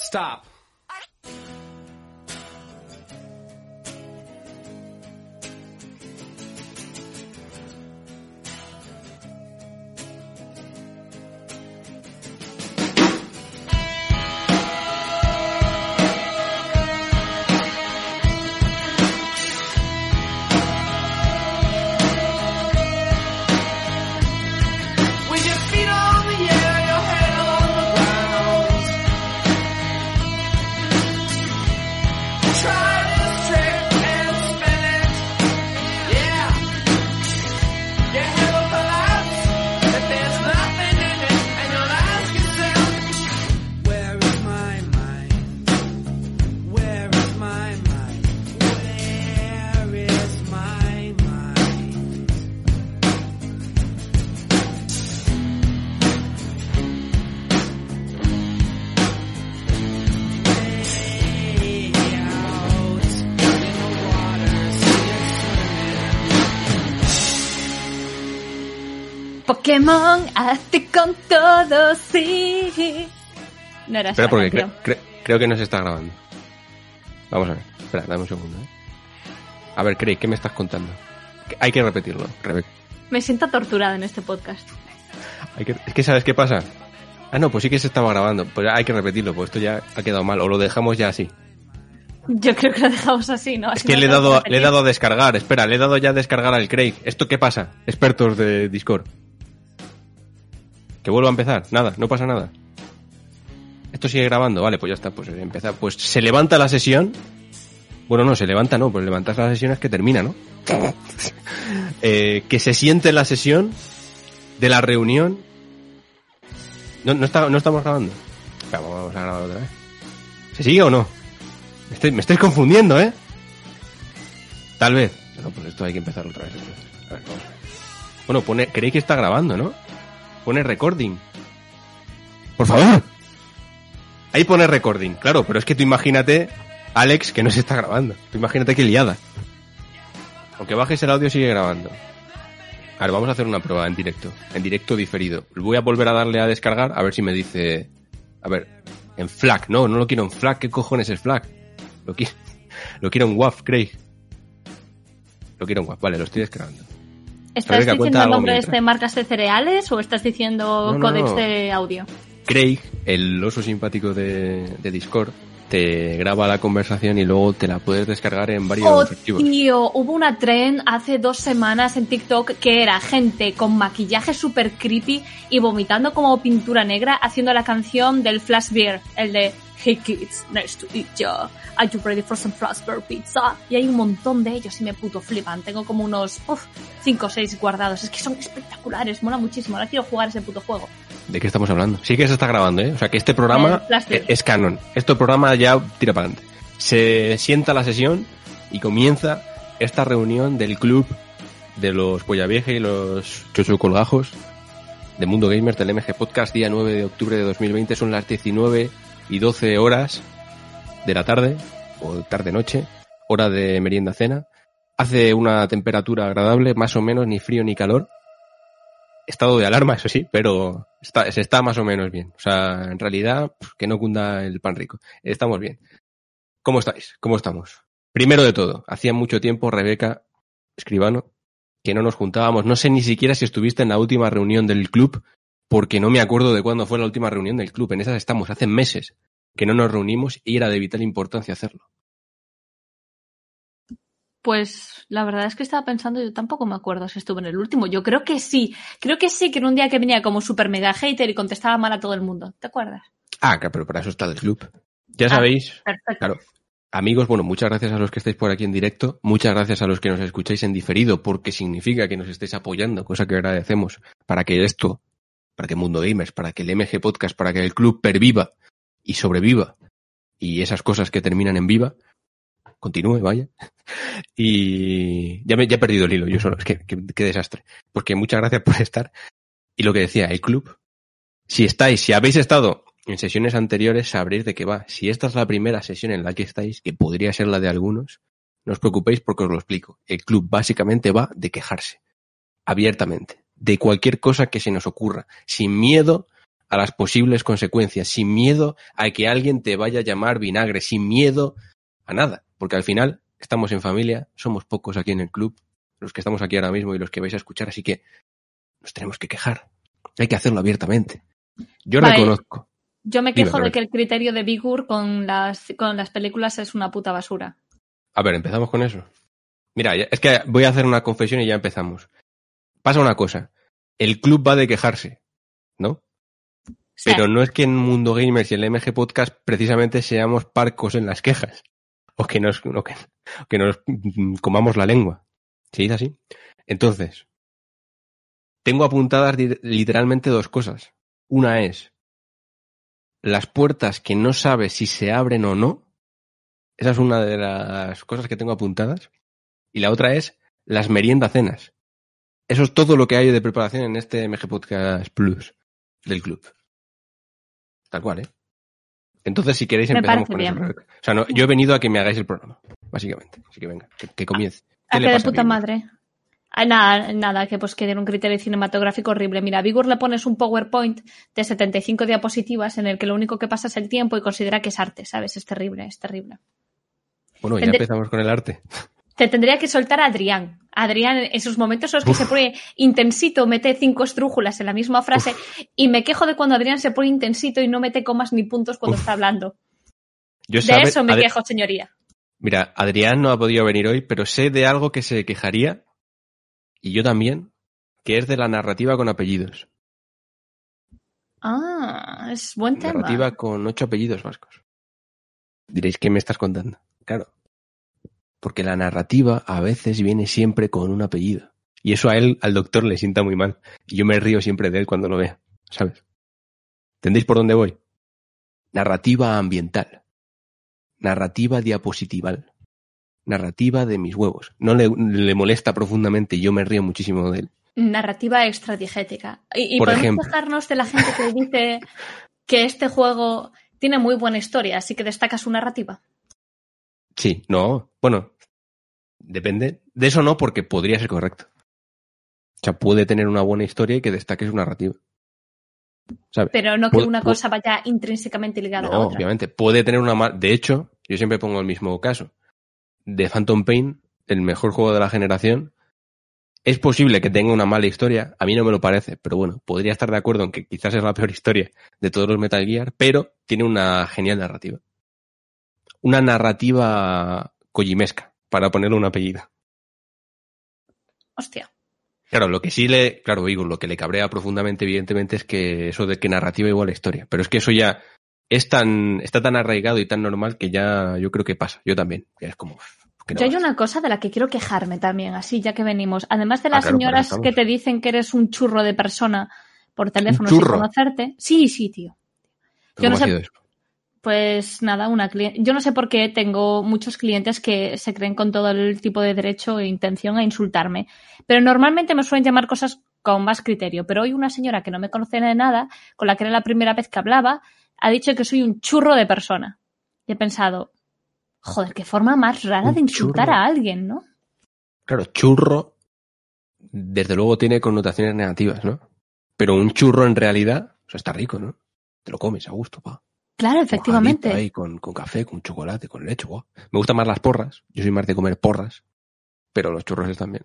Stop. Pokémon, hazte con todo, sí. No era Espera, porque cre- cre- creo que no se está grabando. Vamos a ver. Espera, dame un segundo. ¿eh? A ver, Craig, ¿qué me estás contando? Hay que repetirlo, Rebeca. Me siento torturada en este podcast. Hay que- Es que, ¿sabes qué pasa? Ah, no, pues sí que se estaba grabando. Pues hay que repetirlo, pues esto ya ha quedado mal. O lo dejamos ya así. Yo creo que lo dejamos así, ¿no? Es que no le he, dado, le he dado a descargar. Espera, le he dado ya a descargar al Craig. ¿Esto qué pasa? Expertos de Discord. Que vuelvo a empezar. Nada, no pasa nada. Esto sigue grabando. Vale, pues ya está. Pues empieza. Pues se levanta la sesión. Bueno, no, se levanta, no. Pues levantas la sesión es que termina, ¿no? Eh, que se siente la sesión de la reunión. No, no, estamos grabando. Vamos a grabar otra vez. ¿Se sigue o no? Me estoy, confundiendo, ¿eh? Tal vez. No, pues esto hay que empezar otra vez. A ver, vamos. Bueno, pone, creéis que está grabando, ¿no? Pone recording. Por favor. Ahí pone recording, claro, pero es que tú imagínate, Alex, que no se está grabando. Tú imagínate qué liada. Aunque bajes el audio, sigue grabando. A ver, vamos a hacer una prueba en directo. En directo diferido. Voy a volver a darle a descargar a ver si me dice. A ver, en FLAC. No, no lo quiero en FLAC. ¿Qué cojones es FLAC? Lo quiero, lo quiero en WAV, Craig. Lo quiero en WAV. Vale, lo estoy descargando. ¿Estás Rebeca, diciendo algo nombres mientras. de marcas de cereales o estás diciendo No, no, códex no. de audio? Craig, el oso simpático de, de Discord, te graba la conversación y luego te la puedes descargar en varios Oh, archivos. tío, hubo una tren hace dos semanas en TikTok que era gente con maquillaje super creepy y vomitando como pintura negra haciendo la canción del Flash Beer, el de Hey kids, nice to eat ya. Are you ready for some Beer pizza? Y hay un montón de ellos y me puto flipan. Tengo como unos 5 o 6 guardados. Es que son espectaculares, mola muchísimo. Ahora quiero jugar ese puto juego. ¿De qué estamos hablando? Sí que se está grabando, ¿eh? O sea que este programa es canon. Este programa ya tira para adelante. Se sienta la sesión y comienza esta reunión del club de los Polla Vieja y los Chocho Colgajos de Mundo Gamers del MG Podcast, día 9 de octubre de 2020. Son las 19 y 12 horas de la tarde, o tarde-noche, hora de merienda-cena. Hace una temperatura agradable, más o menos, ni frío ni calor. Estado de alarma, eso sí, pero está, se está más o menos bien. O sea, en realidad, que no cunda el pan rico. Estamos bien. ¿Cómo estáis? ¿Cómo estamos? Primero de todo, hacía mucho tiempo, Rebeca, escribano, que no nos juntábamos. No sé ni siquiera si estuviste en la última reunión del club, porque no me acuerdo de cuándo fue la última reunión del club. En esas estamos, hace meses que no nos reunimos y era de vital importancia hacerlo. Pues la verdad es que estaba pensando, yo tampoco me acuerdo si estuve en el último. Yo creo que sí. Creo que sí, que en un día que venía como super mega hater y contestaba mal a todo el mundo. ¿Te acuerdas? Ah, pero para eso está el club. Ya Ah. sabéis, Perfecto. Claro. Amigos, bueno, muchas gracias a los que estáis por aquí en directo, muchas gracias a los que nos escucháis en diferido, porque significa que nos estéis apoyando, cosa que agradecemos, para que esto, para que Mundo Gamers, para que el MG Podcast, para que el club perviva y sobreviva, y esas cosas que terminan en viva, continúe, vaya. Y ya, me, ya he perdido el hilo, yo solo, es que, que- desastre. Porque muchas gracias por estar. Y lo que decía, el club, si estáis, si habéis estado en sesiones anteriores sabréis de qué va. Si esta es la primera sesión en la que estáis, que podría ser la de algunos, no os preocupéis porque os lo explico. El club básicamente va de quejarse, abiertamente, de cualquier cosa que se nos ocurra, sin miedo a las posibles consecuencias, sin miedo a que alguien te vaya a llamar vinagre, sin miedo a nada, porque al final estamos en familia, somos pocos aquí en el club, los que estamos aquí ahora mismo y los que vais a escuchar, así que nos tenemos que quejar. Hay que hacerlo abiertamente. Yo Vale. reconozco. Yo me Dime, quejo de que el criterio de Bigur con las, con las películas es una puta basura. A ver, empezamos con eso. Mira, es que voy a hacer una confesión y ya empezamos. Pasa una cosa. El club va de quejarse, ¿no? Sí. Pero no es que en Mundo Gamers y el MG Podcast precisamente seamos parcos en las quejas. O que nos, o que, o que nos comamos la lengua. ¿Se dice así? Entonces, tengo apuntadas literalmente dos cosas. Una es las puertas que no sabes si se abren o no. Esa es una de las cosas que tengo apuntadas. Y la otra es las merienda cenas. Eso es todo lo que hay de preparación en este MG Podcast Plus del club. Tal cual, ¿eh? Entonces, si queréis, Me empezamos con eso. bien. Rebeca. O sea, no, yo he venido a que me hagáis el programa, básicamente. Así que venga, que, que comience. ¿A ¿Qué le qué de a puta madre? Ah, nada, nada, que pues que tiene un criterio cinematográfico horrible. Mira, a Bigur le pones un PowerPoint de 75 diapositivas en el que lo único que pasa es el tiempo y considera que es arte, ¿sabes? Es terrible, es terrible. Bueno, ya empezamos con el arte. Te tendría que soltar a Adrián. Adrián, en sus momentos en los que se pone intensito, mete cinco estrújulas en la misma frase y me quejo de cuando Adrián se pone intensito y no mete comas ni puntos cuando Uf. está hablando. Yo De sabe- eso me quejo, señoría. Mira, Adrián no ha podido venir hoy, pero sé de algo que se quejaría, y yo también, que es de la narrativa con apellidos. Ah, es buen tema. Narrativa con ocho apellidos vascos. Diréis, ¿qué me estás contando? Claro. Porque la narrativa a veces viene siempre con un apellido. Y eso a él, al doctor, le sienta muy mal. Y yo me río siempre de él cuando lo vea. ¿Sabes? ¿Entendéis por dónde voy? Narrativa ambiental. Narrativa diapositival. Narrativa de mis huevos. No le, le molesta profundamente y yo me río muchísimo de él. Narrativa extradigética. Y, y Por podemos ejemplo. quejarnos de la gente que dice que este juego tiene muy buena historia, así que destaca su narrativa. Sí, no. Bueno, depende. De eso no, porque podría ser correcto. O sea, puede tener una buena historia y que destaque su narrativa. Pero no que una cosa vaya intrínsecamente ligada a otra. obviamente. Puede tener una mal. De hecho, yo siempre pongo el mismo caso. De Phantom Pain, el mejor juego de la generación. Es posible que tenga una mala historia. A mí no me lo parece, pero bueno, podría estar de acuerdo en que quizás es la peor historia de todos los Metal Gear, pero tiene una genial narrativa. Una narrativa kojimesca, para ponerle un apellido. Hostia. Claro, lo que sí le, claro, digo, lo que le cabrea profundamente, evidentemente, es que eso de que narrativa igual a historia. Pero es que eso ya es tan, está tan arraigado y tan normal que ya yo creo que pasa. Yo también. Ya es como. no Yo hay una cosa de la que quiero quejarme también, así ya que venimos. Además de Ah, las claro, señoras que te dicen que eres un churro de persona por teléfono sin conocerte. Sí, sí, tío. ¿Cómo yo no sé- eso? Pues nada, una cliente. Yo no sé por qué tengo muchos clientes que se creen con todo el tipo de derecho e intención a insultarme. Pero normalmente me suelen llamar cosas con más criterio. Pero hoy una señora que no me conoce de nada, con la que era la primera vez que hablaba, ha dicho que soy un churro de persona. Y he pensado, joder, qué forma más rara Un de insultar churro. a alguien, ¿no? Claro, churro, desde luego tiene connotaciones negativas, ¿no? Pero un churro en realidad, o sea, está rico, ¿no? Te lo comes a gusto, pa. Claro, efectivamente. Ahí, con, con café, con chocolate, con leche. Me gustan más las porras. Yo soy más de comer porras. Pero los churros bien.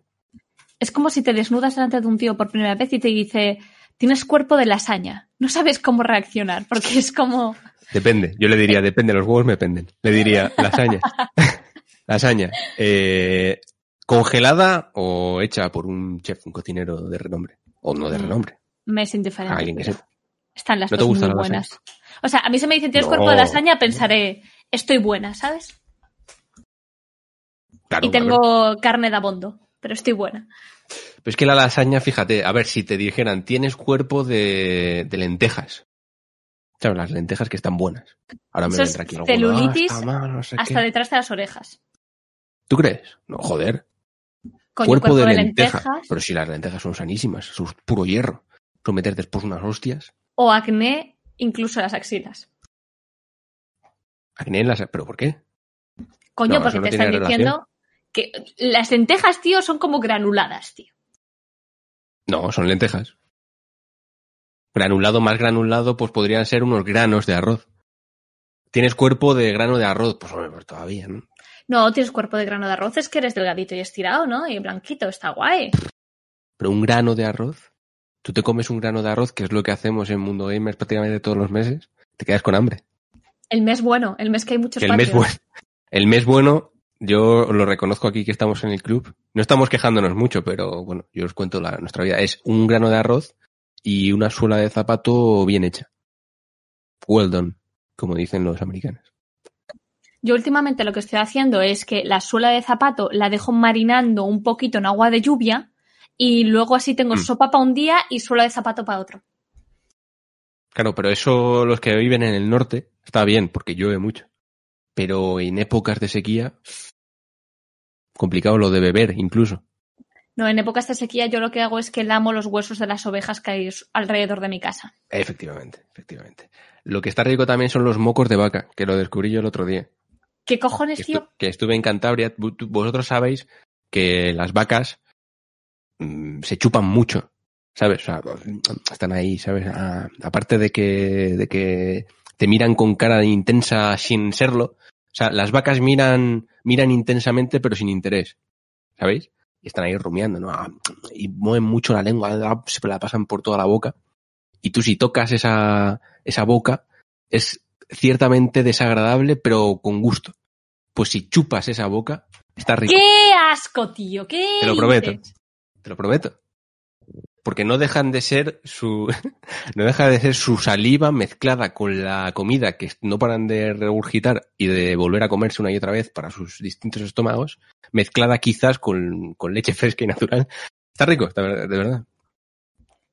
Es como si te desnudas delante de un tío por primera vez y te dice, tienes cuerpo de lasaña. No sabes cómo reaccionar, porque es como... Depende. Yo le diría, depende, los huevos me penden. Le diría, lasaña. lasaña. Eh, ¿Congelada o hecha por un chef, un cocinero de renombre? O no de Mm, renombre. Me es indiferente. Alguien que sepa. Están las ¿No dos muy lasaña? O sea, a mí se me dicen tienes No. cuerpo de lasaña, pensaré, estoy buena, ¿sabes? Claro, y tengo carne de abondo, pero estoy buena. Pero es que la lasaña, fíjate, a ver, si te dijeran, tienes cuerpo de, de lentejas. Claro, las lentejas que están buenas. Ahora me vendrá aquí "Ah, celulitis está mal, no sé Hasta qué". detrás de las orejas. ¿Tú crees? No, joder. Cuerpo, de, lentejas. Pero si las lentejas son sanísimas, es puro hierro. Tú meter después unas hostias. o acné, incluso las axilas. Acné en las... ¿Pero por qué? Coño, No, porque no te están diciendo que las lentejas, tío, son como granuladas, tío. No, son lentejas. Granulado más granulado, pues podrían ser unos granos de arroz. Tienes cuerpo de grano de arroz, pues hombre, pues todavía, ¿no? No, tienes cuerpo de grano de arroz, es que eres delgadito y estirado, ¿no? Y blanquito, está guay. Pero un grano de arroz, tú te comes un grano de arroz, que es lo que hacemos en Mundo Gamers prácticamente todos los meses, te quedas con hambre. El mes bueno, el mes que hay muchos Que el mes bueno, el mes bueno, yo lo reconozco aquí que estamos en el club. No estamos quejándonos mucho, pero bueno, yo os cuento la, nuestra vida. Es un grano de arroz y una suela de zapato bien hecha. Well done, como dicen los americanos. Yo últimamente lo que estoy haciendo es que la suela de zapato la dejo marinando un poquito en agua de lluvia y luego así tengo Mm. sopa para un día y suela de zapato para otro. Claro, pero eso los que viven en el norte está bien, porque llueve mucho. Pero en épocas de sequía, complicado lo de beber incluso. No, en épocas de sequía yo lo que hago es que lamo los huesos de las ovejas que hay alrededor de mi casa. Efectivamente, efectivamente. Lo que está rico también son los mocos de vaca, que lo descubrí yo el otro día. ¿Qué cojones, que, tío? que estuve en Cantabria, vosotros sabéis que las vacas mm, se chupan mucho, ¿sabes? O sea, están ahí, ¿sabes? Ah, aparte de que, de que te miran con cara intensa sin serlo, o sea, las vacas miran, miran intensamente pero sin interés, ¿sabéis? Y están ahí rumiando, ¿no? Ah, Y mueven mucho la lengua, ah, se la pasan por toda la boca. Y tú si tocas esa, esa boca, es ciertamente desagradable, pero con gusto. Pues si chupas esa boca, está rico. ¡Qué asco, tío! ¿Qué Te lo prometo. dices? Te lo prometo. Porque no dejan de ser su, no deja de ser su saliva mezclada con la comida que no paran de regurgitar y de volver a comerse una y otra vez para sus distintos estómagos, mezclada quizás con, con leche fresca y natural. Está rico, está- de verdad.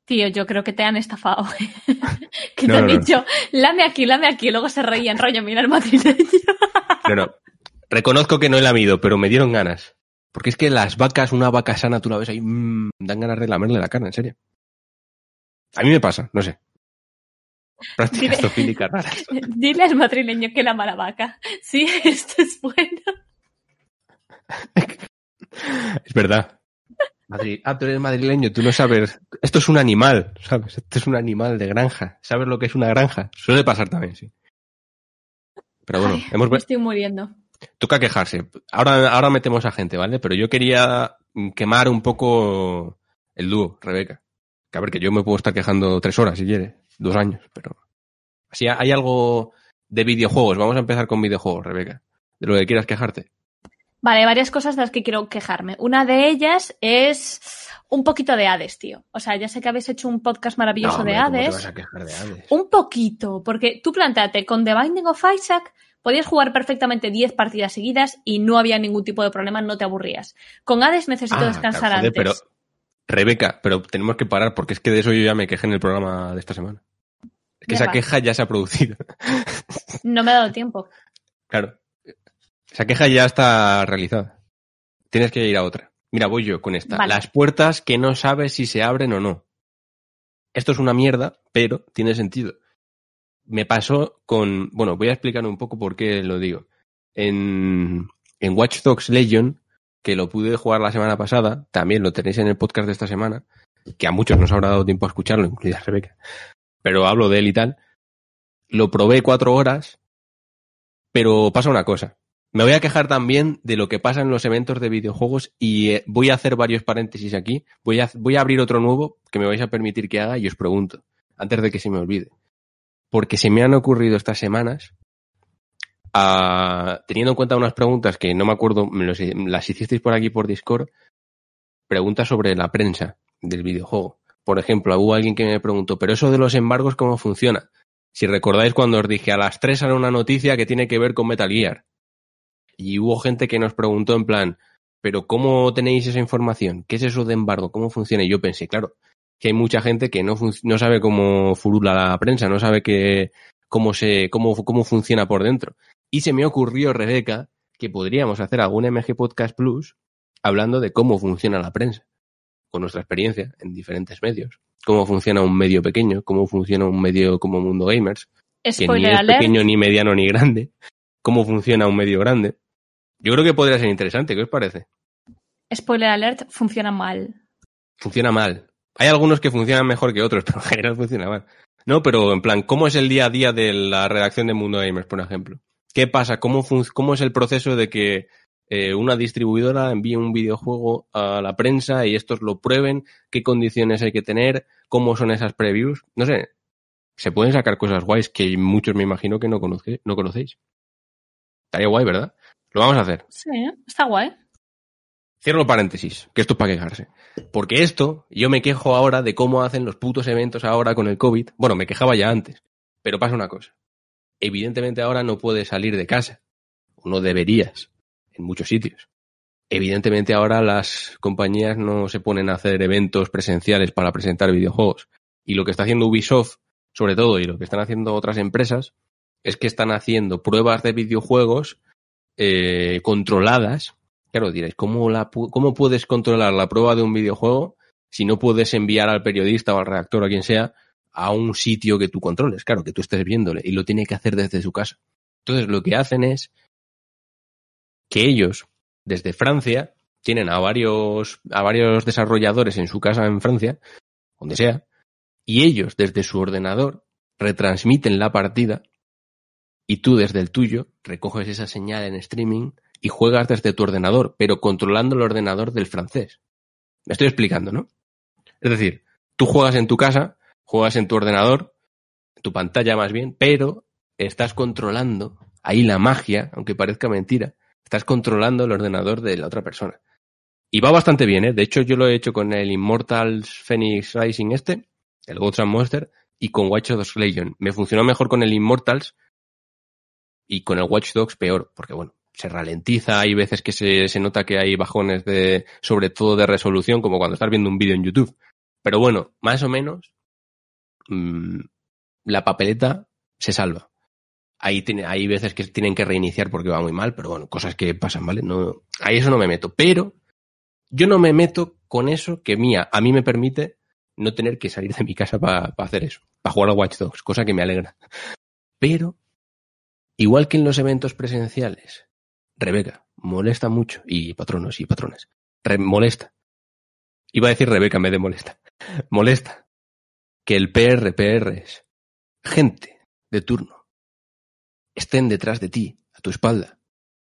Tío, yo creo que te han estafado. que No, te han no, no. dicho, lame aquí, lame aquí, y luego se reían, rollo, mira el madrileño. No, no. Reconozco que no he lamido, pero me dieron ganas. Porque es que las vacas, una vaca sana, tú la ves ahí, mmm, dan ganas de lamerle la carne, en serio. A mí me pasa, no sé. Prácticas zoofílicas raras. Dile al madrileño que la mala vaca. Sí, esto es bueno. Es verdad. Madrid. Ah, tú eres madrileño, tú no sabes. Esto es un animal, ¿sabes? Esto es un animal de granja. ¿Sabes lo que es una granja? Suele pasar también, sí. Pero bueno, Ay, hemos me estoy muriendo. Toca quejarse. Ahora, ahora metemos a gente, ¿vale? Pero yo quería mm, quemar un poco el dúo, Rebeca. Que a ver, que yo me puedo estar quejando tres horas si quieres, dos años, pero. Así hay algo de videojuegos. Vamos a empezar con videojuegos, Rebeca. De lo que quieras quejarte. Vale, varias cosas de las que quiero quejarme. Una de ellas es un poquito de Hades, tío. O sea, ya sé que habéis hecho un podcast maravilloso hombre, de ¿cómo te Hades. vas a quejar de Hades? Un poquito, porque tú planteate, con The Binding of Isaac podías jugar perfectamente 10 partidas seguidas y no había ningún tipo de problema, no te aburrías. Con Hades necesito Ah, descansar joder, antes. Pero, Rebeca, pero tenemos que parar porque es que de eso yo ya me quejé en el programa de esta semana. Es que esa queja ya se ha producido. No me ha dado tiempo. Claro. Esa queja ya está realizada. Tienes que ir a otra. Mira, voy yo con esta. Vale. Las puertas que no sabes si se abren o no. Esto es una mierda, pero tiene sentido. Me pasó con... Bueno, voy a explicar un poco por qué lo digo. En, en Watch Dogs Legion, que lo pude jugar la semana pasada, también lo tenéis en el podcast de esta semana, que a muchos nos habrá dado tiempo a escucharlo, incluida Rebeca. Pero hablo de él y tal. Lo probé cuatro horas, pero pasa una cosa. Me voy a quejar también de lo que pasa en los eventos de videojuegos y eh, voy a hacer varios paréntesis aquí. Voy a, voy a abrir otro nuevo que me vais a permitir que haga y os pregunto, antes de que se me olvide. Porque se me han ocurrido estas semanas, teniendo en cuenta unas preguntas que no me acuerdo, me las hicisteis por aquí por Discord, preguntas sobre la prensa del videojuego. Por ejemplo, hubo alguien que me preguntó, pero eso de los embargos, ¿cómo funciona? Si recordáis cuando os dije a las 3 sale una noticia que tiene que ver con Metal Gear. Y hubo gente que nos preguntó en plan, pero ¿cómo tenéis esa información? ¿Qué es eso de embargo? ¿Cómo funciona? Y yo pensé, claro, que hay mucha gente que no, no sabe cómo furula la prensa, no sabe que, cómo, se, cómo, cómo funciona por dentro. Y se me ocurrió, Rebeca, que podríamos hacer algún MG Podcast Plus hablando de cómo funciona la prensa, con nuestra experiencia en diferentes medios. Cómo funciona un medio pequeño, cómo funciona un medio como Mundo Gamers, que ni es pequeño, ni mediano, ni grande. Cómo funciona un medio grande. Yo creo que podría ser interesante, ¿qué os parece? Spoiler alert, funciona mal. Funciona mal. Hay algunos que funcionan mejor que otros, pero en general funciona mal. No, pero en plan, ¿cómo es el día a día de la redacción de Mundo Gamers, por ejemplo? ¿Qué pasa? ¿Cómo, cómo es el proceso de que eh, una distribuidora envíe un videojuego a la prensa y estos lo prueben? ¿Qué condiciones hay que tener? ¿Cómo son esas previews? No sé. Se pueden sacar cosas guays que muchos me imagino que no, conoce- no conocéis. Estaría guay, ¿verdad? Lo vamos a hacer. Sí, está guay. Cierro paréntesis, que esto es para quejarse. Porque esto, yo me quejo ahora de cómo hacen los putos eventos ahora con el COVID. Bueno, me quejaba ya antes. Pero pasa una cosa. Evidentemente ahora no puedes salir de casa. O no deberías. En muchos sitios. Evidentemente ahora las compañías no se ponen a hacer eventos presenciales para presentar videojuegos. Y lo que está haciendo Ubisoft, sobre todo, y lo que están haciendo otras empresas, es que están haciendo pruebas de videojuegos eh, controladas Claro, diréis, ¿cómo, la, pu- ¿cómo puedes controlar la prueba de un videojuego si no puedes enviar al periodista o al redactor o a quien sea a un sitio que tú controles? Claro, que tú estés viéndole y lo tiene que hacer desde su casa. Entonces, lo que hacen es que ellos, desde Francia, tienen a varios, a varios desarrolladores en su casa en Francia, donde sea, y ellos, desde su ordenador, retransmiten la partida y tú desde el tuyo recoges esa señal en streaming y juegas desde tu ordenador, pero controlando el ordenador del francés. Me estoy explicando, ¿no? Es decir, tú juegas en tu casa, juegas en tu ordenador, en tu pantalla más bien, pero estás controlando ahí la magia, aunque parezca mentira, estás controlando el ordenador de la otra persona. Y va bastante bien, ¿eh? De hecho, yo lo he hecho con el Immortals Phoenix Rising este, el Gods Monster, y con Watch Dogs Legion. Me funcionó mejor con el Immortals y con el Watch Dogs peor, porque bueno, se ralentiza, hay veces que se, se nota que hay bajones de, sobre todo de resolución, como cuando estás viendo un vídeo en YouTube. Pero bueno, más o menos, mmm, la papeleta se salva. Ahí tiene, hay veces que tienen que reiniciar porque va muy mal, pero bueno, cosas que pasan, ¿vale? No, ahí eso no me meto. Pero yo no me meto con eso que mía, a mí me permite no tener que salir de mi casa para hacer eso, para jugar a Watch Dogs, cosa que me alegra. Pero, igual que en los eventos presenciales, Rebeca molesta mucho, y patronos y patrones, re molesta. Iba a decir Rebeca en vez de molesta. Molesta que el PR, PRs, gente de turno, estén detrás de ti, a tu espalda,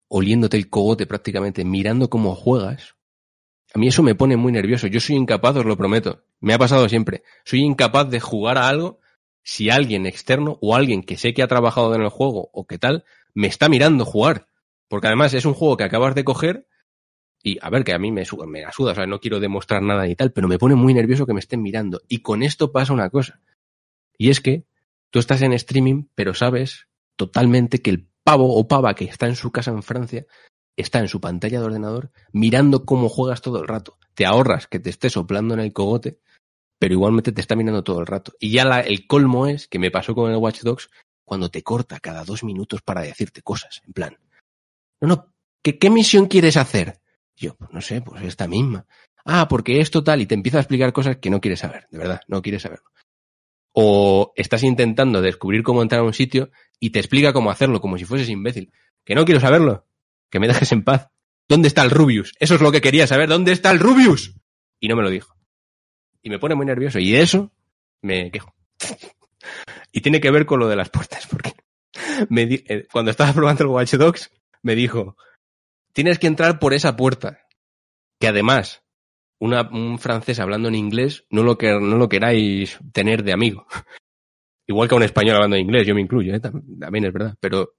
oliéndote el cogote prácticamente, mirando cómo juegas. A mí eso me pone muy nervioso. Yo soy incapaz, os lo prometo. Me ha pasado siempre. Soy incapaz de jugar a algo si alguien externo o alguien que sé que ha trabajado en el juego o qué tal, me está mirando jugar. Porque además es un juego que acabas de coger y a ver, que a mí me, su- me la suda, o sea, no quiero demostrar nada ni tal, pero me pone muy nervioso que me estén mirando. Y con esto pasa una cosa. Y es que tú estás en streaming, pero sabes totalmente que el pavo o pava que está en su casa en Francia está en su pantalla de ordenador mirando cómo juegas todo el rato. Te ahorras que te esté soplando en el cogote, pero igualmente te está mirando todo el rato. Y ya la- el colmo es que me pasó con el Watch Dogs cuando te corta cada dos minutos para decirte cosas. En plan, no, no, ¿qué, misión quieres hacer? Yo, pues no sé, pues esta misma. Ah, porque esto tal, y te empieza a explicar cosas que no quieres saber, de verdad, no quieres saberlo. O estás intentando descubrir cómo entrar a un sitio y te explica cómo hacerlo, como si fueses imbécil. Que no quiero saberlo, que me dejes en paz. ¿Dónde está el Rubius? Eso es lo que quería saber, ¿dónde está el Rubius? Y no me lo dijo. Y me pone muy nervioso, y de eso me quejo. y tiene que ver con lo de las puertas, porque me di- eh, cuando estaba probando el Watch Dogs, me dijo, tienes que entrar por esa puerta. Que además, una, un francés hablando en inglés, no lo, que, no lo queráis tener de amigo. Igual que un español hablando en inglés, yo me incluyo, ¿eh? Tam- también es verdad. Pero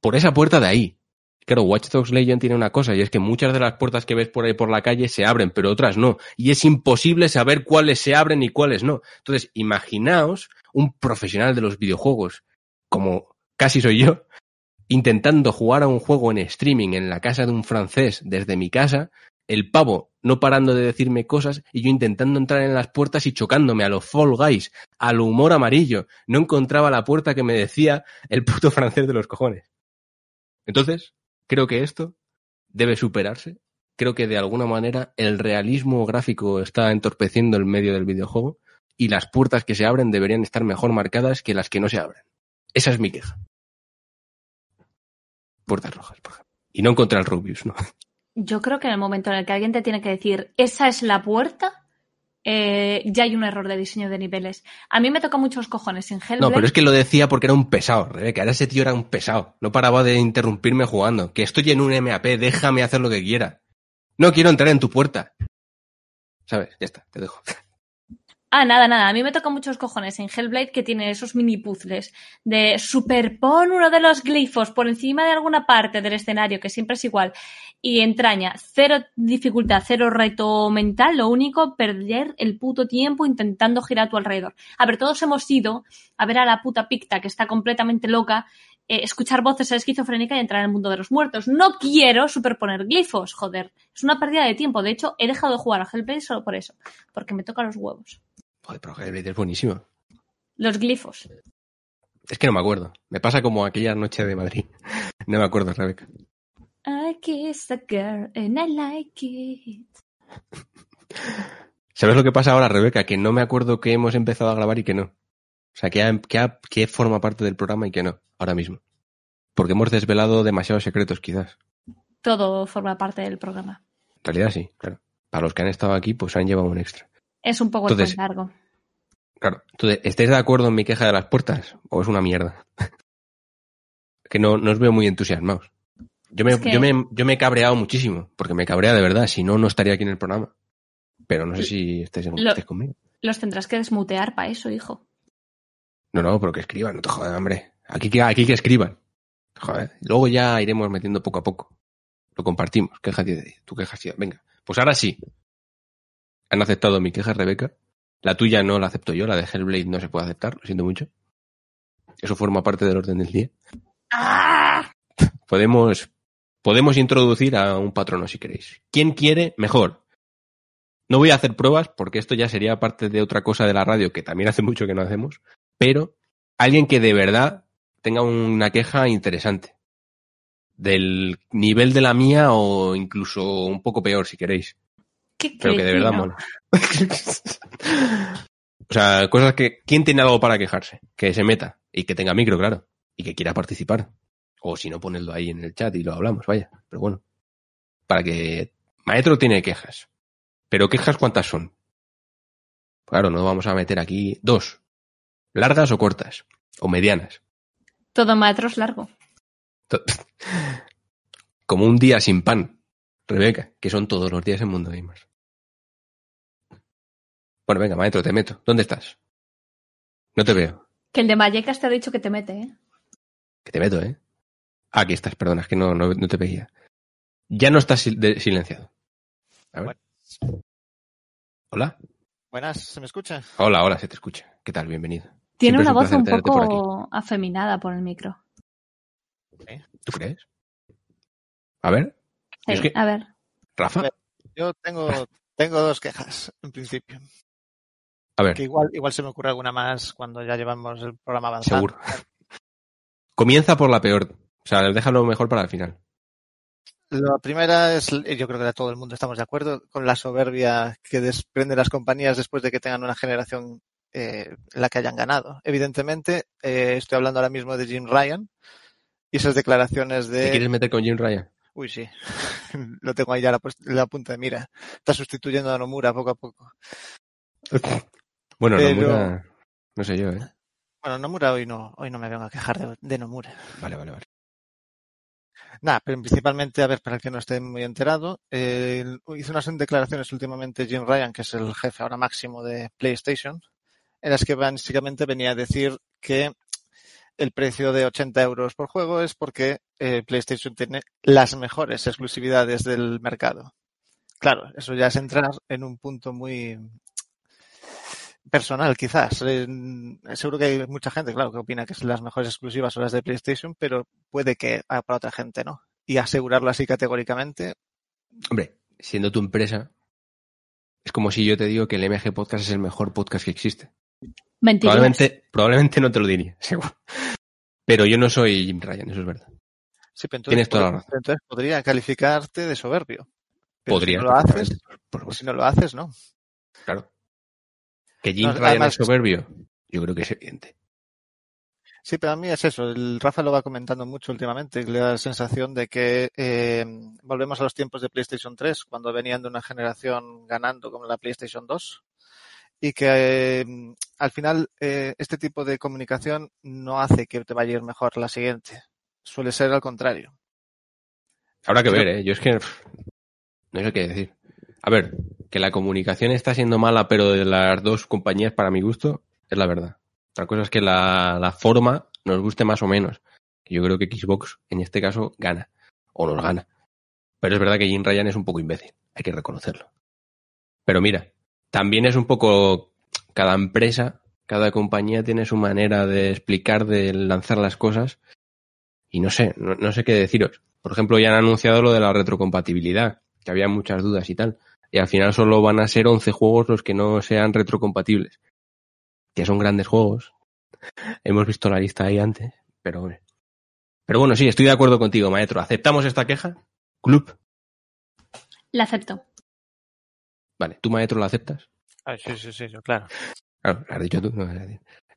por esa puerta de ahí. Claro, Watch Dogs Legion tiene una cosa, y es que muchas de las puertas que ves por ahí por la calle se abren, pero otras no. Y es imposible saber cuáles se abren y cuáles no. Entonces, imaginaos un profesional de los videojuegos, como casi soy yo, intentando jugar a un juego en streaming en la casa de un francés desde mi casa, el pavo no parando de decirme cosas y yo intentando entrar en las puertas y chocándome a los Fall Guys, al humor amarillo. No encontraba la puerta que me decía el puto francés de los cojones. Entonces, creo que esto debe superarse. Creo que de alguna manera el realismo gráfico está entorpeciendo el medio del videojuego y las puertas que se abren deberían estar mejor marcadas que las que no se abren. Esa es mi queja. Puertas rojas, por ejemplo. Y no contra el Rubius, ¿no? Yo creo que en el momento en el que alguien te tiene que decir, esa es la puerta, eh, ya hay un error de diseño de niveles. A mí me toca muchos cojones en Hellblade. No, pero es que lo decía porque era un pesado, Rebeca. Ahora ese tío era un pesado. No paraba de interrumpirme jugando. Que estoy en un MAP, déjame hacer lo que quiera. No quiero entrar en tu puerta. ¿Sabes? Ya está, te dejo. Ah, nada, nada. A mí me toca muchos cojones en Hellblade que tiene esos mini puzzles de superpon uno de los glifos por encima de alguna parte del escenario, que siempre es igual, y entraña cero dificultad, cero reto mental, lo único, perder el puto tiempo intentando girar a tu alrededor. A ver, todos hemos ido a ver a la puta picta que está completamente loca, eh, escuchar voces esquizofrénicas y entrar en el mundo de los muertos. No quiero superponer glifos, joder. Es una pérdida de tiempo. De hecho, he dejado de jugar a Hellblade solo por eso, porque me toca los huevos. Joder, pero Hellblade es buenísimo. Los glifos. Es que no me acuerdo. Me pasa como aquella noche de Madrid. No me acuerdo, Rebeca. I kissed a girl and I like it. ¿Sabes lo que pasa ahora, Rebeca? Que no me acuerdo que hemos empezado a grabar y que no. O sea, que, ha- que, ha- que forma parte del programa y que no, ahora mismo. Porque hemos desvelado demasiados secretos, quizás. Todo forma parte del programa. En realidad sí, claro. Para los que han estado aquí, pues han llevado un extra. Es un poco Entonces- largo. Claro. Entonces, ¿estáis de acuerdo en mi queja de las puertas? ¿O es una mierda? que no, no os veo muy entusiasmados. Yo me, Es que- yo, me, yo me he cabreado muchísimo, porque me cabrea de verdad, si no, no estaría aquí en el programa. Pero no sé si estáis, Lo- estáis conmigo. Los tendrás que desmutear para eso, hijo. No, no, pero que escriban, no te jodas, hombre. Aquí que, aquí que escriban. Joder. Luego ya iremos metiendo poco a poco. Lo compartimos. Queja de tu queja sí. Venga. Pues ahora sí. Han aceptado mi queja, Rebeca. La tuya no la acepto yo, la de Hellblade no se puede aceptar, lo siento mucho. Eso forma parte del orden del día. ¡Ah! Podemos, podemos introducir a un patrono si queréis. ¿Quién quiere? Mejor. No voy a hacer pruebas porque esto ya sería parte de otra cosa de la radio que también hace mucho que no hacemos. Pero alguien que de verdad tenga una queja interesante. Del nivel de la mía o incluso un poco peor si queréis. Qué Pero que de verdad mola. o sea, cosas que... ¿Quién tiene algo para quejarse? Que se meta. Y que tenga micro, claro. Y que quiera participar. O si no, ponedlo ahí en el chat y lo hablamos, vaya. Pero bueno. Para que... Maestro tiene quejas. Pero quejas cuántas son. Claro, no vamos a meter aquí dos. ¿Largas o cortas? O medianas. Todo maestro es largo. Como un día sin pan. Rebeca, que son todos los días en Mundo Gamers. Bueno, venga, maestro, te meto. ¿Dónde estás? No te veo. Que el de Vallecas te ha dicho que te mete, ¿eh? Que te meto, ¿eh? Ah, aquí estás, perdona, es que no, no, no te veía. Ya no estás sil- silenciado. A ver. Hola. Buenas, ¿se me escucha? Hola, hola, se te escucha. ¿Qué tal? Bienvenido. Tiene Siempre una un voz un por poco afeminada por el micro. ¿Tú crees? A ver, Sí, Es que- A ver. Rafa. Yo tengo, tengo dos quejas, en principio. A ver, Que igual, igual se me ocurre alguna más cuando ya llevamos el programa avanzado. seguro. Comienza por la peor. O sea, déjalo mejor para el final. La primera es, y yo creo que todo el mundo estamos de acuerdo, con la soberbia que desprenden las compañías después de que tengan una generación eh, la que hayan ganado. Evidentemente, eh, estoy hablando ahora mismo de Jim Ryan y esas declaraciones ¿Te de... quieres meter con Jim Ryan? Uy, sí. Lo tengo ahí ya la, la punta de mira. Está sustituyendo a Nomura poco a poco. Bueno, Pero- Nomura, no sé yo, ¿eh? Bueno, Nomura hoy no, hoy no me vengo a quejar de, de Nomura. Vale, vale, vale. Nada, pero principalmente, a ver, para el que no esté muy enterado, eh, hizo unas declaraciones últimamente Jim Ryan, que es el jefe ahora máximo de PlayStation, en las que básicamente venía a decir que el precio de 80 euros por juego es porque eh, PlayStation tiene las mejores exclusividades del mercado. Claro, eso ya es entrar en un punto muy personal, quizás. Eh, seguro que hay mucha gente, claro, que opina que las mejores exclusivas son las de PlayStation, pero puede que para otra gente no. Y asegurarlo así categóricamente, Hombre, siendo tu empresa, es como si yo te digo que el MG Podcast es el mejor podcast que existe. Mentiras. Probablemente, probablemente no te lo diría, seguro. Pero yo no soy Jim Ryan, eso es verdad. sí, pero entonces, Tienes toda la razón. entonces podría calificarte de soberbio. Pero Podría. Si no lo haces, por si no lo haces, no. claro. Que Jim No, Ryan además- es soberbio, yo creo que es evidente. Sí, pero a mí es eso. El Rafa lo va comentando mucho últimamente. Le da la sensación de que eh, volvemos a los tiempos de PlayStation 3, cuando venían de una generación ganando como la PlayStation 2. Y que eh, al final eh, este tipo de comunicación no hace que te vaya a ir mejor la siguiente. Suele ser al contrario. Habrá que ver, ¿eh? Yo es que no sé qué decir. A ver, que la comunicación está siendo mala, pero de las dos compañías, para mi gusto, es la verdad. Otra cosa es que la, la forma nos guste más o menos. Yo creo que Xbox, en este caso, gana. O nos gana. Pero es verdad que Jim Ryan es un poco imbécil. Hay que reconocerlo. Pero mira, también es un poco cada empresa, cada compañía tiene su manera de explicar, de lanzar las cosas. Y no sé, no, sé qué deciros. Por ejemplo, ya han anunciado lo de la retrocompatibilidad, que había muchas dudas y tal. Y al final solo van a ser 11 juegos los que no sean retrocompatibles. Que son grandes juegos. Hemos visto la lista ahí antes, pero hombre. Pero bueno, sí, estoy de acuerdo contigo, maestro. ¿Aceptamos esta queja? Club. La acepto. Vale, ¿tú, maestro, la aceptas? Ay, sí, sí, sí, yo, claro. Claro, la has dicho tú. no.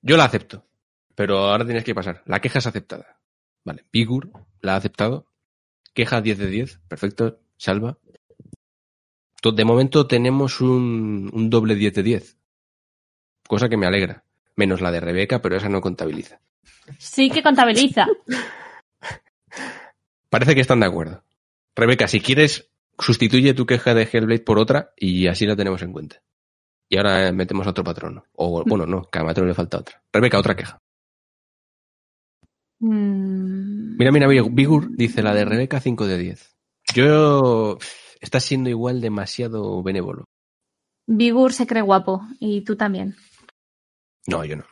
Yo la acepto. Pero ahora tienes que pasar. La queja es aceptada. Vale, Pigur la ha aceptado. Queja 10 de 10. Perfecto. Salva. De momento tenemos un, un doble 10 de 10. Cosa que me alegra. Menos la de Rebeca, pero esa no contabiliza. Sí que contabiliza. Parece que están de acuerdo. Rebeca, si quieres, sustituye tu queja de Hellblade por otra y así la tenemos en cuenta. Y ahora eh, metemos a otro patrono. O bueno, no, que a Mateo le falta otra. Rebeca, otra queja. Mm, Mira, mira, Bigur dice la de Rebeca 5 de 10. Yo... Estás siendo igual demasiado benévolo. Bigur se cree guapo. Y tú también. No, yo no.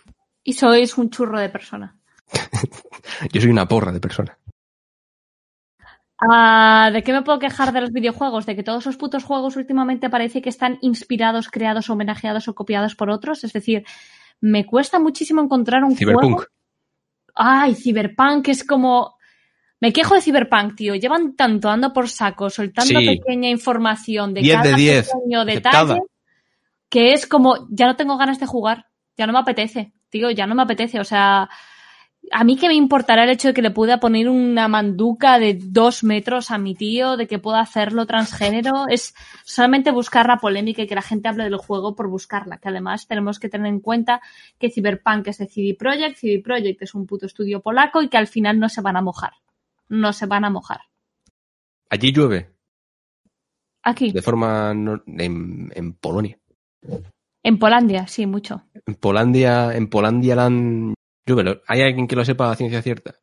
Y sois un churro de persona. Yo soy una porra de persona. Ah, ¿De qué me puedo quejar de los videojuegos? De que todos esos putos juegos últimamente parece que están inspirados, creados, homenajeados o copiados por otros. Es decir, me cuesta muchísimo encontrar un Cyberpunk. juego. Ay, Cyberpunk es como. Me quejo de Cyberpunk, tío. Llevan tanto ando por saco, soltando Sí. pequeña información de 10 cada de 10, pequeño detalle que es como, ya no tengo ganas de jugar. Ya no me apetece, tío, ya no me apetece. O sea, a mí que me importará el hecho de que le pueda poner una manduca de dos metros a mi tío, de que pueda hacerlo transgénero, es solamente buscar la polémica y que la gente hable del juego por buscarla. Que además tenemos que tener en cuenta que Cyberpunk es de CD Projekt, CD Projekt es un puto estudio polaco y que al final no se van a mojar. No se van a mojar. Allí llueve, Aquí, de forma... no- en, en Polonia. en Polandia, sí, mucho. En Polandia, en Polandia lan- llueve. ¿Hay alguien que lo sepa a ciencia cierta?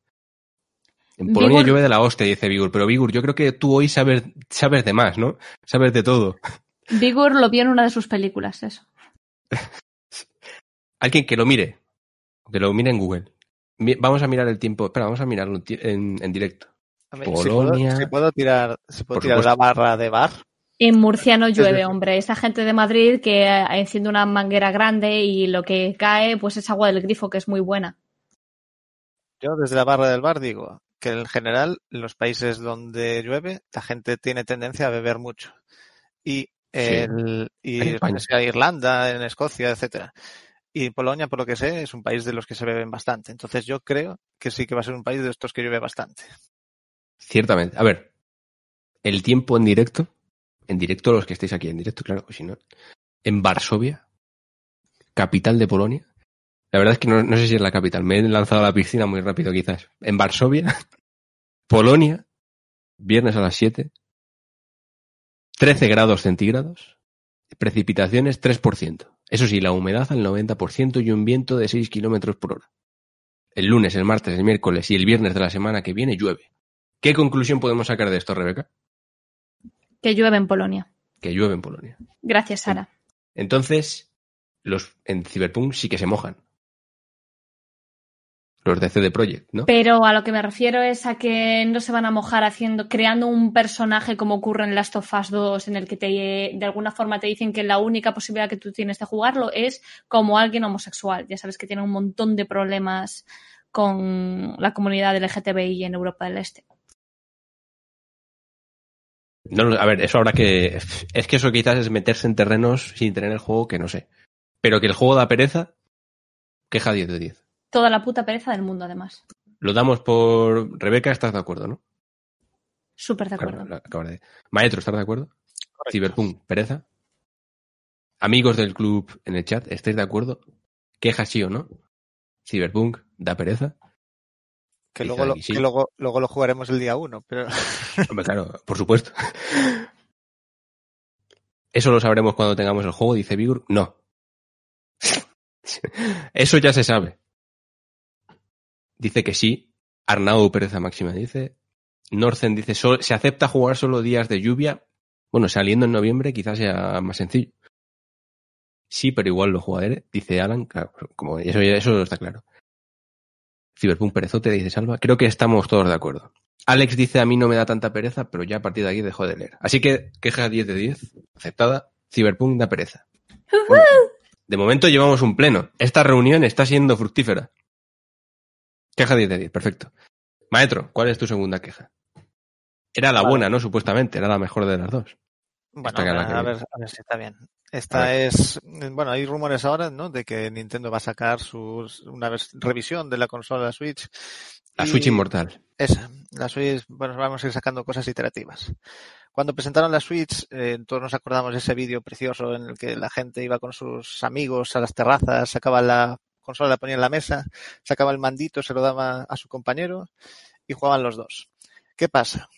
En Polonia Vigur- llueve de la hostia, dice Vigur. Pero Vigur, yo creo que tú hoy sabes, sabes de más, ¿no? Sabes de todo. Vigor lo vio en una de sus películas, eso. Alguien que lo mire. Que lo mire en Google. Mi- Vamos a mirar el tiempo. Espera, vamos a mirarlo en, en- directo. Puedo- Polonia. Si puedo, tirar, si puedo Por tirar la barra de bar. En Murcia no llueve, hombre. Esa gente de Madrid que eh, enciende una manguera grande y lo que cae pues es agua del grifo, que es muy buena. Yo desde la barra del bar digo que en general en los países donde llueve la gente tiene tendencia a beber mucho. Y, el, y En España. sea Irlanda, en Escocia, etcétera. Y Polonia, por lo que sé, es un país de los que se beben bastante. Entonces yo creo que sí que va a ser un país de estos que llueve bastante. Ciertamente. A ver, el tiempo en directo, en directo los que estéis aquí en directo, claro, o si no, en Varsovia, capital de Polonia. La verdad es que no, no sé si es la capital, me he lanzado a la piscina muy rápido quizás. En Varsovia, Polonia, viernes a las 7, 13 grados centígrados, precipitaciones 3%. Eso sí, la humedad al 90% y un viento de 6 kilómetros por hora. El lunes, el martes, el miércoles y el viernes de la semana que viene llueve. ¿Qué conclusión podemos sacar de esto, Rebeca? Que llueve en Polonia. Que llueve en Polonia. Gracias, Sara. Entonces, los en Cyberpunk sí que se mojan. Los de CD Projekt, ¿no? Pero a lo que me refiero es a que no se van a mojar haciendo, creando un personaje como ocurre en Last of Us 2, en el que te, de alguna forma te dicen que la única posibilidad que tú tienes de jugarlo es como alguien homosexual. Ya sabes que tiene un montón de problemas con la comunidad LGTBI en Europa del Este. No, a ver, eso habrá que. Es que eso quizás es meterse en terrenos sin tener el juego que no sé. Pero que el juego da pereza, queja 10 de 10. Toda la puta pereza del mundo, además. Lo damos por. Rebeca, ¿estás de acuerdo, no? Súper de acuerdo. de- Maestro, ¿estás de acuerdo? Cyberpunk, pereza. Amigos del club en el chat, ¿estáis de acuerdo? ¿Queja sí o no? Cyberpunk da pereza. Que, luego lo, sí. que luego, luego lo jugaremos el día uno, pero Hombre, claro, por supuesto. Eso lo sabremos cuando tengamos el juego, dice Vigur. No. Eso ya se sabe. Dice que sí. Arnau Pereza Máxima dice. Norcen dice, "Sol- se acepta jugar solo días de lluvia. Bueno, saliendo en noviembre quizás sea más sencillo. Sí, pero igual lo jugaré, dice Alan. Claro, como eso, eso está claro. Cyberpunk Perezote dice Salva. Creo que estamos todos de acuerdo. Alex dice a mí no me da tanta pereza, pero ya a partir de aquí dejo de leer. Así que queja 10 de 10, aceptada. Cyberpunk da pereza. Bueno, de momento llevamos un pleno. Esta reunión está siendo fructífera. Queja 10 de 10, perfecto. Maestro, ¿cuál es tu segunda queja? Era la Vale. buena, ¿no? Supuestamente, era la mejor de las dos. Bueno, a, ver, a ver si está bien. Esta es, bueno, hay rumores ahora, ¿no? De que Nintendo va a sacar sus, una vez, revisión de la consola Switch. La Switch inmortal. Esa, la Switch, bueno, vamos a ir sacando cosas iterativas. Cuando presentaron la Switch, eh, todos nos acordamos de ese vídeo precioso en el que la gente iba con sus amigos a las terrazas, sacaba la consola, la ponía en la mesa, sacaba el mandito, se lo daba a su compañero y jugaban los dos. ¿Qué pasa?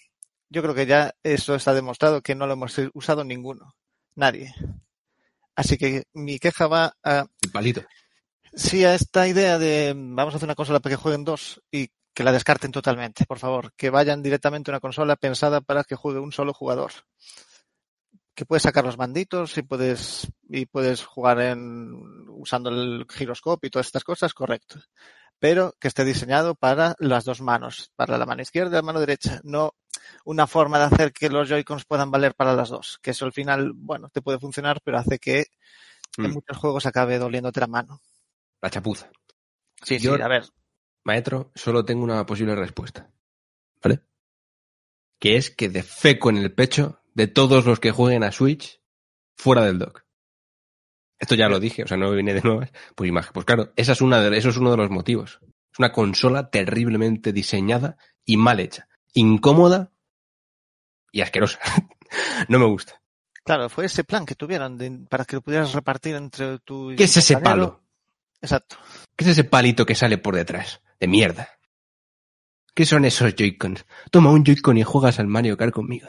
Yo creo que ya eso está demostrado que no lo hemos usado ninguno. Nadie. Así que mi queja va a El palito. Sí, a esta idea de vamos a hacer una consola para que jueguen dos y que la descarten totalmente, por favor. Que vayan directamente a una consola pensada para que juegue un solo jugador. Que puedes sacar los manditos y puedes, y puedes jugar en, usando el giroscopio y todas estas cosas, correcto. Pero que esté diseñado para las dos manos, para la mano izquierda y la mano derecha. No una forma de hacer que los Joy-Cons puedan valer para las dos. Que eso al final, bueno, te puede funcionar, pero hace que en Mm, muchos juegos acabe doliéndote la mano. la chapuza. Sí, Yo- sí, a ver. Maestro, solo tengo una posible respuesta. ¿Vale? Que es que defeco en el pecho de todos los que jueguen a Switch fuera del dock. Esto ya lo dije, o sea, no viene de nuevas. Pues, imag- pues claro, esa es una de, eso es uno de los motivos. Es una consola terriblemente diseñada y mal hecha. Incómoda y asquerosa. no me gusta. Claro, fue ese plan que tuvieron de- para que lo pudieras repartir entre tu. ¿Qué es ese compañero. palo? Exacto. ¿Qué es ese palito que sale por detrás? De mierda. ¿Qué son esos Joy-Cons? Toma un Joy-Con y juegas al Mario Kart conmigo.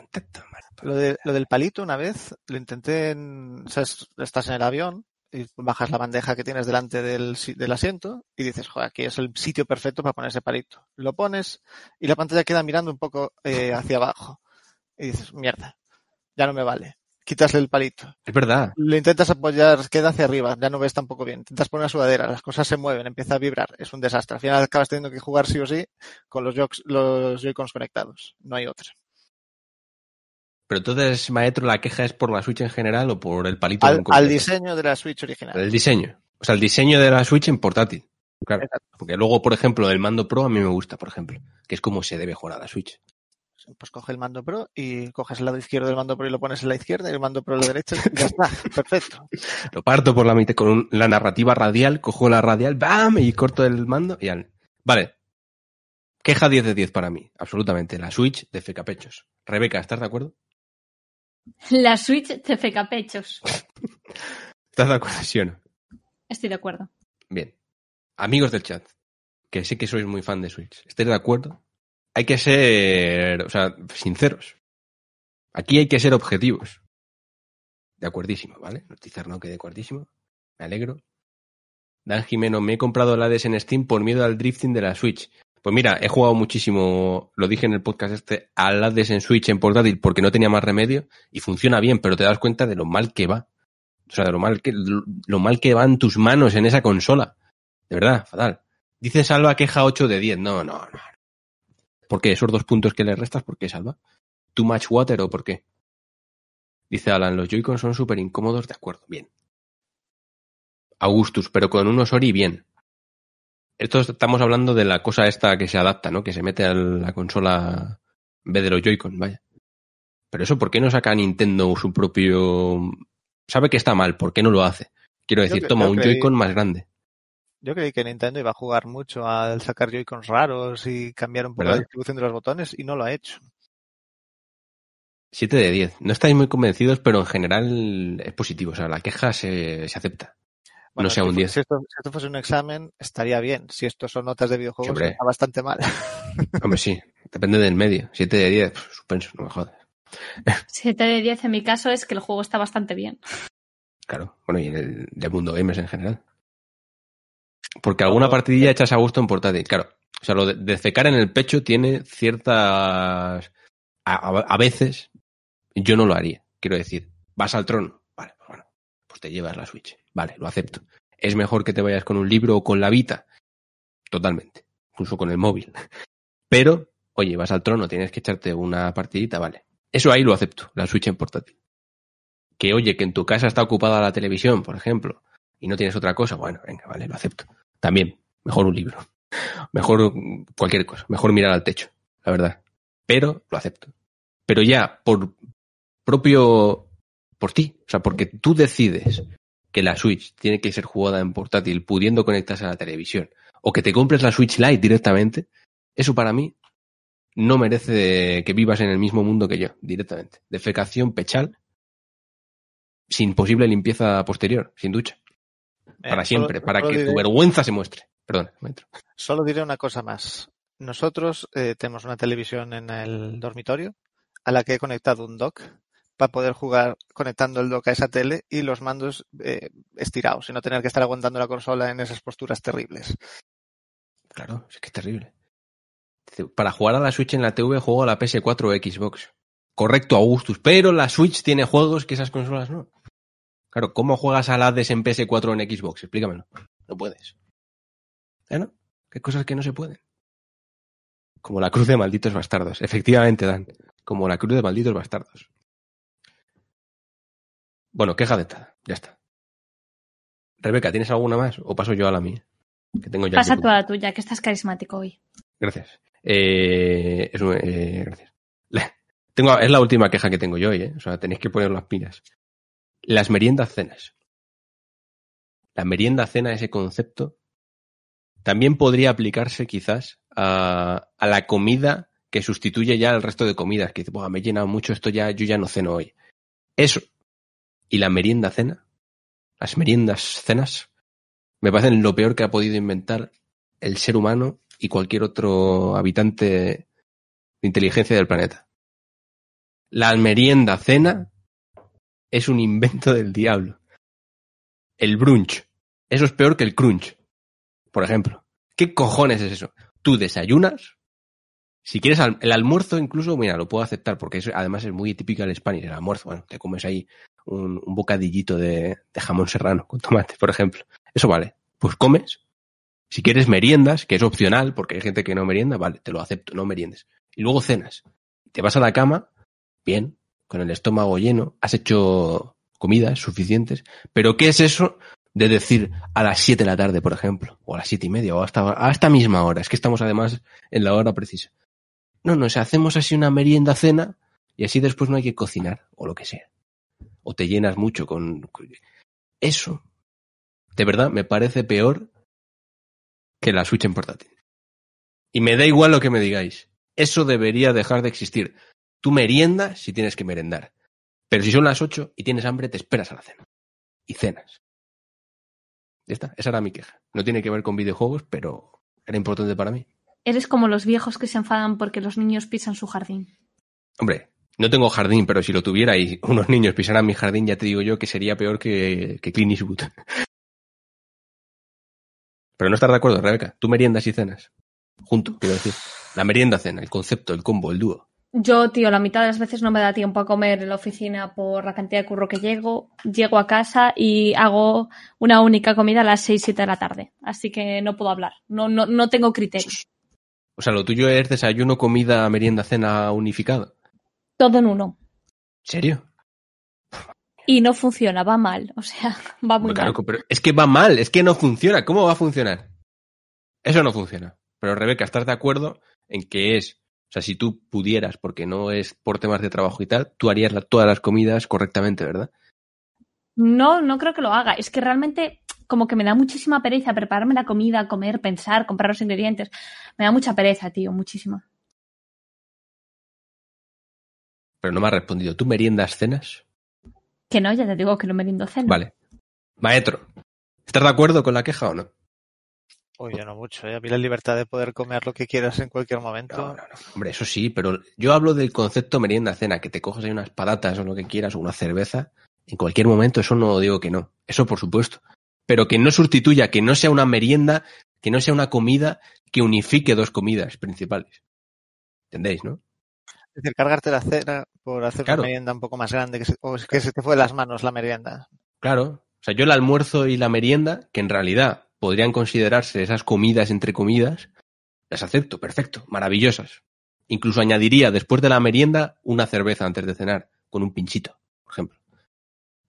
Lo, de, lo del palito, una vez lo intenté en. o sea, es- estás en el avión y bajas la bandeja que tienes delante del, del asiento y dices, joder, aquí es el sitio perfecto para poner ese palito. Lo pones y la pantalla queda mirando un poco eh, hacia abajo. Y dices, mierda, ya no me vale. Quitas el palito. Es verdad. Le intentas apoyar, queda hacia arriba, ya no ves tampoco bien. Intentas poner una sudadera, las cosas se mueven, empieza a vibrar, es un desastre. Al final acabas teniendo que jugar sí o sí con los Joy- los Joy-Cons conectados. No hay otra. Pero entonces, maestro, la queja es por la Switch en general o por el palito Al, al diseño de la Switch original. El diseño. O sea, el diseño de la Switch en portátil. Claro. Exacto. Porque luego, por ejemplo, el mando Pro a mí me gusta, por ejemplo. Que es como se debe jugar a la Switch. Pues coge el mando Pro y coges el lado izquierdo del mando Pro y lo pones en la izquierda y el mando Pro en la derecha y ya está. Perfecto. Lo parto por la mitad con un- la narrativa radial, cojo la radial, ¡bam! Y corto el mando y al... Vale. Queja 10 de 10 para mí. Absolutamente. La Switch de fecapechos. Rebeca, ¿estás de acuerdo? La Switch te feca pechos. ¿Estás de acuerdo, sí o no? Estoy de acuerdo. Bien. Amigos del chat, que sé que sois muy fan de Switch, ¿estáis de acuerdo? Hay que ser, o sea, sinceros. Aquí hay que ser objetivos. De acuerdísimo, ¿vale? Notizar no que de acuerdísimo. Me alegro. Dan Jimeno, me he comprado Hades en Steam por miedo al drifting de la Switch. Pues mira, he jugado muchísimo, lo dije en el podcast este, al Hades en Switch en portátil porque no tenía más remedio y funciona bien, pero te das cuenta de lo mal que va. O sea, de lo mal que, lo mal que van tus manos en esa consola. De verdad, fatal. Dice Salva queja 8 de 10. No, no, no. ¿Por qué? ¿Esos dos puntos que le restas? ¿Por qué, Salva? ¿Too much water o por qué? Dice Alan, los Joy-Con son súper incómodos, de acuerdo, bien. Augustus, pero con unos Ori bien. Esto estamos hablando de la cosa esta que se adapta, ¿no? Que se mete a la consola en vez de los Joy-Con, vaya. Pero eso, ¿por qué no saca Nintendo su propio... Sabe que está mal, ¿por qué no lo hace? Quiero decir, toma un Joy-Con más grande. Yo creí que Nintendo iba a jugar mucho al sacar Joy-Cons raros y cambiar un poco ¿Verdad? la distribución de los botones y no lo ha hecho. 7 de 10. No estáis muy convencidos, pero en general es positivo. O sea, la queja se, se acepta. Bueno, no sea si un fu- 10. Si esto, si esto fuese un examen, estaría bien. Si esto son notas de videojuegos, Hombre. está bastante mal. Hombre, sí. Depende del medio. 7 de 10. pf, suspenso, no me jodas. 7 de 10 en mi caso es que el juego está bastante bien. Claro. Bueno, y en el del mundo gamers en general. Porque alguna partidilla echas a gusto en portátil. Claro. O sea, lo de, de cecar en el pecho tiene ciertas... A, a- a veces yo no lo haría. Quiero decir, vas al trono. Vale, pues bueno. Pues te llevas la Switch. Vale, lo acepto. Es mejor que te vayas con un libro o con la Vita. Totalmente. Incluso con el móvil. Pero, oye, vas al trono, tienes que echarte una partidita, vale. Eso ahí lo acepto, la Switch en portátil. Que oye, que en tu casa está ocupada la televisión, por ejemplo, y no tienes otra cosa, bueno, venga, vale, lo acepto. También, mejor un libro. Mejor cualquier cosa, mejor mirar al techo, la verdad. Pero lo acepto. Pero ya, por propio, por ti, o sea, porque tú decides que la Switch tiene que ser jugada en portátil, pudiendo conectarse a la televisión, o que te compres la Switch Lite directamente, eso para mí no merece que vivas en el mismo mundo que yo, directamente. Defecación pechal, sin posible limpieza posterior, sin ducha. Eh, Para solo- siempre, para solo que tu vergüenza se muestre. Perdón. Solo diré una cosa más. Nosotros eh, tenemos una televisión en el dormitorio a la que he conectado un dock para poder jugar conectando el dock a esa tele y los mandos eh, estirados y no tener que estar aguantando la consola en esas posturas terribles. Claro, es que es terrible. Para jugar a la Switch en la TV juego a la PS4 o Xbox. Correcto, Augustus, pero la Switch tiene juegos que esas consolas no. Claro, ¿cómo juegas a la Hades en PS4 o en Xbox? Explícamelo. No puedes. ¿Eh, no? Qué cosas que no se pueden. Como la cruz de malditos bastardos. Efectivamente, Dan. Como la cruz de malditos bastardos. Bueno, queja de esta. Ya está. Rebeca, ¿tienes alguna más? ¿O paso yo a la mía? Que tengo ya Pasa tú a la tuya, que estás carismático hoy. Gracias. Eh, es un- eh, gracias. La- tengo, es la última queja que tengo yo hoy, ¿eh? O sea, tenéis que poner las pilas. Las meriendas cenas. La merienda cena, ese concepto, también podría aplicarse quizás a, a la comida que sustituye ya al resto de comidas. Que dice, "Buah, me he llenado mucho esto ya, yo ya no ceno hoy. Eso. Y la merienda cena, las meriendas cenas, me parecen lo peor que ha podido inventar el ser humano y cualquier otro habitante de inteligencia del planeta. La merienda cena es un invento del diablo. El brunch. Eso es peor que el crunch. Por ejemplo. ¿Qué cojones es eso? Tú desayunas. Si quieres el almuerzo, incluso, mira, lo puedo aceptar porque además es muy típico del Spanish, el almuerzo. Bueno, te comes ahí un, un bocadillito de, de jamón serrano con tomate, por ejemplo. Eso vale. Pues comes, si quieres meriendas, que es opcional, porque hay gente que no merienda, vale, te lo acepto, no meriendes. Y luego cenas. Te vas a la cama, bien, con el estómago lleno, has hecho comidas suficientes, pero ¿qué es eso de decir a las 7 de la tarde, por ejemplo, o a las siete y media, o hasta a esta misma hora? Es que estamos además en la hora precisa. No, no, o sea, hacemos así una merienda cena y así después no hay que cocinar, o lo que sea. O te llenas mucho con... Eso, de verdad, me parece peor que la Switch en portátil. Y me da igual lo que me digáis. Eso debería dejar de existir. Tú meriendas si tienes que merendar. Pero si son las 8 y tienes hambre, te esperas a la cena. Y cenas. Ya está, esa era mi queja. No tiene que ver con videojuegos, pero era importante para mí. Eres como los viejos que se enfadan porque los niños pisan su jardín. Hombre, no tengo jardín, pero si lo tuviera y unos niños pisaran mi jardín, ya te digo yo que sería peor que, que Clint Eastwood. Pero no estás de acuerdo, Rebeca. Tú meriendas y cenas. Junto, quiero decir. La merienda cena, el concepto, el combo, el dúo. Yo, tío, la mitad de las veces no me da tiempo a comer en la oficina por la cantidad de curro que llego. Llego a casa y hago una única comida a las 6, 7 de la tarde. Así que no puedo hablar. No, no, no tengo criterio. O sea, lo tuyo es desayuno, comida, merienda, cena unificado. Todo en uno. ¿En serio? Y no funciona, va mal. O sea, va muy Claro, mal. pero es que va mal, es que no funciona. ¿Cómo va a funcionar? Eso no funciona. Pero Rebeca, ¿estás de acuerdo en que es, o sea, si tú pudieras, porque no es por temas de trabajo y tal, tú harías la- todas las comidas correctamente, ¿verdad? No, no creo que lo haga. Es que realmente como que me da muchísima pereza prepararme la comida, comer, pensar, comprar los ingredientes. Me da mucha pereza, tío, muchísima. Pero no me has respondido. ¿Tú meriendas cenas? Que no, ya te digo que no me rindo cena. Vale. Maestro, ¿estás de acuerdo con la queja o no? Uy, yo no mucho, ¿eh? A mí la libertad de poder comer lo que quieras en cualquier momento. No, no, no. Hombre, eso sí, pero yo hablo del concepto merienda-cena, que te cojas ahí unas patatas o lo que quieras, o una cerveza, en cualquier momento, eso no digo que no. Eso por supuesto. Pero que no sustituya, que no sea una merienda, que no sea una comida que unifique dos comidas principales. ¿Entendéis, no? Es decir, cargarte la cena por hacer Claro. una merienda un poco más grande, que se, o es que se te fue de las manos la merienda. Claro. O sea, yo el almuerzo y la merienda, que en realidad podrían considerarse esas comidas entre comidas, las acepto, perfecto, maravillosas. Incluso añadiría después de la merienda una cerveza antes de cenar, con un pinchito, por ejemplo.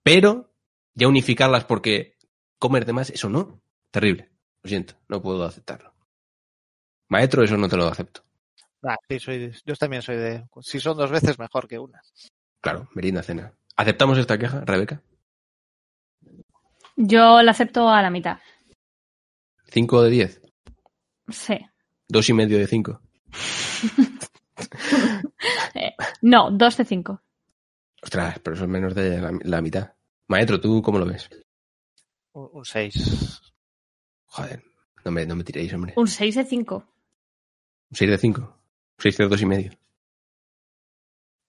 Pero ya unificarlas porque comer de más, eso no. Terrible. Lo siento, no puedo aceptarlo. Maestro, eso no te lo acepto. Ah, sí, soy de- yo también soy de... Si son dos veces, mejor que una. Claro, merienda, cena. ¿Aceptamos esta queja, Rebeca? Yo la acepto a la mitad. ¿Cinco de diez? Sí. ¿Dos y medio de cinco? No, dos de cinco. Ostras, pero eso es menos de la, la mitad. Maestro, ¿tú cómo lo ves? Un, un seis. Joder, no me, no me tiréis, hombre. Un seis de cinco. ¿Un 6 de 5? ¿Un 6 de 2 y medio?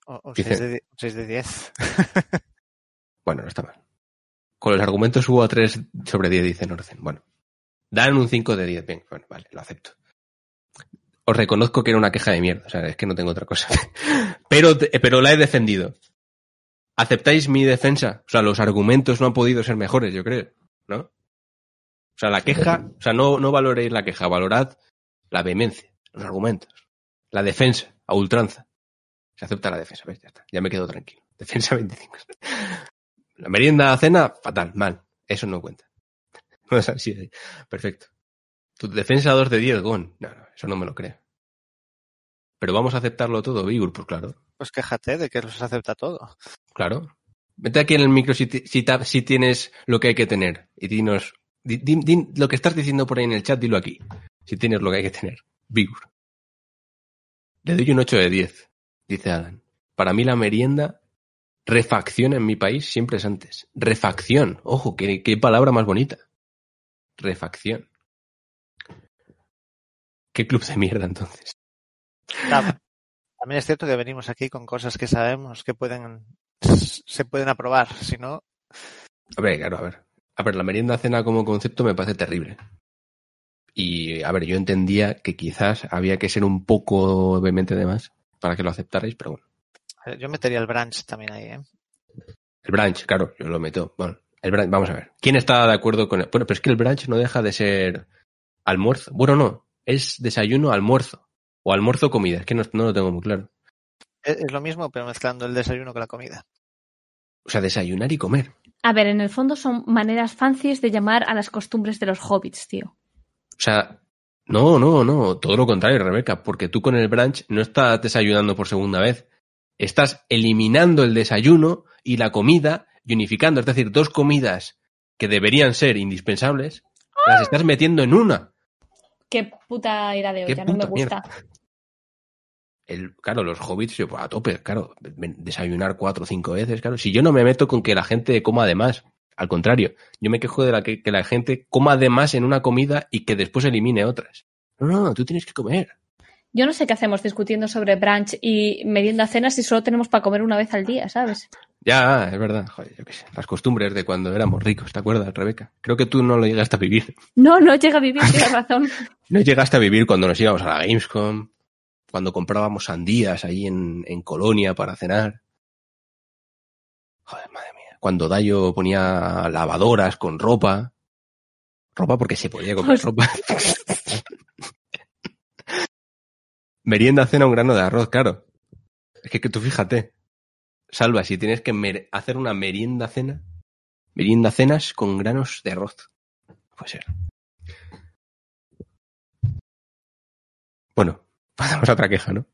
O- Un de, die- un seis de diez. Bueno, no está mal. Con los argumentos hubo a 3 sobre 10, dice Norcen. Bueno, dan un 5 de 10. Bien, bueno, vale, lo acepto. Os reconozco que era una queja de mierda, o sea, es que no tengo otra cosa. pero, pero la he defendido. ¿Aceptáis mi defensa? O sea, los argumentos no han podido ser mejores, yo creo, ¿no? O sea, la queja, o sea, no, no valoréis la queja, valorad la vehemencia, los argumentos, la defensa, a ultranza. Se acepta la defensa, ¿ves? Ya está, ya me quedo tranquilo. Defensa 25. La merienda, cena, fatal, mal. Eso no cuenta. Sí, perfecto. Tu defensa 2 de 10, Gon. No, no, eso no me lo creo. Pero vamos a aceptarlo todo, Vigur, pues claro. Pues quéjate de que los acepta todo. Claro. Vete aquí en el micro si, si, tienes lo que hay que tener. Y dinos. di- di- di- lo que estás diciendo por ahí en el chat, dilo aquí. Si tienes lo que hay que tener. Vigur. Le doy un 8 de 10, dice Alan. Para mí la merienda, refacción en mi país siempre es antes. Refacción. Ojo, qué, qué palabra más bonita. Refacción. ¿Qué club de mierda entonces? Claro. También es cierto que venimos aquí con cosas que sabemos que pueden se pueden aprobar. Si no, A ver, claro, a ver. A ver, la merienda cena como concepto me parece terrible. Y, a ver, yo entendía que quizás había que ser un poco vehemente de más para que lo aceptarais, pero bueno. yo metería el branch también ahí, ¿eh? El brunch, claro, yo lo meto. Bueno, el brunch, vamos a ver. ¿Quién está de acuerdo con el... Bueno, pero es que el brunch no deja de ser almuerzo. Bueno, no, es desayuno, almuerzo. O almuerzo, comida. Es que no, no lo tengo muy claro. Es, es lo mismo, pero mezclando el desayuno con la comida. O sea, desayunar y comer. A ver, en el fondo son maneras fancies de llamar a las costumbres de los hobbits, tío. O sea, no, no, no, todo lo contrario, Rebeca, porque tú con el brunch no estás desayunando por segunda vez. Estás eliminando el desayuno y la comida y unificando, es decir, dos comidas que deberían ser indispensables, las estás metiendo en una. Qué puta ira de Qué olla, no me gusta. El, claro, los hobbits, yo, a tope, claro, desayunar cuatro o cinco veces, claro. Si yo no me meto con que la gente coma de más, al contrario, yo me quejo de la que, que la gente coma de más en una comida y que después elimine otras. No, no, tú tienes que comer. Yo no sé qué hacemos discutiendo sobre brunch y merienda cena si solo tenemos para comer una vez al día, ¿sabes? Ya, es verdad. Joder, yo qué sé. Las costumbres de cuando éramos ricos, ¿te acuerdas, Rebeca? Creo que tú no lo llegaste a vivir. No, no llega a vivir, tienes razón. No llegaste a vivir cuando nos íbamos a la Gamescom, cuando comprábamos sandías ahí en, en Colonia para cenar. Joder, madre mía. Cuando Dayo ponía lavadoras con ropa. Ropa porque se podía comprar Pues- ropa. Merienda, cena, un grano de arroz, claro. Es que, que tú fíjate. Salva, si tienes que hacer una merienda cena, merienda cenas con granos de arroz. Puede ser. Bueno, pasamos a otra queja, ¿no?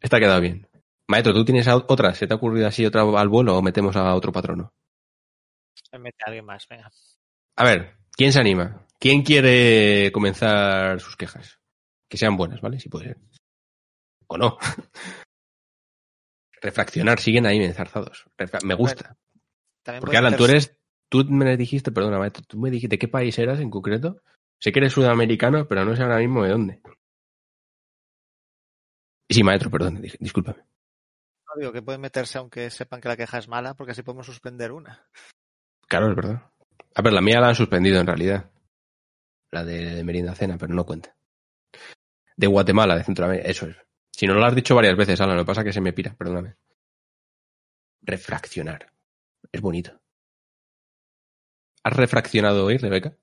Esta ha quedado bien. Maestro, ¿tú tienes otra? ¿Se te ha ocurrido así otra al vuelo o metemos a otro patrono? Mete a alguien más, venga. A ver, ¿quién se anima? ¿Quién quiere comenzar sus quejas? Que sean buenas, ¿vale? Si puede ser. O no. Refraccionar, siguen ahí enzarzados. Refra- me gusta. También Porque Alan, tú eres, tú me dijiste, perdona, maestro, tú me dijiste qué país eras en concreto. Sé que eres sudamericano, pero no sé ahora mismo de dónde. Sí, maestro, perdón, discúlpame. No digo que pueden meterse aunque sepan que la queja es mala, porque así podemos suspender una. Claro, es verdad. A ver, la mía la han suspendido en realidad. La de, de merienda cena, pero no cuenta. De Guatemala, de Centroamérica, eso es. Si no lo has dicho varias veces, Alan, lo que pasa es que se me pira, perdóname. Refraccionar. Es bonito. ¿Has refraccionado hoy, Rebeca?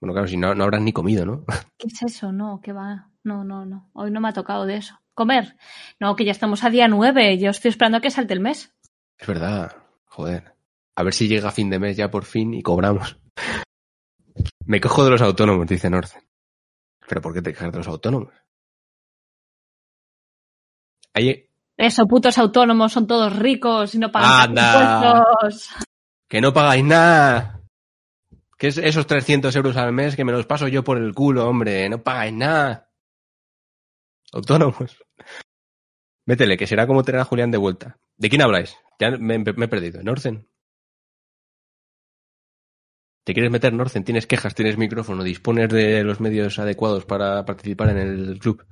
Bueno, claro, si no, no habrás ni comido, ¿no? ¿Qué es eso? No, ¿qué va? No, no, no. Hoy no me ha tocado de eso. ¿Comer? No, que ya estamos a día 9. Yo estoy esperando a que salte el mes. Es verdad. Joder. A ver si llega fin de mes ya por fin y cobramos. Me cojo de los autónomos, dice Norce. ¿Pero por qué te quejas de los autónomos? Ahí, Eso, putos autónomos, son todos ricos y no pagan impuestos. que no pagáis nada. Que es esos 300 euros al mes que me los paso yo por el culo, hombre. No pagáis nada. Autónomos. Métele, que será como tener a Julián de vuelta. ¿De quién habláis? Ya me, me he perdido. ¿Norcen? ¿Te quieres meter, Norcen? ¿Tienes quejas? ¿Tienes micrófono? ¿Dispones de los medios adecuados para participar en el club?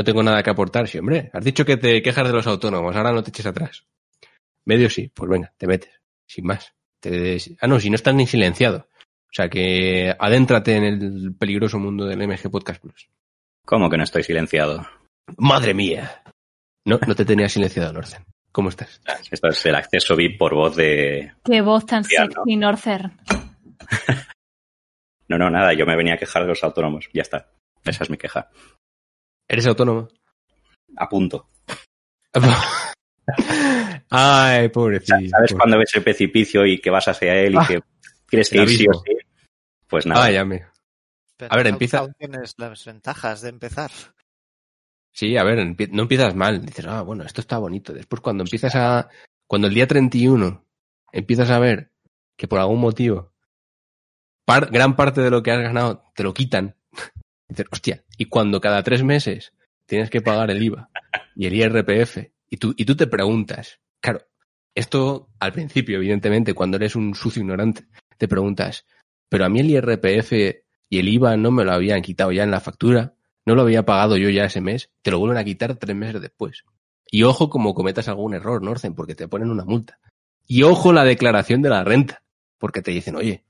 No tengo nada que aportar, sí, hombre. Has dicho que te quejas de los autónomos, ahora no te eches atrás. Medio sí, pues venga, te metes, sin más. Te- Ah, no, si no estás ni silenciado. O sea que adéntrate en el peligroso mundo del MG Podcast Plus. ¿Cómo que no estoy silenciado? ¡Madre mía! No, no te tenía silenciado, Norcen. ¿Cómo estás? Esto es el acceso VIP por voz de... Qué voz tan Ya, ¿no? sexy, Northern. No, no, nada, yo me venía a quejar de los autónomos. Ya está. Esa es mi queja. ¿Eres autónomo? A punto. Ay, pobrecito. ¿Sabes cuando ves el precipicio y que vas hacia él y Ah, que tienes que ir sí o sí? Pues nada. Ya me... Pero A ver, empieza- aún tienes las ventajas de empezar. Sí, a ver, no empiezas mal. Dices, ah, bueno, esto está bonito. Después cuando empiezas a... Cuando el día 31 empiezas a ver que por algún motivo par- gran parte de lo que has ganado te lo quitan. Dices, hostia, y cuando cada tres meses tienes que pagar el IVA y el IRPF y tú, y tú te preguntas, claro, esto al principio, evidentemente, cuando eres un sucio ignorante, te preguntas, pero a mí el IRPF y el IVA no me lo habían quitado ya en la factura, no lo había pagado yo ya ese mes, te lo vuelven a quitar tres meses después. Y ojo como cometas algún error, Norcen, porque te ponen una multa. Y ojo la declaración de la renta, porque te dicen, oye,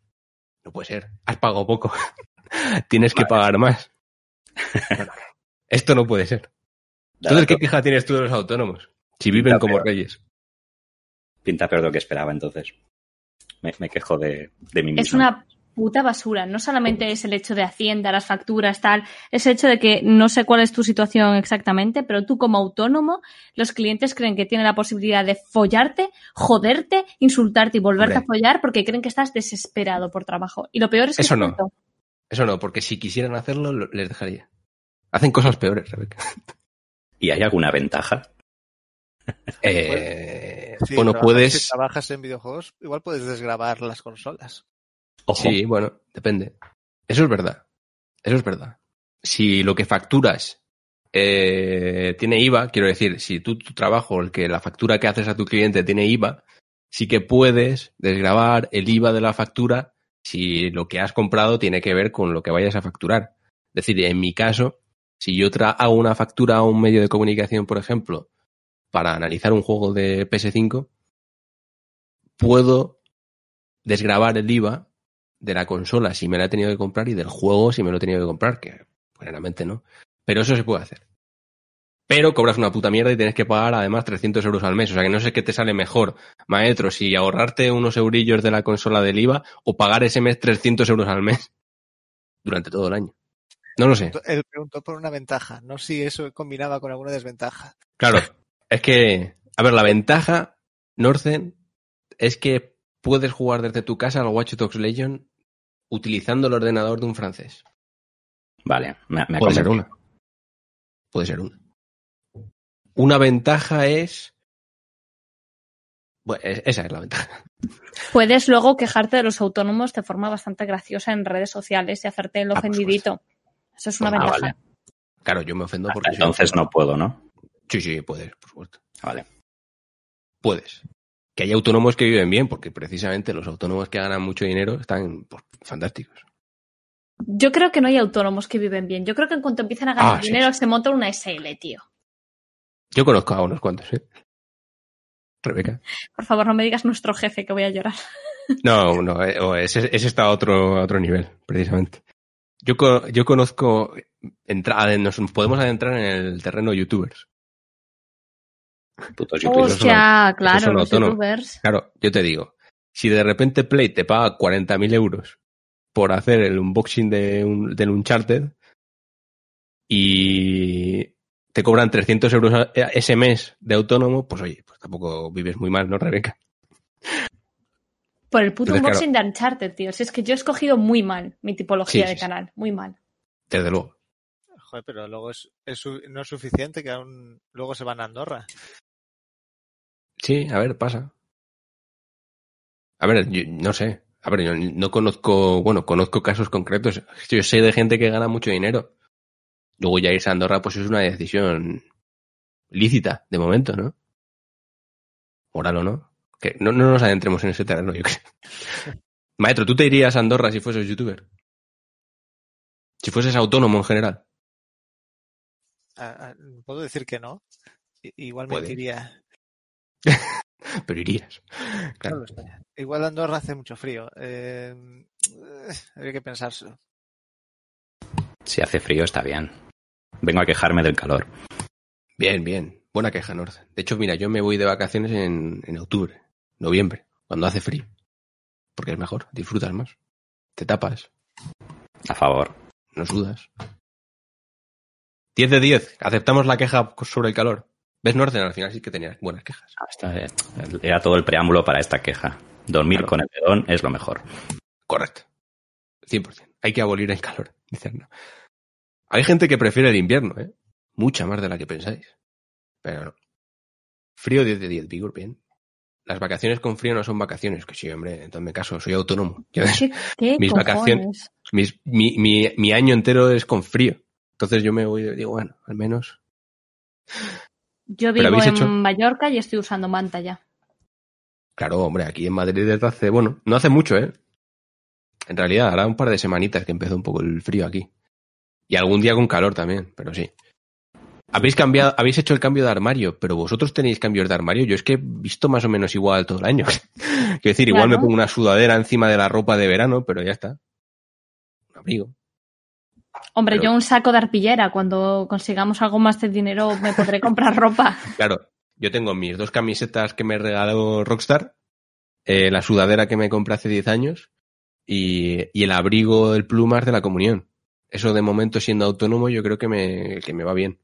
no puede ser, has pagado poco, tienes que pagar más. Esto no puede ser. Entonces, ¿qué queja tienes tú de los autónomos? Si viven como reyes. Pinta peor de lo que esperaba, entonces. Me, me quejo de, de mí mismo. Es una puta basura. No solamente es el hecho de Hacienda, las facturas, tal, es el hecho de que no sé cuál es tu situación exactamente, pero tú como autónomo, los clientes creen que tienen la posibilidad de follarte, joderte, insultarte y volverte Hombre. a follar porque creen que estás desesperado por trabajo. Y lo peor es que Eso es no. cierto. Eso no, porque si quisieran hacerlo, lo- les dejaría. Hacen cosas peores, Rebeca. ¿Y hay alguna ventaja? Eh, Sí, bueno, puedes... Si trabajas en videojuegos, igual puedes desgrabar las consolas. Ojo. Sí, bueno, depende. Eso es verdad. Eso es verdad. Si lo que facturas eh, tiene IVA, quiero decir, si tú, tu trabajo, el que la factura que haces a tu cliente tiene IVA, sí que puedes desgravar el IVA de la factura si lo que has comprado tiene que ver con lo que vayas a facturar. Es decir, en mi caso, si yo tra- hago una factura a un medio de comunicación, por ejemplo, para analizar un juego de PS5, puedo desgravar el IVA de la consola si me la he tenido que comprar y del juego si me lo he tenido que comprar, que generalmente no. Pero eso se puede hacer. Pero cobras una puta mierda y tienes que pagar además 300 euros al mes. O sea que no sé qué te sale mejor, maestro, si ahorrarte unos eurillos de la consola del IVA o pagar ese mes 300 euros al mes durante todo el año. No lo sé. Él preguntó por una ventaja, no si eso combinaba con alguna desventaja. Claro, es que, a ver, la ventaja, Norcen, es que puedes jugar desde tu casa al Watch Dogs Legion utilizando el ordenador de un francés. Vale, me, me ha Puede ser una. Puede ser una. Una ventaja es. Bueno, es- esa es la ventaja. Puedes luego quejarte de los autónomos de forma bastante graciosa en redes sociales y hacerte el Ah, ofendidito. Eso es una Ah, ventaja. vale. Claro, yo me ofendo porque Entonces no puedo, ¿no? Sí, sí, puedes, por supuesto. Vale. Puedes. Que hay autónomos que viven bien, porque precisamente los autónomos que ganan mucho dinero están pues, fantásticos. Yo creo que no hay autónomos que viven bien. Yo creo que en cuanto empiezan a ganar Ah, sí, dinero se monta una SL, tío. Yo conozco a unos cuantos, ¿eh? Rebeca. Por favor, no me digas nuestro jefe que voy a llorar. No, no, eh, ese, ese está a otro, a otro nivel, precisamente. Yo, yo conozco, entra- nos podemos adentrar en el terreno youtubers. Putos youtubers. Hostia, claro, son los youtubers. Claro, yo te digo, si de repente Play te paga 40.000 euros por hacer el unboxing de un, del Uncharted y te cobran 300 euros a- ese mes de autónomo, pues oye, pues tampoco vives muy mal, ¿no, Rebeca? Por el puto Entonces, unboxing de Uncharted, tío. Si es que yo he escogido muy mal mi tipología Sí, de sí, sí. canal. Muy mal. Desde luego. Joder, pero luego es, no es suficiente que aún luego se van a Andorra. Sí, a ver, pasa. A ver, yo no sé. A ver, yo no conozco, bueno, conozco casos concretos. Yo sé de gente que gana mucho dinero. Luego ya irse a Andorra, pues es una decisión lícita, de momento, ¿no? Moral o no. Que no, no nos adentremos en ese terreno, yo creo. Maestro, ¿tú te irías a Andorra si fueses youtuber? Si fueses autónomo en general. Ah, ah, ¿Puedo decir que no? I- Igual me Puedes. iría. Pero irías. Claro. Igual Andorra hace mucho frío. Eh, eh, habría que pensárselo. Si hace frío está bien. Vengo a quejarme del calor. Bien, bien. Buena queja, North. De hecho, mira, yo me voy de vacaciones en, en octubre, noviembre, cuando hace frío. Porque es mejor, disfrutas más. Te tapas, A favor. no sudas. 10 de 10. Aceptamos la queja sobre el calor. ¿Ves, Northern? Al final sí que tenías buenas quejas. Ah, esta, eh, Era todo el preámbulo para esta queja. Dormir Claro. con el pedón es lo mejor. Correcto. 100%. Hay que abolir el calor. Dicen, no. Hay gente que prefiere el invierno, ¿eh? Mucha más de la que pensáis. Pero no. Frío 10 de 10, Vigor, bien. Las vacaciones con frío no son vacaciones. Que sí, hombre, en todo mi caso, soy autónomo. ¿Qué, qué Mis cojones? vacaciones. mis- mi, mi, mi año entero es con frío. Entonces yo me voy y digo, bueno, al menos. Yo vivo en hecho- Mallorca y estoy usando manta ya. Claro, hombre, aquí en Madrid desde hace, bueno, no hace mucho, ¿eh? En realidad, hará un par de semanitas que empezó un poco el frío aquí. Y algún día con calor también, pero sí. Habéis cambiado, habéis hecho el cambio de armario, pero vosotros tenéis cambios de armario. Yo es que he visto más o menos igual todo el año. Quiero decir, igual Claro. me pongo una sudadera encima de la ropa de verano, pero ya está. Un abrigo. Hombre, Pero- yo un saco de arpillera. Cuando consigamos algo más de dinero me podré comprar ropa. Claro, yo tengo mis dos camisetas que me regaló Rockstar, eh, la sudadera que me compré hace 10 años y, y el abrigo del plumas de la comunión. Eso de momento siendo autónomo yo creo que me, que me va bien.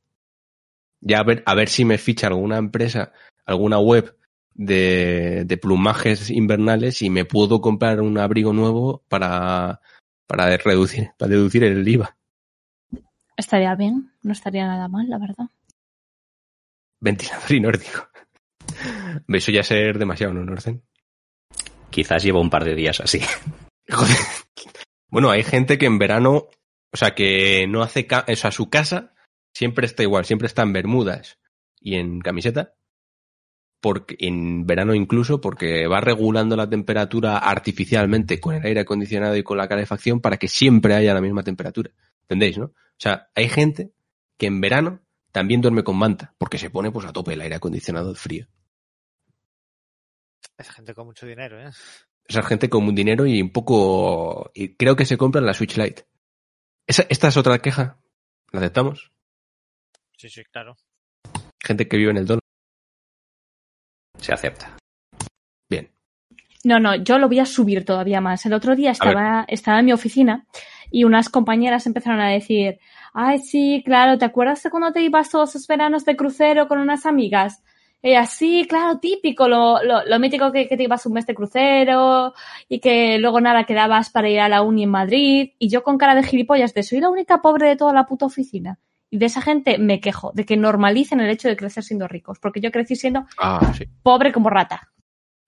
Ya a ver, a ver si me ficha alguna empresa, alguna web de, de plumajes invernales y me puedo comprar un abrigo nuevo para, para reducir, para deducir el IVA. Estaría bien, no estaría nada mal, la verdad. Ventilador y nórdico. Eso ya ser demasiado, ¿no, Norcen? Quizás llevo un par de días así. Joder. Bueno, hay gente que en verano, o sea, que no hace, o sea, su casa siempre está igual, siempre está en bermudas y en camiseta, porque en verano incluso, porque va regulando la temperatura artificialmente con el aire acondicionado y con la calefacción para que siempre haya la misma temperatura. ¿Entendéis, no? O sea, hay gente que en verano también duerme con manta, porque se pone pues a tope el aire acondicionado de frío. Es gente con mucho dinero, ¿eh? Esa gente con un dinero y un poco. Y creo que se compran la Switch Lite. Esa, esta es otra queja. ¿La aceptamos? Sí, sí, claro. Gente que vive en el dólar. Se acepta. Bien. No, no, yo lo voy a subir todavía más. El otro día estaba, estaba en mi oficina y unas compañeras empezaron a decir, ay, sí, claro, ¿te acuerdas de cuando te ibas todos esos veranos de crucero con unas amigas? Ella, sí, claro, típico, lo, lo, lo mítico que, que te ibas un mes de crucero y que luego nada quedabas para ir a la uni en Madrid. Y yo con cara de gilipollas de soy la única pobre de toda la puta oficina. Y de esa gente me quejo, de que normalicen el hecho de crecer siendo ricos, porque yo crecí siendo Ah, sí. pobre como rata.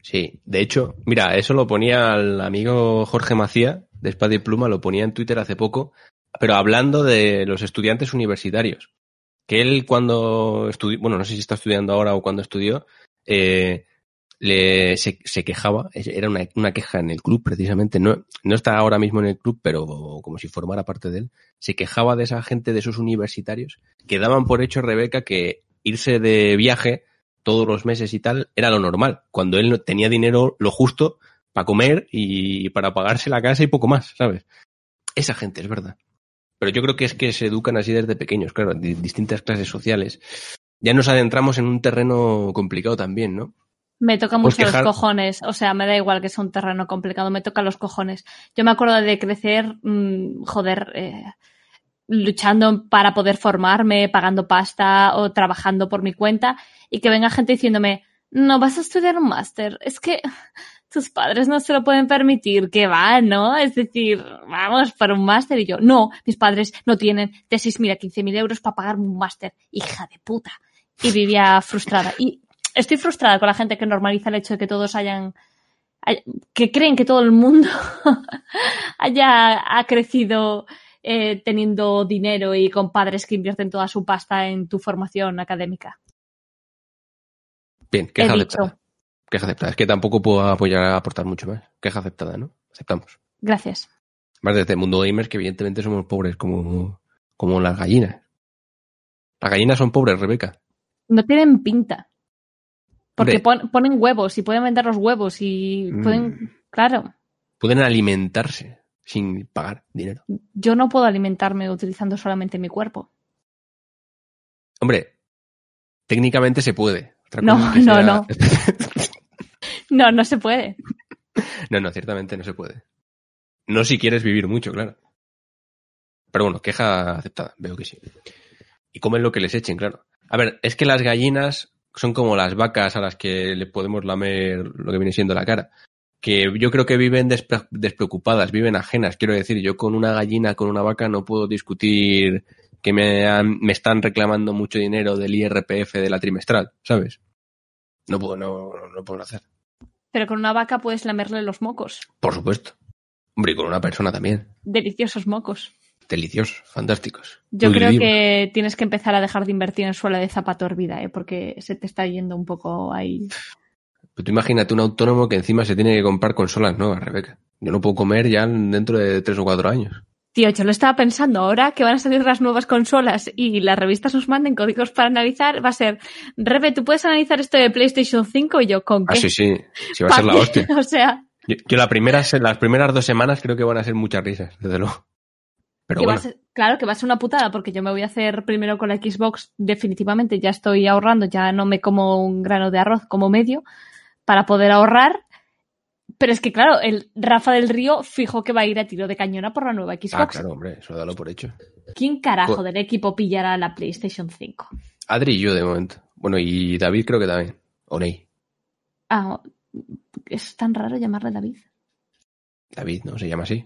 Sí. De hecho, mira, eso lo ponía el amigo Jorge Macía, de Espada y Pluma, lo ponía en Twitter hace poco, pero hablando de los estudiantes universitarios. Que él cuando estudió, bueno, no sé si está estudiando ahora o cuando estudió, eh, le, se, se quejaba, era una, una queja en el club precisamente, no, no está ahora mismo en el club, pero como si formara parte de él, se quejaba de esa gente, de esos universitarios, que daban por hecho, Rebeca, que irse de viaje todos los meses y tal era lo normal, cuando él no tenía dinero lo justo para comer y para pagarse la casa y poco más, ¿sabes? Esa gente, es verdad. Pero yo creo que es que se educan así desde pequeños, claro, de distintas clases sociales. Ya nos adentramos en un terreno complicado también, ¿no? Me toca Pues mucho los cojones. O sea, me da igual que sea un terreno complicado, me toca los cojones. Yo me acuerdo de crecer, mm, joder, eh, luchando para poder formarme, pagando pasta o trabajando por mi cuenta y que venga gente diciéndome, no vas a estudiar un máster. Es que tus padres no se lo pueden permitir, que va, ¿no? Es decir, vamos por un máster y yo, no, mis padres no tienen de 6.000 a 15.000 euros para pagarme un máster. Hija de puta. Y vivía frustrada. Y estoy frustrada con la gente que normaliza el hecho de que todos hayan, hay- que creen que todo el mundo haya ha crecido eh, teniendo dinero y con padres que invierten toda su pasta en tu formación académica. Bien, He queja dicho. Queja aceptada. Es que tampoco puedo apoyar a aportar mucho más. Queja aceptada, ¿no? Aceptamos. Gracias. Más desde el mundo gamers que evidentemente somos pobres como, como las gallinas. Las gallinas son pobres, Rebeca. No tienen pinta. Porque pon- ponen huevos y pueden vender los huevos y Mm. pueden... Claro, Pueden alimentarse sin pagar dinero. yo no puedo alimentarme utilizando solamente mi cuerpo. Hombre, técnicamente se puede. Otra No, cosa es que no, sea- no. No, no se puede. no, no, ciertamente no se puede. No si quieres vivir mucho, claro. Pero bueno, queja aceptada, veo que sí. Y comen lo que les echen, claro. A ver, es que las gallinas son como las vacas a las que le podemos lamer lo que viene siendo la cara. Que yo creo que viven despre- despreocupadas, viven ajenas. Quiero decir, yo con una gallina, con una vaca, no puedo discutir que me, han- me están reclamando mucho dinero del IRPF de la trimestral, ¿sabes? No puedo, no, no puedo hacer. Pero con una vaca puedes lamerle los mocos. Por supuesto. Hombre, y con una persona también. Deliciosos mocos. Deliciosos, fantásticos. Yo creo que tienes que empezar a dejar de invertir en suela de zapato hervida, ¿eh? porque se te está yendo un poco ahí. Pero tú imagínate un autónomo que encima se tiene que comprar consolas nuevas, Rebeca. Yo no puedo comer ya dentro de tres o cuatro años. Tío, yo lo estaba pensando, ahora que van a salir las nuevas consolas y las revistas nos manden códigos para analizar, va a ser, Rebe, ¿tú puedes analizar esto de PlayStation 5? Y yo, ¿con Ah, qué? sí, sí. Sí, va a ¿Pa ser la hostia. O sea, Yo, yo la primera, las primeras dos semanas creo que van a ser muchas risas, desde luego. Pero que va bueno, a ser- claro que va a ser una putada porque yo me voy a hacer primero con la Xbox, definitivamente ya estoy ahorrando, ya no me como un grano de arroz como medio para poder ahorrar. Pero es que claro, el Rafa del Río fijo que va a ir a tiro de cañona por la nueva Xbox. ah, claro, hombre, eso dalo por hecho. ¿Quién carajo del equipo pillará la PlayStation 5? Adri y yo de momento. Bueno, y David creo que también. O Ney. Ah, es tan raro llamarle David. David, ¿no? Se llama así.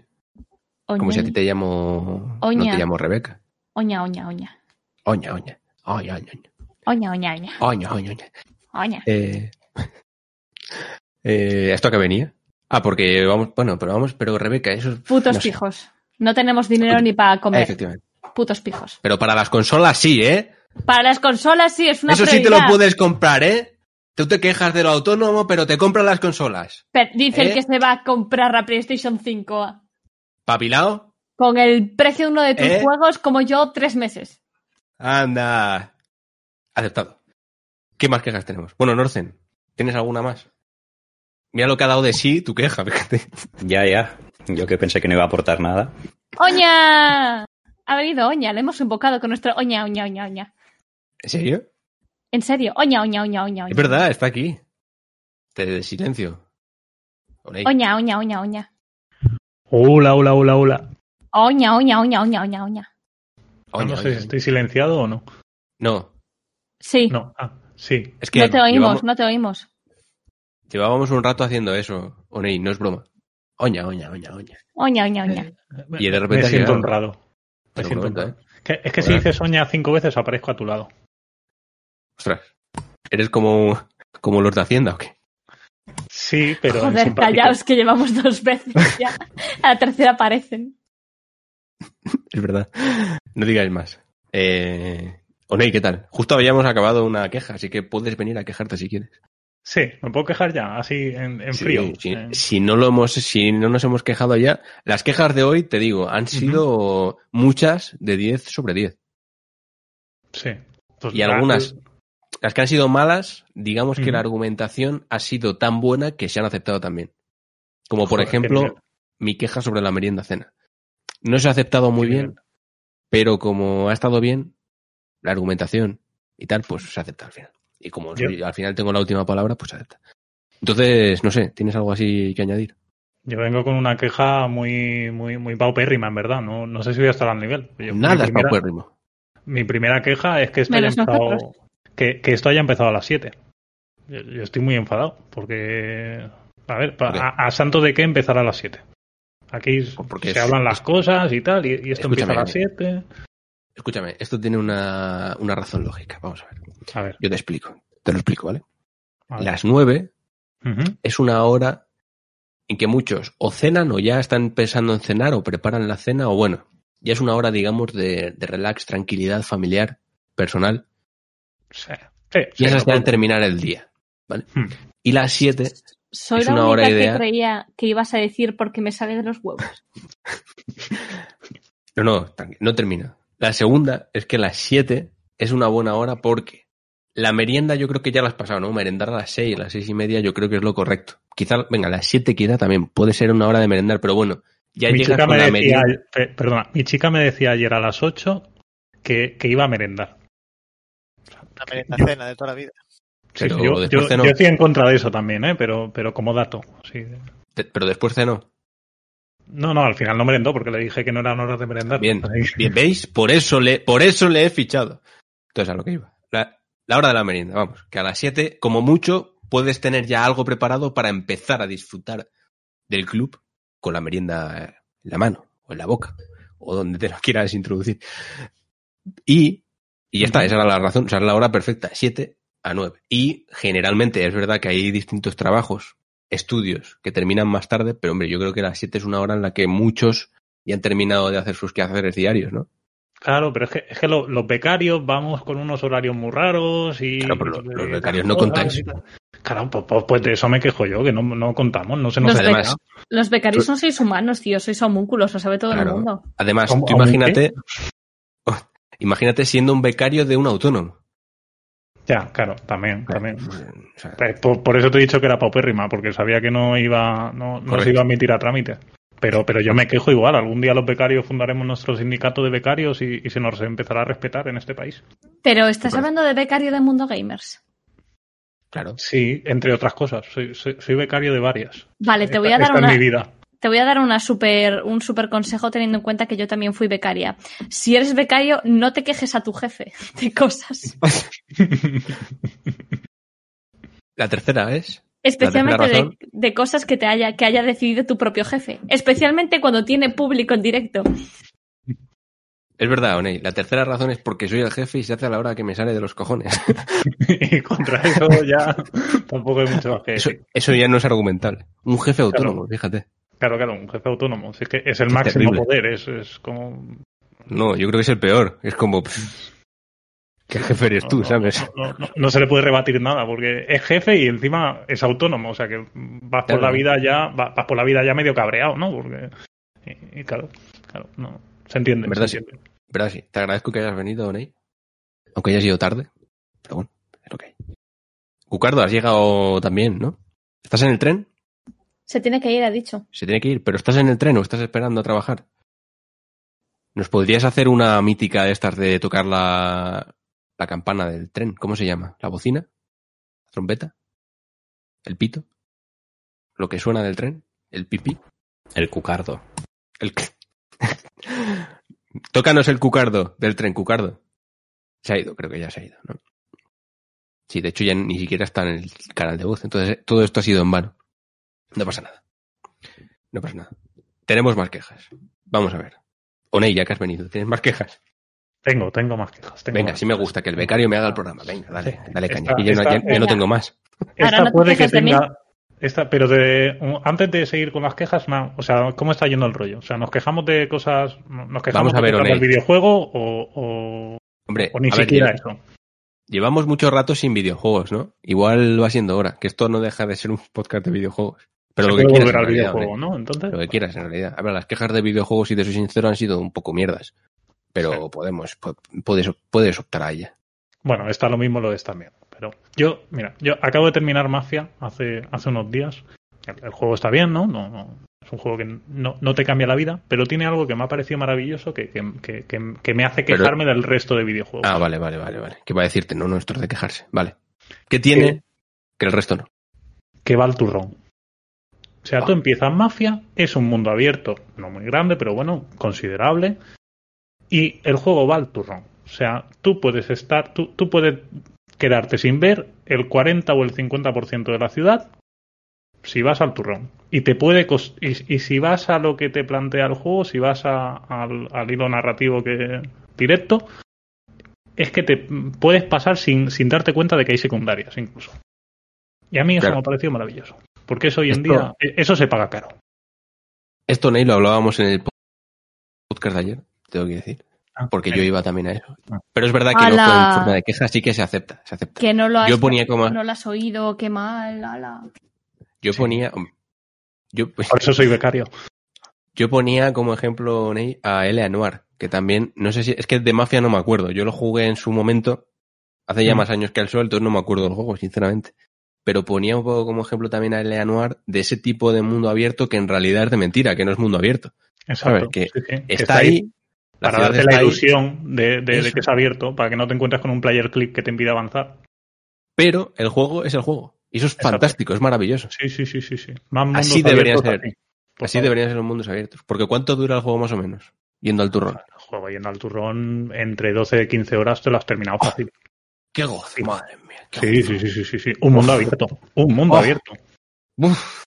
Oña, Como si a ti te llamo... No Oña. te llamo Rebeca. oña, oña, oña. Oña, oña. Oña, oña, oña. Oña, oña, oña. Oña, oña, oña. Oña. Eh, eh, ¿Esto a qué venía? Ah, porque vamos, bueno, pero vamos, pero Rebeca, eso es... Putos no sé. pijos. No tenemos dinero ni para Ah, comer. efectivamente. Putos pijos. Pero para las consolas sí, ¿eh? Para las consolas sí, es una Eso sí te lo puedes comprar, ¿eh? Tú te quejas de lo autónomo, pero te compran las consolas. Pero dice ¿Eh? el que se va a comprar la PlayStation 5 ¿Papilao? con el precio de uno de tus ¿Eh? juegos como yo tres meses. Anda. Aceptado. ¿Qué más quejas tenemos? Bueno, Norcen, ¿tienes alguna más? Mira lo que ha dado de sí tu queja, fíjate. Ya, ya. Yo que pensé que no iba a aportar nada. ¡Oña! Ha venido Oña, le hemos invocado con nuestro Oña, Oña, Oña, Oña. ¿En serio? En serio, Oña, Oña, Oña, Oña. Es verdad, está aquí. De, de silencio. Oña, Oña, Oña, Oña. Hola, hola, hola, hola. Oña, Oña, Oña, Oña, Oña, Oña. Oña, no sé oña. si estoy silenciado o no. No, Sí, No, ah, sí. es que no te oímos, llevamos, no te oímos. Llevábamos un rato haciendo eso. Oney, no es broma. Oña, oña, oña, oña. Oña, Oña, Oña. Y de repente me siento honrado. Me siento honrado. ¿eh? Que- es que si dices Soña cinco veces aparezco a tu lado. Ostras. ¿Eres como, como los de Hacienda o qué? Sí, pero Joder, callaos que llevamos dos veces ya. A la tercera aparecen. Es verdad. No digáis más. Eh, Oney, ¿qué tal? Justo habíamos acabado una queja, así que puedes venir a quejarte si quieres. Sí, me puedo quejar ya, así en, en Sí, frío. Eh, Si no lo hemos, si no nos hemos quejado ya, las quejas de hoy, te digo, han sido muchas de 10 sobre 10. sí. Pues Y la- algunas, las que han sido malas, digamos que la argumentación ha sido tan buena que se han aceptado también. Como por Joder, ejemplo, mi queja sobre la merienda cena. No se ha aceptado muy bien, nivel. pero como ha estado bien, la argumentación y tal, pues se acepta al final. Y como Yo- al final tengo la última palabra, pues acepta. Entonces, no sé, ¿tienes algo así que añadir? Yo vengo con una queja muy, muy, muy paupérrima, en verdad. No, no sé si voy a estar al nivel. Yo- Nada mi es primera, paupérrimo. mi primera queja es que esto, haya empezado, nosotros. que, que esto haya empezado a las 7. Yo, yo estoy muy enfadado porque, a ver, a, a santo de qué empezar a las 7. Aquí Porque se es- hablan las cosas y tal, y, y esto empieza a las 7. Escúchame, esto tiene una, una razón lógica. Vamos a ver. A ver, Yo te explico. Te lo explico, ¿vale? Las nueve es una hora en que muchos o cenan o ya están pensando en cenar o preparan la cena o bueno, ya es una hora, digamos, de, de relax, tranquilidad familiar, personal. Sí, sí, en puedo- terminar el día, ¿vale? Hmm. Y las siete, Soy Es la una hora única idea. que creía que ibas a decir porque me sale de los huevos. no, no, no termina. La segunda es que las siete es una buena hora porque la merienda yo creo que ya la has pasado, ¿no? Merendar a las seis, a las seis y media yo creo que es lo correcto. Quizá, venga, a las siete quizá también puede ser una hora de merendar, pero bueno, ya mi llegas chica con me la decía, merienda. pe- perdona, mi chica me decía ayer a las 8 que, que iba a merendar. La merienda cena de toda la vida. Sí, Pero sí, yo, yo- yo estoy en contra de eso también, ¿eh? pero, pero como dato. Sí. Pero después cenó. No, no, al final no merendó porque le dije que no eran horas de merendar. Bien, bien, ¿veis? Por eso le, por eso le he fichado. Entonces, a lo que iba. La, la hora de la merienda, vamos, que a las 7, como mucho, puedes tener ya algo preparado para empezar a disfrutar del club con la merienda en la mano, o en la boca, o donde te lo quieras introducir. Y, y ya está, esa era la razón, o sea, era la hora perfecta, 7 a 9. Y generalmente es verdad que hay distintos trabajos, estudios que terminan más tarde, pero hombre, yo creo que las 7 es una hora en la que muchos ya han terminado de hacer sus quehaceres diarios, ¿no? Claro, pero es que, es que lo- los becarios vamos con unos horarios muy raros y... Claro, pero los- becarios no contáis. Claro, pues, pues- pues de eso me quejo yo, que no, no contamos, no se nos Los. Además, Los becarios no sois humanos, tío, sois homúnculos, lo sabe todo Claro. el mundo. además, tú ¿Cómo imagínate, imagínate siendo un becario de un autónomo. Ya, claro, también, también. O sea, Eh, Por, por eso te he dicho que era paupérrima, porque sabía que no iba, no, no se iba a admitir a trámite. Pero, pero yo me quejo igual. Algún día los becarios fundaremos nuestro sindicato de becarios y, y se nos empezará a respetar en este país. Pero estás hablando de becario de Mundo Gamers. claro. Sí, entre otras cosas. Soy, soy, soy becario de varias. Vale, te voy Esta- a dar esta una, es mi vida. Te voy a dar una super, un super consejo teniendo en cuenta que yo también fui becaria. Si eres becario, no te quejes a tu jefe de cosas. La tercera es. Especialmente tercera de, cosas que te haya, que haya decidido tu propio jefe. Especialmente cuando tiene público en directo. Es verdad, Oney. La tercera razón es porque soy el jefe y se hace a la hora que me sale de los cojones. y contra eso ya tampoco hay mucho más que Eso, decir. eso ya no es argumentable. Un jefe autónomo, fíjate. Claro, claro, un jefe autónomo. Si es que es el Es máximo terrible. poder. Es, es como. No, yo creo que es el peor. Es como. ¿Qué jefe eres tú, no, sabes? No, se le puede rebatir nada porque es jefe y encima es autónomo. O sea que vas por la vida ya, va- vas por la vida ya medio cabreado, ¿no? Porque. Y, y claro, claro, no. Se entiende. En verdad se sí. ¿Verdad? Sí. Te agradezco que hayas venido, Oney. Aunque hayas ido tarde. Pero bueno, es lo que hay. Cucardo, has llegado también, ¿no? ¿Estás en el tren? Se tiene que ir, ha dicho. Se tiene que ir, pero ¿estás en el tren o estás esperando a trabajar? ¿Nos podrías hacer una mítica de estas de tocar la, la campana del tren? ¿Cómo se llama? ¿La bocina? ¿La trompeta? ¿El pito? ¿Lo que suena del tren? ¿El pipí? El cucardo. El... Tócanos el cucardo del tren, cucardo. Se ha ido, creo que ya se ha ido, ¿no? Sí, de hecho ya ni siquiera está en el canal de voz. Entonces todo esto ha sido en vano. No pasa nada. No pasa nada. Tenemos más quejas. Vamos a ver. Oney, ya que has venido, ¿tienes más quejas? Tengo, tengo más quejas. tengo Venga, más sí me gusta que el becario me haga el programa. Venga, dale, dale caña. Que yo, no, esta- ya- ya no venga. tengo más. Esta no puede que de tenga. Esta, pero de, antes de seguir con las quejas, na- o sea, ¿cómo está yendo el rollo? O sea, ¿nos quejamos de cosas, nos quejamos Vamos a de ver, Oney. del videojuego o, o- Hombre, O ni a siquiera eso. llevamos mucho rato sin videojuegos, ¿no? Igual va siendo hora, que esto no deja de ser un podcast de videojuegos. Pero lo que quieras, volver en al realidad, videojuego. ¿no? Entonces, Lo que quieras, en realidad. A ver, las quejas de videojuegos, si te soy sincero, han sido un poco mierdas. Pero Sí. podemos, po- puedes, puedes optar a ella. bueno, está lo mismo, lo es también. Pero yo, mira, yo acabo de terminar Mafia hace, hace unos días. El, el juego está bien, ¿no? No, no es un juego que no, no te cambia la vida, pero tiene algo que me ha parecido maravilloso que, que, que, que- me hace Pero- quejarme del resto de videojuegos. Ah, vale, vale, vale, vale. ¿Qué va a decirte? No, no, esto es de quejarse. Vale. ¿Qué tiene que el resto no? que va al turrón. O sea, tú empiezas Mafia, es un mundo abierto, no muy grande, pero bueno, considerable, y el juego va al turrón. O sea, tú puedes estar, tú, tú puedes quedarte sin ver el 40 o el 50% de la ciudad si vas al turrón. Y te puede cos- y, y si vas a lo que te plantea el juego, si vas a- al, al hilo narrativo que directo, es que te puedes pasar sin, sin darte cuenta de que hay secundarias incluso. Y a mí eso Claro. me ha parecido maravilloso. Porque eso hoy en Esto- día, e- eso se paga caro. Esto, Ney, lo hablábamos en el podcast de ayer, tengo que decir. Ah, Porque yo iba también a eso. Ah. Pero es verdad que no ¡Hala! fue en forma de queja, sí que se acepta, se acepta. Que no lo has, Yo ponía como- no lo has oído, qué mal, ala. Yo Sí. ponía... Yo, pues, Por eso soy becario. yo ponía como ejemplo, Ney, a L.A. Noir, que también, no sé si, es que de Mafia no me acuerdo. Yo lo jugué en su momento, hace ya Mm. más años que el sol, entonces no me acuerdo del juego, sinceramente. Pero ponía un poco como ejemplo también a L.A. Noir de ese tipo de mundo abierto que en realidad es de mentira, que no es mundo abierto. Exacto. que sí, sí. Que Está ahí, la para darte la ahí, ilusión de, de- de Eso. que es abierto, para que no te encuentres con un player click que te impida avanzar. pero el juego es el juego. Y eso es Exacto. fantástico, es maravilloso. Sí, sí, sí, sí, sí. Más mundos Así debería abiertos ser. así. Así deberían ser los mundos abiertos. Porque ¿cuánto dura el juego más o menos? Yendo al turrón. El juego yendo al turrón, entre 12 y 15 horas te lo has terminado fácil. ¡Qué gozo! Madre mía. qué Sí, gozo. sí, sí, sí, sí, sí. Un mundo abierto. Un mundo abierto. Uf,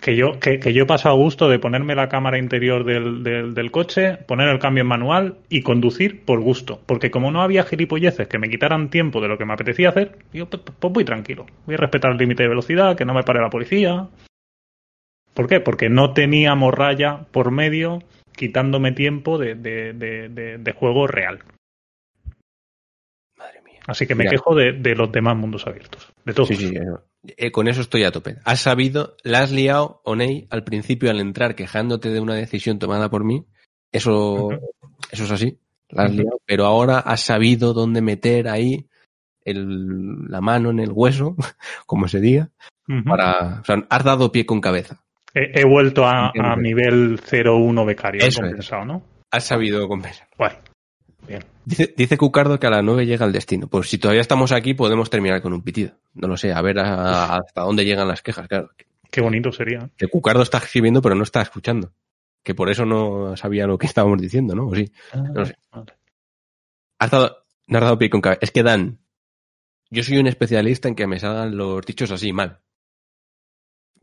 Que yo, que, que yo he pasado a gusto de ponerme la cámara interior del, del, del coche, poner el cambio en manual y conducir por gusto. Porque como no había gilipolleces que me quitaran tiempo de lo que me apetecía hacer, yo pues, pues voy tranquilo. Voy a respetar el límite de velocidad, que no me pare la policía. ¿Por qué? Porque no tenía morralla por medio quitándome tiempo de, de- de juego real. Así que me Mira. quejo de, de los demás mundos abiertos. De todos. Sí, sí, eso. Eh, con eso estoy a tope. Has sabido, la has liado, Oney, al principio al entrar quejándote de una decisión tomada por mí. Eso, eso es así. La has liado. Pero ahora has sabido dónde meter ahí el- la mano en el hueso, como se diga, para, o sea, has dado pie con cabeza. He, he vuelto a, nivel 0-1 becario, Eso es. compensado, ¿no? Has sabido compensar. Guay. Dice, dice Cucardo que a las 9 llega el destino. Pues si todavía estamos aquí, podemos terminar con un pitido. No lo sé, a ver a- hasta dónde llegan las quejas, claro. Qué bonito sería. Que Cucardo está escribiendo, pero no está escuchando. Que por eso no sabía lo que estábamos diciendo, ¿no? ¿O sí? No sé. Vale. Has dado, no has dado pie con cabeza. Es que Dan, yo soy un especialista en que me salgan los dichos así mal.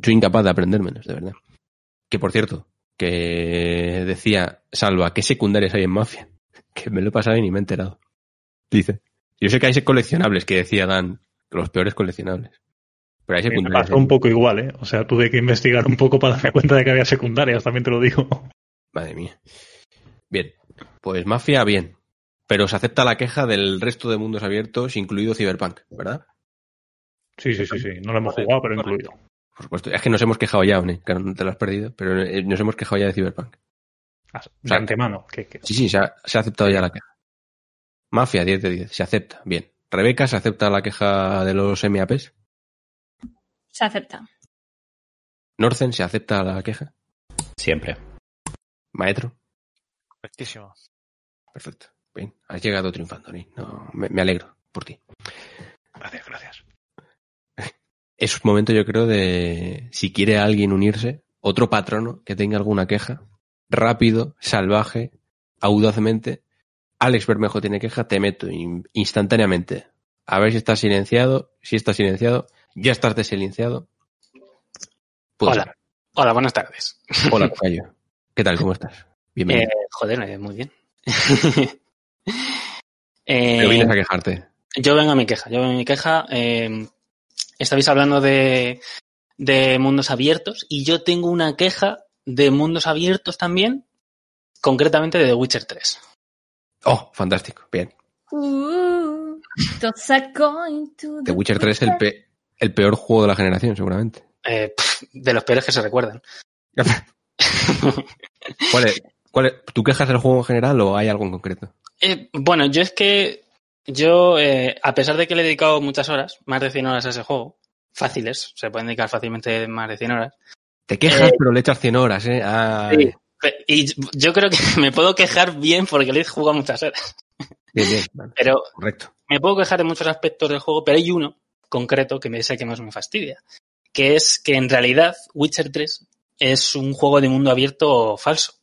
Soy incapaz de aprendérmelos, de verdad. Que por cierto, que decía Salva, ¿qué secundarias hay en Mafia? Que me lo he pasado y ni me he enterado. Dice. Yo sé que hay coleccionables, que decía Dan, los peores coleccionables. Pero hay Me secundarias. pasó un poco igual, ¿eh? O sea, tuve que investigar un poco para darme cuenta de que había secundarias, también te lo digo. Madre mía. Bien, pues Mafia, bien. Pero se acepta la queja del resto de mundos abiertos, incluido Cyberpunk, ¿verdad? Sí, sí, sí, sí. No lo hemos jugado, pero incluido. Por supuesto. Es que nos hemos quejado ya, ¿no? Claro, no te lo has perdido, pero eh, nos hemos quejado ya de Cyberpunk. Ah, De sea, antemano. Que, que- Sí, sí, se ha, se ha aceptado ya la queja. Mafia, 10 de 10, se acepta, bien. Rebeca, ¿se acepta la queja de los MAPs? Se acepta. Norcen, ¿se acepta la queja? Siempre. Maestro, Correctísimo. perfecto. Bien, has llegado triunfando, ¿no? No, me, me alegro por ti. Gracias, gracias. Es momento, yo creo, de si quiere alguien unirse, otro patrono que tenga alguna queja, rápido, salvaje, audazmente. Alex Bermejo tiene queja, te meto in- instantáneamente. A ver si estás silenciado. Si estás silenciado, ya estás desilenciado. Hola. Hola, buenas tardes. Hola, Tocayo. ¿Qué tal? ¿Cómo estás? Eh, Bienvenido. joder, eh, muy bien. Pero Eh, vienes a quejarte. yo vengo a mi queja. Yo vengo a mi queja. eh, estabais hablando de, de mundos abiertos y yo tengo una queja de mundos abiertos también, concretamente de The Witcher 3. Oh, fantástico. Bien. Uh, The Witcher 3 es el, pe- el peor juego de la generación, seguramente. Eh, de los peores que se recuerdan. ¿Cuál es, cuál es- ¿Tú quejas del juego en general o hay algo en concreto? Eh, bueno, yo es que yo, eh, a pesar de que le he dedicado muchas horas, más de 100 horas a ese juego, fáciles, se pueden dedicar fácilmente más de 100 horas. Te quejas, Eh, pero le echas 100 horas, ¿eh? Sí. Y yo creo que me puedo quejar bien porque le he jugado muchas horas. Bien, bien, vale, Pero correcto. me puedo quejar de muchos aspectos del juego, pero hay uno concreto que me sé que más me fastidia. Que es que en realidad Witcher 3 es un juego de mundo abierto falso.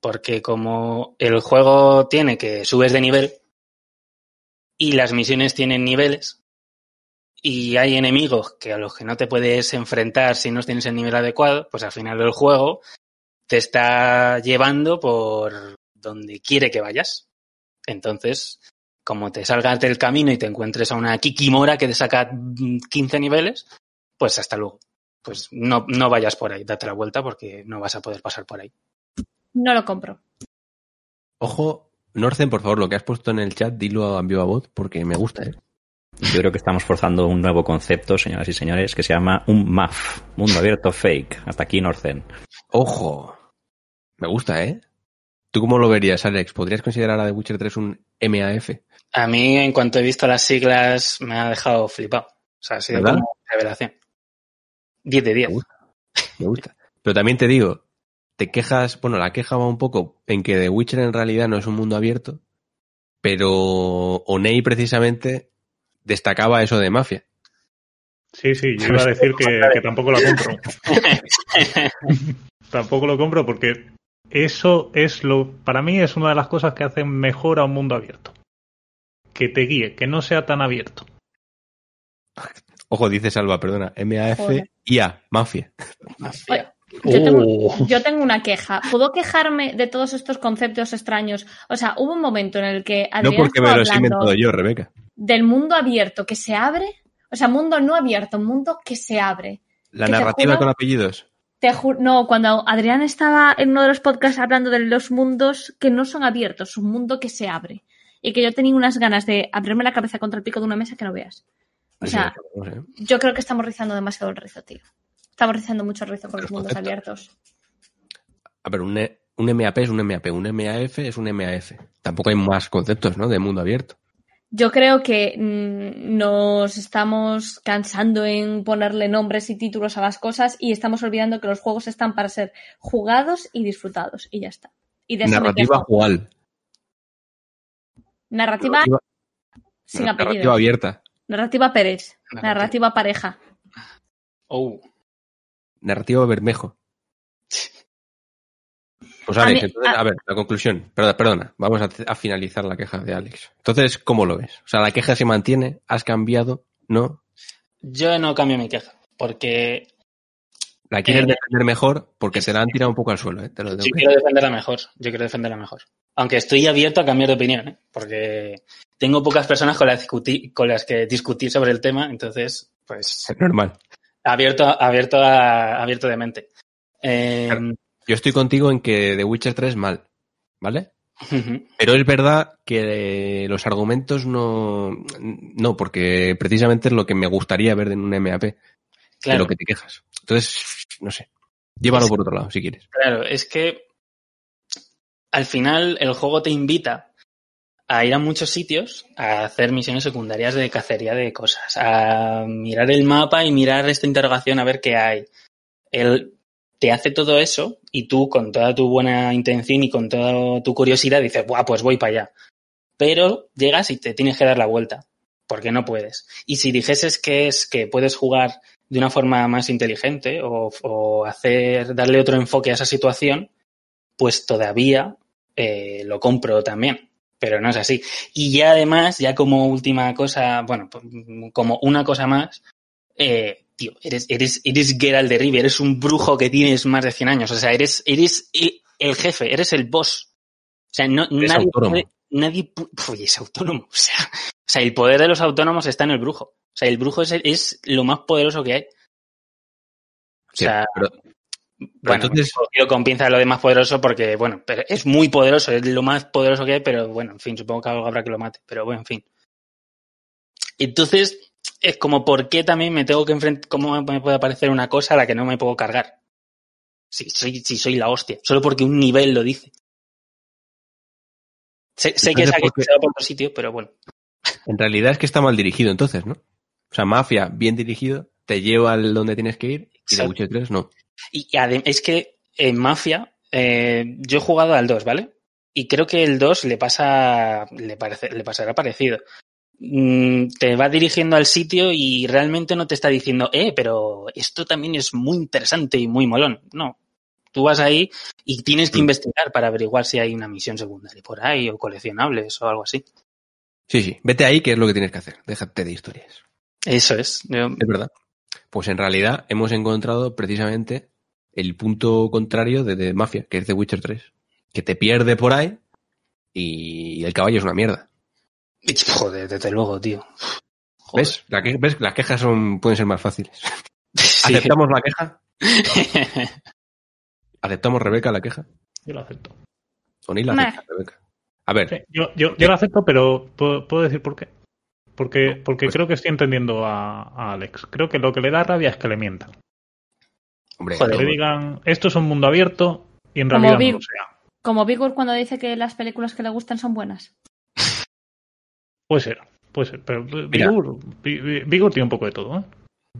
Porque como el juego tiene que subes de nivel y las misiones tienen niveles y hay enemigos que a los que no te puedes enfrentar si no tienes el nivel adecuado, pues al final del juego te está llevando por donde quiere que vayas. Entonces, como te salgas del camino y te encuentres a una Kikimora que te saca mm, 15 niveles, pues hasta luego. Pues no, no vayas por ahí, date la vuelta porque no vas a poder pasar por ahí. No lo compro. Ojo, Norcen, por favor, lo que has puesto en el chat, dilo a viva voz porque me gusta, ¿eh? Yo creo que estamos forzando un nuevo concepto, señoras y señores, que se llama un MAF, Mundo Abierto Fake. Hasta aquí Norcen. Ojo, me gusta, ¿eh? ¿Tú cómo lo verías, Alex? ¿Podrías considerar a The Witcher 3 un MAF? A mí, en cuanto he visto las siglas, me ha dejado flipado. O sea, ha sido ¿Verdad? como revelación. 10 de 10. Me gusta. Me gusta. Pero también te digo, te quejas, bueno, la queja va un poco en que The Witcher en realidad no es un mundo abierto, pero Onei precisamente destacaba eso de mafia. Sí, sí, yo iba a decir que, que tampoco lo compro. tampoco lo compro porque eso es lo, para mí es una de las cosas que hacen mejor a un mundo abierto. Que te guíe, que no sea tan abierto. Ojo, dice Salva, perdona, mafia. Mafia. Yo tengo, Oh. yo tengo una queja. ¿Puedo quejarme de todos estos conceptos extraños? O sea, hubo un momento en el que No Adrián porque me los he hablando inventado yo, Rebeca. Del mundo abierto que se abre. O sea, mundo no abierto, mundo que se abre. La narrativa juro- con apellidos. Te ju- no, cuando Adrián estaba en uno de los podcasts hablando de los mundos que no son abiertos, un mundo que se abre. Y que yo tenía unas ganas de abrirme la cabeza contra el pico de una mesa que no veas. O sea, sé. yo creo que estamos rizando demasiado el rizo, tío. Estamos rizando mucho el rizo con los Los mundos abiertos. A ver, un, E- un MAP es un MAP, un MAF es un MAF. Tampoco hay más conceptos, ¿no? De mundo abierto. Yo creo que mm, nos estamos cansando en ponerle nombres y títulos a las cosas y estamos olvidando que los juegos están para ser jugados y disfrutados. Y ya está. Y de Narrativa jugal. Narrativa Narrativa, sin narrativa apellido. abierta. Narrativa Pérez. Narrativa. Narrativa pareja. Oh. Narrativa Bermejo. Pues A Alex, mí- entonces, a- a ver, la conclusión. Perdona, perdona, vamos a, a finalizar la queja de Alex. Entonces, ¿cómo lo ves? O sea, la queja se mantiene, has cambiado, ¿no? Yo no cambio mi queja, porque La quieres Eh, defender mejor porque te la han tirado un poco al suelo, ¿eh? Te lo yo quiero defenderla mejor. Yo quiero defenderla mejor. Aunque estoy abierto a cambiar de opinión, ¿eh? porque tengo pocas personas con las, discutir, con las que discutir sobre el tema, entonces, pues, Es normal. abierto, abierto, a- abierto de mente. Eh, Yo estoy contigo en que The Witcher 3 mal, ¿vale? Pero es verdad que los argumentos no... No, porque precisamente es lo que me gustaría ver en un MAP, de claro, lo que te quejas. Entonces, no sé. Llévalo Es- por otro lado, si quieres. claro, es que al final el juego te invita a ir a muchos sitios a hacer misiones secundarias de cacería de cosas, a mirar el mapa y mirar esta interrogación a ver qué hay. Él te hace todo eso y tú con toda tu buena intención y con toda tu curiosidad dices, Buah, pues voy para allá. Pero llegas y te tienes que dar la vuelta, porque no puedes. Y si dijeses que es que puedes jugar de una forma más inteligente o, o hacer, darle otro enfoque a esa situación, pues todavía eh, lo compro también. Pero no es así. Y ya además, ya como última cosa, bueno, pues, como una cosa más, eh, tío, eres, eres, eres Geralt de Rivia, eres un brujo que tienes más de 100 años. O sea, eres, eres el, el jefe, eres el boss. O sea, no, Eres nadie, autónomo. nadie, Uy, es autónomo. O sea, o sea, el poder de los autónomos está en el brujo. O sea, el brujo es, es lo más poderoso que hay. O sea, pero, Bueno, entonces- con lo de más poderoso porque, bueno, pero es muy poderoso, es lo más poderoso que hay, pero bueno, en fin, supongo que algo habrá que lo mate, pero bueno, en fin. Entonces, es como, ¿por qué también me tengo que enfrentar? ¿Cómo me puede aparecer una cosa a la que no me puedo cargar? Si soy, si soy la hostia, solo porque un nivel lo dice. Sé, sé que Entonces, esa ¿por otro sitio, pero bueno. En realidad es que está mal dirigido entonces, ¿no? O sea, Mafia, bien dirigido, te lleva al donde tienes que ir y Exacto. Witcher 3 no. Y es que en Mafia, eh, yo he jugado al 2, ¿vale? Y creo que el 2 le pasa, le parece, le pasará parecido. Mm, te va dirigiendo al sitio y realmente no te está diciendo, eh, pero esto también es muy interesante y muy molón. No. Tú vas ahí y tienes que Mm. investigar para averiguar si hay una misión secundaria por ahí o coleccionables o algo así. Sí, sí, vete ahí que es lo que tienes que hacer. Déjate de historias. Eso es. Yo- Es verdad. Pues en realidad hemos encontrado precisamente el punto contrario de, de Mafia, que es The Witcher 3. Que te pierde por ahí y el caballo es una mierda. Joder, desde luego, tío. Joder. ¿Ves? La que- ¿Ves? Las quejas son, pueden ser más fáciles. Sí. ¿Aceptamos la queja? ¿Aceptamos Rebeca la queja? Yo lo acepto. ¿O ni la Meh. acepta Rebeca? A ver, Sí, yo, yo, yo lo acepto, pero puedo, puedo decir por qué. Porque, porque Pues- creo que estoy entendiendo a, a Alex. Creo que lo que le da rabia es que le mientan. hombre, Joder, Que le digan, esto es un mundo abierto y en Como realidad Big- no lo sea. Como Vigor cuando dice que las películas que le gustan son buenas. Puede ser, puede ser. Pero Mira. Vigor, Vi- Vigor tiene un poco de todo, ¿eh?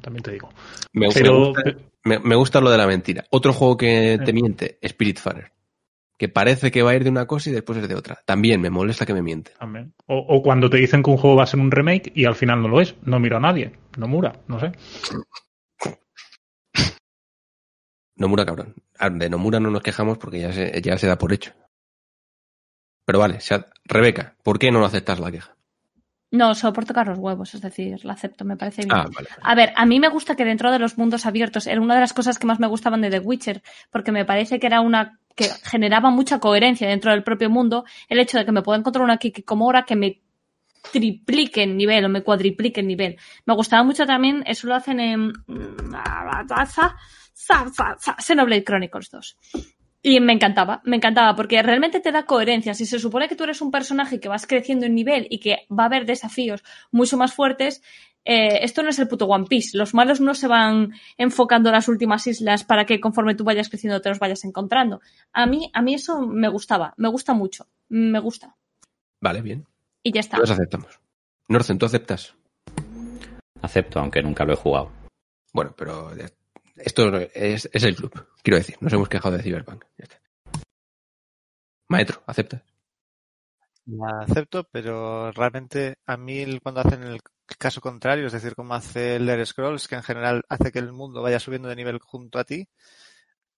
También te digo. me, me Pero, gusta, me- me gusta lo de la mentira. Otro juego que te Sí. miente, Spiritfarer. Que parece que va a ir de una cosa y después es de otra. También me molesta que me miente. también. O, o cuando te dicen que un juego va a ser un remake y al final no lo es. No miro a nadie. No mura, no sé. Nomura, cabrón. Ah, De Nomura no nos quejamos porque ya se, ya se da por hecho. Pero vale, o sea, Rebeca, ¿por qué no aceptas la queja? No, solo por tocar los huevos, es decir, la acepto, me parece bien. Ah, vale. A ver, a mí me gusta que dentro de los mundos abiertos era una de las cosas que más me gustaban de The Witcher, porque me parece que era una que generaba mucha coherencia dentro del propio mundo, el hecho de que me pueda encontrar una Kikikomora que me triplique en nivel o me cuadriplique en nivel. Me gustaba mucho también, eso lo hacen en Xenoblade Chronicles 2. Y me encantaba, me encantaba, porque realmente te da coherencia. Si se supone que tú eres un personaje que vas creciendo en nivel y que va a haber desafíos mucho más fuertes, eh, esto no es el puto One Piece. Los malos no se van enfocando en las últimas islas para que conforme tú vayas creciendo te los vayas encontrando. A mí, a mí eso me gustaba, me gusta mucho, me gusta. Vale, bien. Y ya está. Los aceptamos. Norcen, ¿tú aceptas? Acepto, aunque nunca lo he jugado. Bueno, pero esto es, es el club, quiero decir. Nos hemos quejado de Cyberpunk. Ya está. Maestro, ¿aceptas? La acepto, pero realmente a mí cuando hacen el caso contrario, es decir, como hace el Elder Scrolls, que en general hace que el mundo vaya subiendo de nivel junto a ti,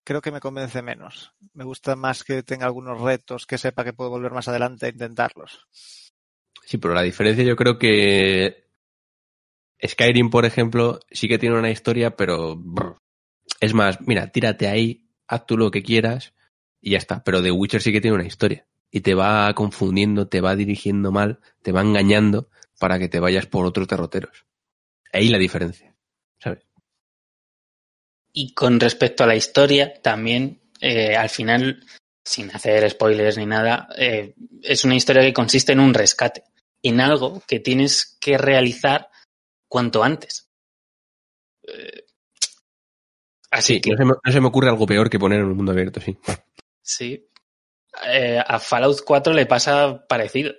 creo que me convence menos. Me gusta más que tenga algunos retos, que sepa que puedo volver más adelante a intentarlos. Sí, pero la diferencia yo creo que Skyrim, por ejemplo, sí que tiene una historia, pero brr, es más, mira, tírate ahí, haz tú lo que quieras y ya está. Pero The Witcher sí que tiene una historia y te va confundiendo, te va dirigiendo mal, te va engañando para que te vayas por otros derroteros. Ahí la diferencia, ¿sabes? Y con respecto a la historia, también, eh, al final, sin hacer spoilers ni nada, eh, es una historia que consiste en un rescate, en algo que tienes que realizar cuanto antes. Eh, así Sí, que, no se, me, no se me ocurre algo peor que poner en un mundo abierto, sí. sí. Eh, a Fallout 4 le pasa parecido.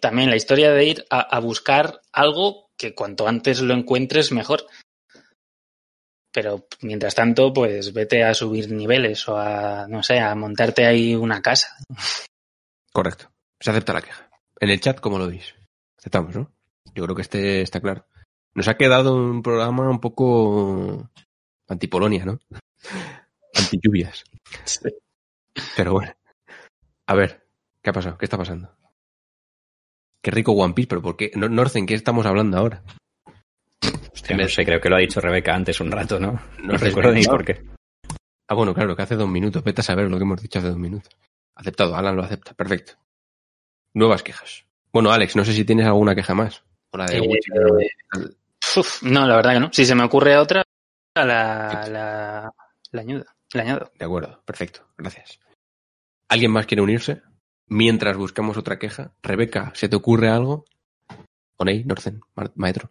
También la historia de ir a, a buscar algo que cuanto antes lo encuentres mejor. Pero mientras tanto, pues vete a subir niveles o a, no sé, a montarte ahí una casa. Correcto. Se acepta la queja. En el chat, ¿cómo lo veis? Aceptamos, ¿no? Yo creo que este está claro. Nos ha quedado un programa un poco antipolonia, ¿no? Antilluvias. Pero bueno. A ver, ¿qué ha pasado? ¿Qué está pasando? Qué rico One Piece, pero ¿por qué? No- Norcen, ¿qué estamos hablando ahora? Hostia, no sé, creo que lo ha dicho Rebeca antes un rato, ¿no? No recuerdo ni por qué. Ah, bueno, claro, que hace dos minutos. Vete a saber lo que hemos dicho hace dos minutos. Aceptado, Alan lo acepta. Perfecto. Nuevas quejas. Bueno, Alex, no sé si tienes alguna queja más. O la de Eh, no, la verdad que no. Si se me ocurre otra, la, la, Le añado. De acuerdo, perfecto, gracias. ¿Alguien más quiere unirse? Mientras buscamos otra queja. Rebeca, ¿se te ocurre algo? Oney, Norcen, ma- maestro.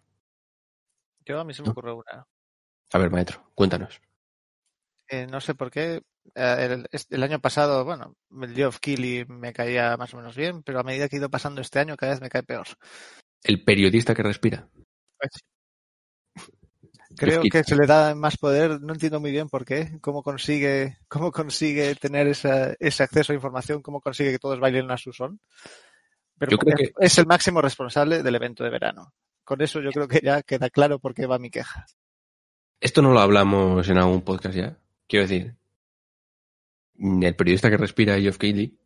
Yo a mí se me No. ocurre una. A ver, maestro, cuéntanos. Eh, no sé por qué. eh, el, el año pasado, bueno, el Geoff Keighley me caía más o menos bien, pero a medida que he ido pasando este año, cada vez me cae peor. El periodista que respira. Creo que se le da más poder, no entiendo muy bien por qué, cómo consigue, cómo consigue tener esa, ese acceso a información, cómo consigue que todos bailen a su son. Pero Yo creo es, es el máximo responsable del evento de verano. Con eso yo creo que ya queda claro por qué va mi queja. Esto no lo hablamos en algún podcast ya. Quiero decir, el periodista que respira, Geoff Keighley,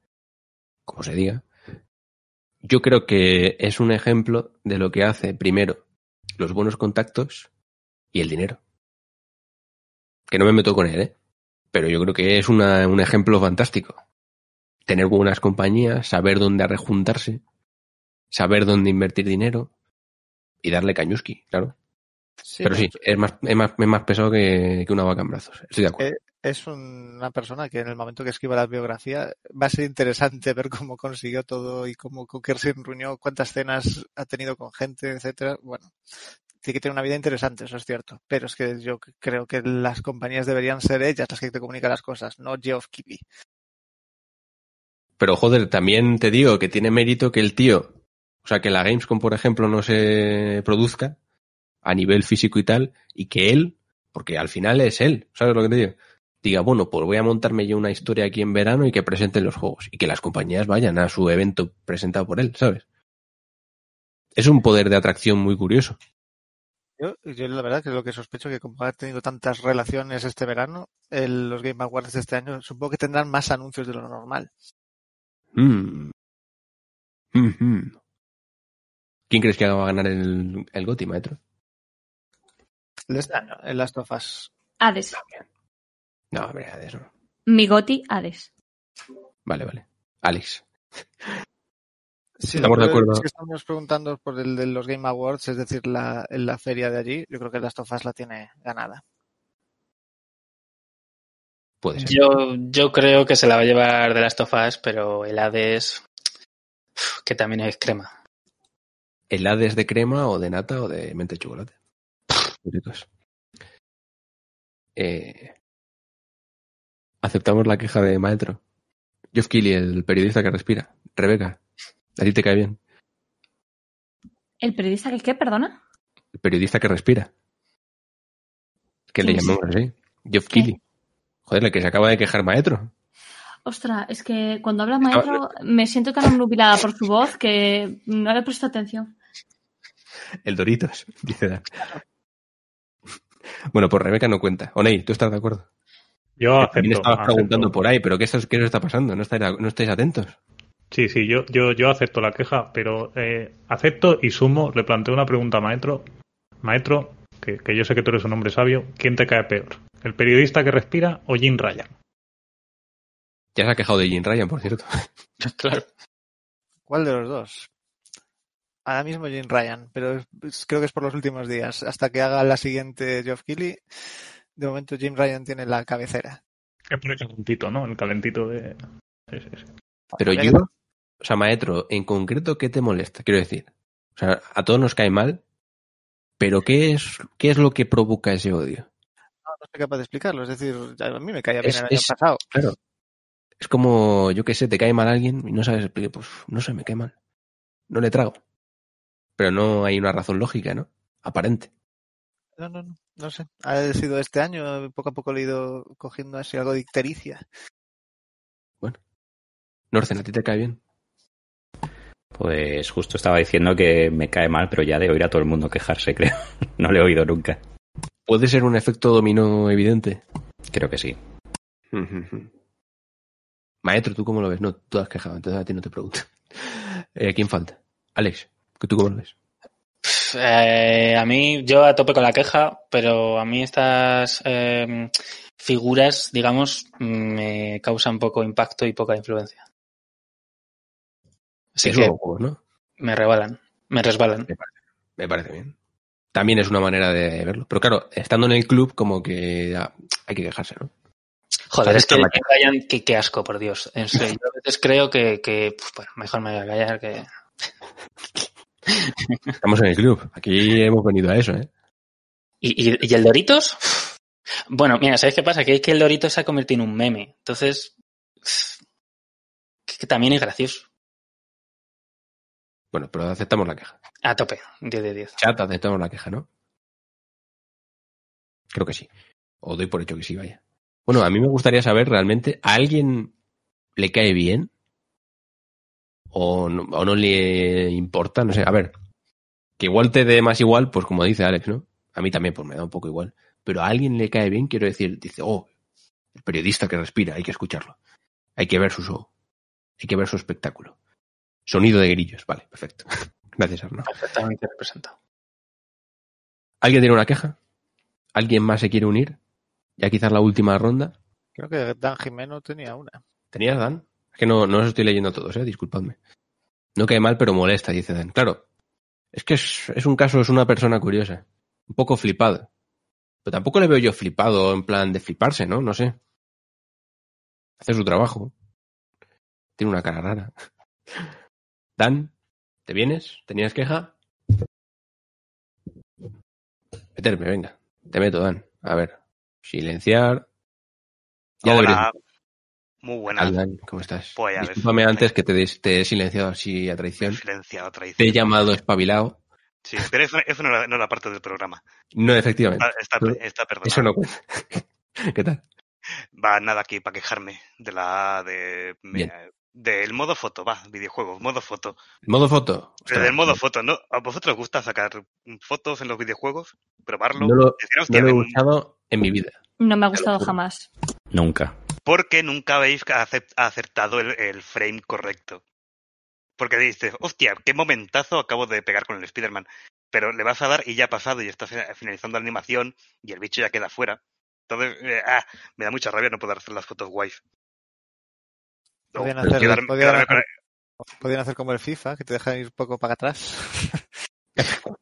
como se diga, yo creo que es un ejemplo de lo que hace primero los buenos contactos y el dinero. Que no me meto con él, ¿eh? Pero yo creo que es una- un ejemplo fantástico. Tener buenas compañías, saber dónde arrejuntarse, saber dónde invertir dinero y darle cañuski, claro. Pero sí, es más, es más, es más pesado que, que una vaca en brazos. Estoy de acuerdo. Eh, es una persona que en el momento que escriba la biografía va a ser interesante ver cómo consiguió todo y cómo con qué se reunió, cuántas cenas ha tenido con gente, etcétera. Bueno, tiene que tener una vida interesante, eso es cierto. Pero es que yo creo que las compañías deberían ser ellas las que te comunican las cosas, no Geoff Keighley. Pero joder, también te digo que tiene mérito que el tío, o sea, que la Gamescom, por ejemplo, no se produzca a nivel físico y tal, y que él, porque al final es él, ¿sabes lo que te digo? Diga, bueno, pues voy a montarme yo una historia aquí en verano y que presenten los juegos. Y que las compañías vayan a su evento presentado por él, ¿sabes? Es un poder de atracción muy curioso. Yo, yo la verdad que lo que sospecho que como ha tenido tantas relaciones este verano, el- los Game Awards de este año supongo que tendrán más anuncios de lo normal. Mm. Mhm. ¿Quién crees que va a ganar el, el GOTY, maestro? El este año, el Last of Us. Hades. No, hombre, de eso. no. Mi goti, Hades. Vale, vale. Alex. Sí, Estamos de acuerdo. es que estamos preguntando por el de los Game Awards, es decir, la, en la feria de allí. Yo creo que Last of Us la tiene ganada. Puede ser. Yo, yo creo que se la va a llevar de las tofas, pero el Hades, que también es crema. ¿Helades de crema o de nata o de mente de chocolate? Eh, aceptamos la queja de maestro. Geoff Keighley, el periodista que respira. Rebeca, ¿a ti te cae bien? ¿El periodista que qué, perdona? El periodista que respira. Que le ¿Quién es? llamamos así. Geoff. Keighley. Joder, el que se acaba de quejar maestro. Ostras, es que cuando habla maestro me siento tan obnubilada por su voz que no le presto atención. El Doritos, dice Dan. Bueno, pues Rebeca no cuenta. Oney, ¿tú estás de acuerdo? Yo También acepto. estabas acepto. preguntando por ahí, pero ¿qué, estás- qué nos está pasando? ¿No estáis, no estáis atentos? Sí, sí, yo, yo, yo acepto la queja, pero eh, acepto y sumo, le planteo una pregunta a Maestro. Maestro, que, que yo sé que tú eres un hombre sabio, ¿quién te cae peor? ¿El periodista que respira o Jim Ryan? Ya se ha quejado de Jim Ryan, por cierto. Claro. ¿Cuál de los dos? Ahora mismo Jim Ryan, pero creo que es por los últimos días. Hasta que haga la siguiente Geoff Keighley, de momento Jim Ryan tiene la cabecera. Es por el calentito, ¿no? El calentito de... Sí, sí, sí. Pero yo, o sea, maestro, en concreto, ¿qué te molesta? Quiero decir, o sea, a todos nos cae mal, pero ¿qué es, qué es lo que provoca ese odio? No, no soy capaz de explicarlo. Es decir, a mí me caía bien Es- el año es- pasado. Claro. Es como, yo qué sé, te cae mal alguien y no sabes explicar, pues no sé, me cae mal. No le trago. Pero no hay una razón lógica, ¿no? Aparente. No, no, no. No sé. Ha sido este año, poco a poco le he ido cogiendo así algo de ictericia. Norcen, ¿a ti te cae bien? Pues justo estaba diciendo que me cae mal, pero ya de oír a todo el mundo quejarse, creo. No le he oído nunca. ¿Puede ser un efecto dominó evidente? Creo que sí. Maestro, ¿tú cómo lo ves? No, tú has quejado, entonces a ti no te pregunto. Eh, ¿Quién falta? Alex, ¿que ¿tú cómo lo ves? Eh, a mí, yo a tope con la queja, pero a mí estas eh, figuras, digamos, me causan poco impacto y poca influencia. Así que juego, juegos, ¿no? me rebalan, me resbalan. Me parece bien. También es una manera de verlo. Pero claro, estando en el club, como que hay que quejarse, ¿no? Joder, es que Jim Ryan, qué, qué asco, por Dios. En serio, yo a veces creo que, que pues, bueno, mejor me voy a callar que... Estamos en el club. Aquí hemos venido a eso, ¿eh? ¿Y, y, y el Doritos? Bueno, mira, ¿sabes qué pasa? Que es que el Doritos se ha convertido en un meme. Entonces, que, que también es gracioso. Bueno, pero aceptamos la queja. A tope, 10 de 10. Chat, aceptamos la queja, ¿no? Creo que sí. O doy por hecho que sí, vaya. Bueno, a mí me gustaría saber realmente, ¿a alguien le cae bien? ¿O no, o no le importa? No sé, a ver. Que igual te dé más igual, pues como dice Alex, ¿no? A mí también, pues me da un poco igual. Pero a alguien le cae bien, quiero decir, dice, oh, el periodista que respira, hay que escucharlo. Hay que ver su show. Hay que ver su espectáculo. Sonido de grillos, vale, perfecto. Gracias, Arnaud. Perfectamente representado. ¿Alguien tiene una queja? ¿Alguien más se quiere unir? Ya quizás la última ronda. Creo que Dan Jimeno tenía una. ¿Tenías, Dan? Es que no, no los estoy leyendo todos, ¿eh? Disculpadme. No cae mal, pero molesta, dice Dan. Claro, es que es, es un caso, es una persona curiosa. Un poco flipado. Pero tampoco le veo yo flipado en plan de fliparse, ¿no? No sé. Hace su trabajo. Tiene una cara rara. Dan, ¿te vienes? ¿Tenías queja? Meterme, venga. Te meto, Dan. A ver. Silenciar. Ya Hola. Muy. Dan, ¿Cómo estás? Pues, a antes que te, des- te he silenciado así a traición. Silenciado, Te he traición. llamado espabilado. Sí, pero eso, eso no, era, no era parte del programa. No, efectivamente. Está, está perdonado. Eso no cuenta. ¿Qué tal? Va nada aquí para quejarme de la de me-. Del modo foto, va, videojuegos, modo foto. ¿Modo foto? Pero del modo foto, ¿no? ¿A vosotros os gusta sacar fotos en los videojuegos? ¿Probarlo? No lo, Decir, no "Hostia, lo he ven", usado en mi vida. No me ha gustado jamás. Nunca. Porque nunca habéis acertado el, el frame correcto. Porque dices, hostia, qué momentazo acabo de pegar con el Spider-Man. Pero le vas a dar y ya ha pasado y está fi- finalizando la animación y el bicho ya queda fuera. Entonces, eh, ah, me da mucha rabia no poder hacer las fotos guays. Podían hacer, quedarme- podían quedarme podían hacer como el FIFA, que te deja ir un poco para atrás.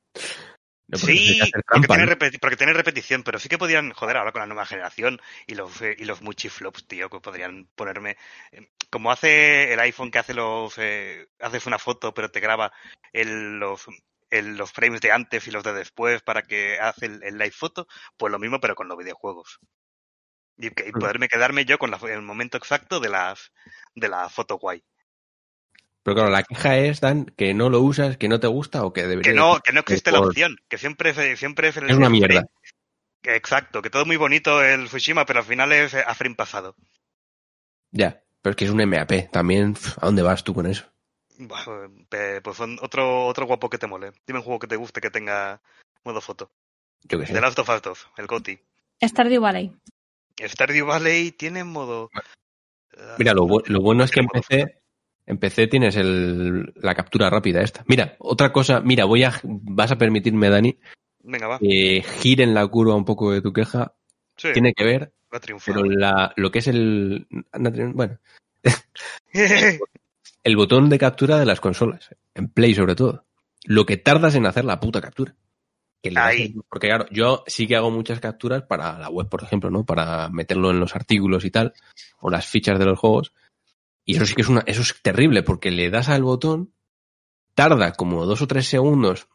No, porque Sí, porque tiene, ¿no? repeti- porque tiene repetición, pero sí que podrían, joder, ahora con la nueva generación y los eh, y los muchiflops, tío, que podrían ponerme eh, como hace el iPhone que hace los eh, haces una foto pero te graba el, los el- los frames de antes y los de después para que hace el, el live foto, pues lo mismo pero con los videojuegos. Y, que- y Mm. poderme quedarme yo con la- el momento exacto de las de la foto guay. Pero claro, la queja es, Dan, que no lo usas, que no te gusta o que debería... Que no, que no existe la por- opción, que siempre es, siempre es el Es una mierda. frame. Que Exacto, que todo muy bonito el Fushima, pero al final es eh, a frame pasado. Ya, pero es que es un MAP. También, ¿a dónde vas tú con eso? Pues son otro, otro guapo que te mole. Dime un juego que te guste que tenga modo foto. Yo qué sé. The Last of Us 2, el GOTY. Stardew Valley. Stardew Valley tiene modo... Ah, Mira, lo, bu- lo bueno es que empecé... Empecé tienes el, la captura rápida esta. Mira, otra cosa, mira, voy a, vas a permitirme, Dani. Venga, va. que giren la curva un poco de tu queja. Sí, Tiene que ver, va a pero la, lo que es el, bueno, el botón de captura de las consolas, en Play sobre todo. Lo que tardas en hacer la puta captura. Que le das Ahí. el- porque claro, yo sí que hago muchas capturas para la web, por ejemplo, ¿no? Para meterlo en los artículos y tal, o las fichas de los juegos. Y eso sí que es una, eso es terrible, porque le das al botón, tarda como dos o tres segundos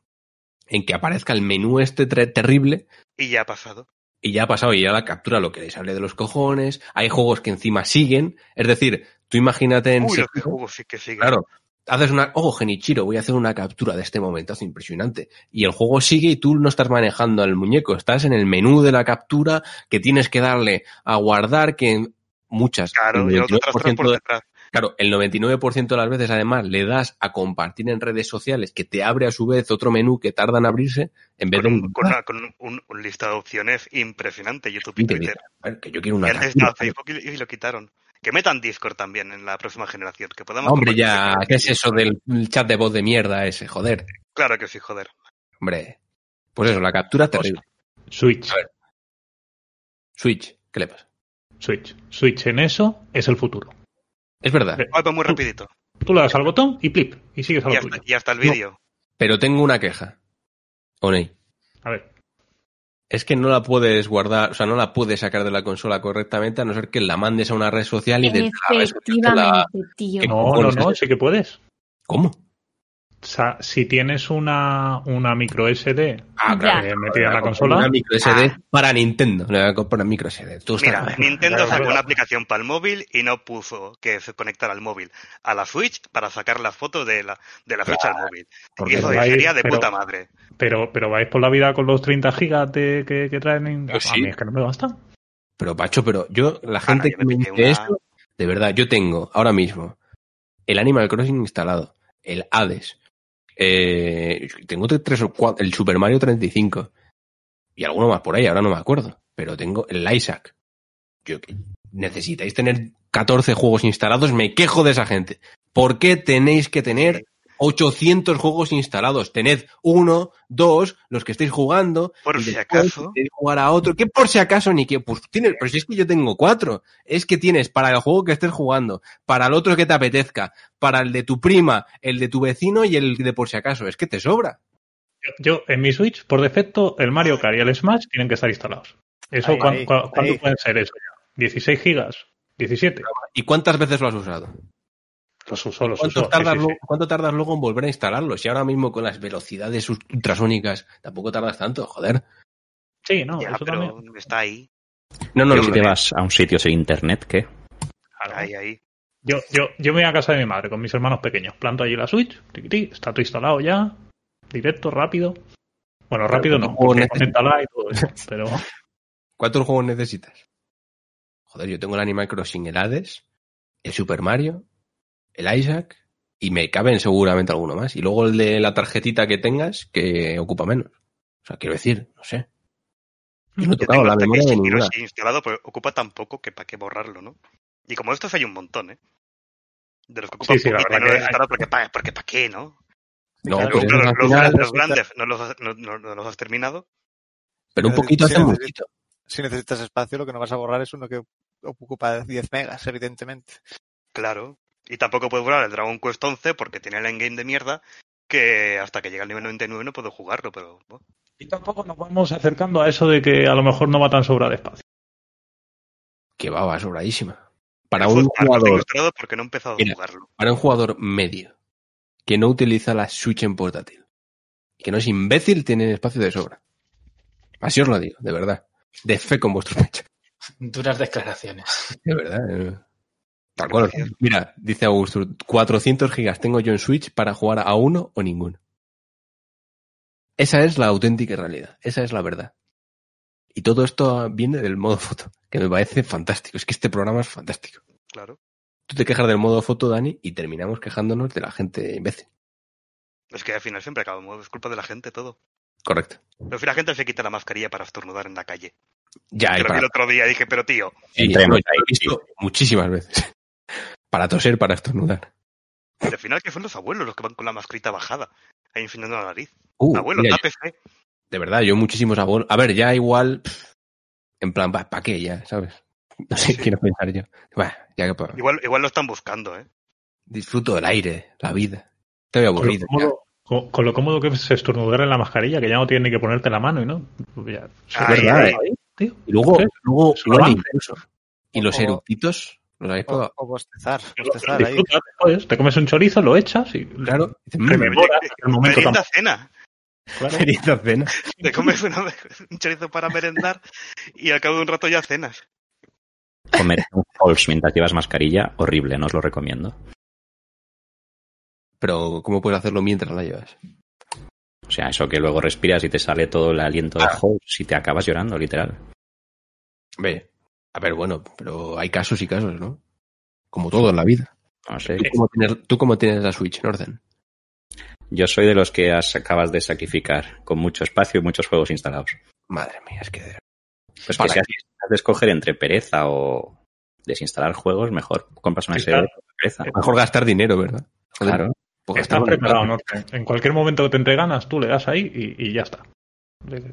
en que aparezca el menú este terrible, y ya ha pasado. y ya ha pasado, y ya la captura lo que le sale de los cojones. Hay juegos que encima siguen. Es decir, tú imagínate en Uy, que juegos sí que siguen. Claro. Haces una, oh, Genichiro, voy a hacer una captura de este momentazo impresionante. Y el juego sigue y tú no estás manejando al muñeco, estás en el menú de la captura que tienes que darle a guardar, que en muchas, Claro, el y otro tras 99% por de- detrás. claro, el 99% de las veces además le das a compartir en redes sociales que te abre a su vez otro menú que tarda en abrirse, en vez Con, de... un, con, una- con un, un listado de opciones impresionante, YouTube y Y te Twitter. que yo quiero una Facebook y lo quitaron. Que metan Discord también en la próxima generación. Que podamos Hombre, ya, ¿qué es eso del chat de voz de mierda ese? Joder. Claro que sí, joder. Hombre. Pues eso, la captura terrible. Switch. A ver. Switch, ¿qué le pasa? Switch. Switch en eso es el futuro. Es verdad. Ay, pues muy rapidito. Tú le das al botón y plip. Y sigues a Y lo hasta, tuyo. y hasta el vídeo. pero tengo una queja. Oney, A ver. Es que no la puedes guardar, o sea, no la puedes sacar de la consola correctamente a no ser que la mandes a una red social y de la red social la- tío. ¿Qué No, no, no, sí que puedes. ¿Cómo? O sea, si tienes una, una micro SD Ah, claro. eh, metida en la Una consola, micro SD para Nintendo. Le voy a comprar una micro SD. Tú estás- Mira, Nintendo Claro, sacó claro. una aplicación para el móvil y no puso que se conectara al móvil a la Switch para sacar las fotos de la, de la Switch al móvil. porque Y eso vais- sería de pero- puta madre. pero, pero vais por la vida con los 30 gigas de, que, que traen. en- Yo A sí. mí es que no me bastan. Pero, Pacho, pero yo, la gente yo que me dice una- esto, de verdad, yo tengo ahora mismo el Animal Crossing instalado, el Hades, eh, tengo tres o cuatro, el Super Mario 35 y alguno más por ahí, ahora no me acuerdo, pero tengo el Isaac. Necesitáis tener 14 juegos instalados, me quejo de esa gente. ¿Por qué tenéis que tener 800 juegos instalados? Tened uno, dos, los que estéis jugando. Por y si acaso. jugar a otro. ¿Qué por si acaso ni que? Pues tienes, pero si es que yo tengo cuatro. Es que tienes para el juego que estés jugando, para el otro que te apetezca, para el de tu prima, el de tu vecino y el de por si acaso. Es que te sobra. Yo, en mi Switch, por defecto, el Mario Kart y el Smash tienen que estar instalados. ¿Eso Ahí, cuán- ahí, cuán- cuánto ahí. pueden ser eso ya? ¿16 gigas? ¿17? ¿Y cuántas veces lo has usado? Los usó, los ¿Cuánto, usó. tardas sí, sí. luego, cuánto tardas luego en volver a instalarlo? Si ahora mismo con las velocidades ultrasónicas tampoco tardas tanto, joder. Sí, no, Ya, eso pero también. está ahí, No, no, Yo. Si te vas a un sitio sin internet, ¿qué? Claro. ahí, ahí. Yo, yo, yo me voy a casa de mi madre con mis hermanos pequeños. Planto allí la Switch, está todo instalado ya, directo, rápido. Bueno, rápido no, ¿cuántos porque juegos conéctala y todo eso. Pero ¿Cuántos juegos necesitas? Joder, yo tengo el Animal Crossing, el Hades, el Super Mario, el Isaac y me caben seguramente alguno más. Y luego el de la tarjetita que tengas que ocupa menos. O sea, quiero decir, no sé. Yo no he tocado la memoria de si ninguna. he instalado, pero ocupa tan poco que para qué borrarlo, ¿no? Y como estos hay un montón, ¿eh? De los que ocupan Sí, sí, poquito no que los he hay- instalado porque para porque pa qué, ¿no? No, Claro, pues esos al los, final- los grandes no los, has- no, no- no- los has terminado. pero un poquito sí, hace sí, muchito. Si necesitas espacio, lo que no vas a borrar es uno que ocupa 10 megas, evidentemente. Claro. Y tampoco puedo borrar el Dragon Quest 11 porque tiene el endgame de mierda que hasta que llega al nivel 99 no puedo jugarlo, pero... bueno. y tampoco nos vamos acercando a eso de que a lo mejor no va tan sobra de espacio. Que va, va sobradísima. Para un jugador, porque no he empezado Mira. a jugarlo. para un jugador medio que no utiliza la Switch en portátil, que no es imbécil, tiene espacio de sobra. Así os lo digo, de verdad. De fe con vuestro pecho. Duras declaraciones. De verdad. Tal cual. Mira, dice Augusto, 400 gigas tengo yo en Switch para jugar a uno o ninguno. Esa es la auténtica realidad. Esa es la verdad. Y todo esto viene del modo foto, que me parece fantástico. Es que este programa es fantástico. Claro. Tú te quejas del modo foto, Dani, y terminamos quejándonos de la gente imbécil. Es que al final siempre acabamos, es culpa de la gente todo. Correcto. Pero si la gente se quita la mascarilla para estornudar en la calle. Ya, Que vi para... el otro día dije, pero tío, sí, no, yo lo he visto muchísimas veces. Para toser, para estornudar. y al final que son los abuelos los que van con la mascarita bajada, ahí enseñando la nariz. Uh, Abuelo, mira, tápese. de verdad, yo muchísimos abuelos. A ver, ya igual. pff, En plan, ¿para qué ya? ¿Sabes? No sé, Sí. quiero pensar yo. Bah, ya que pa- Igual, igual lo están buscando, ¿eh? disfruto del aire, la vida. Estoy Con lo, aburrido. cómodo, con, con lo cómodo que es estornudar en la mascarilla, que ya no tienes ni que ponerte la mano y no. Pues ya, verdad, tío. Y luego, luego incluso. Y los eructitos, ¿los habéis O, probado? o bostezar. bostezar ahí. Disfruta, pues, te comes un chorizo, lo echas y Claro. Dicen, "Mm, rememoras el momento tan Merienda cena. claro. merienda cena. Te comes una- un chorizo para merendar y al cabo de un rato ya cenas. Comer un Halls mientras llevas mascarilla, horrible, no os lo recomiendo. Pero, ¿cómo puedes hacerlo mientras la llevas? O sea, eso que luego respiras y te sale todo el aliento de Ah. Halls y te acabas llorando, literal. Ve. A ver, bueno, pero hay casos y casos, ¿no? Como todo en la vida. No sé. ¿Tú cómo tienes, tú cómo tienes la Switch en orden? Yo soy de los que has- acabas de sacrificar, con mucho espacio y muchos juegos instalados. Madre mía, es que... Pues ¿Para que si has de escoger entre pereza o desinstalar juegos, mejor compras una Sí, claro. por pereza. Mejor gastar dinero, ¿verdad? Joder, Claro. en preparado. ¿no? En cualquier momento que te entre ganas, tú le das ahí y, y ya está.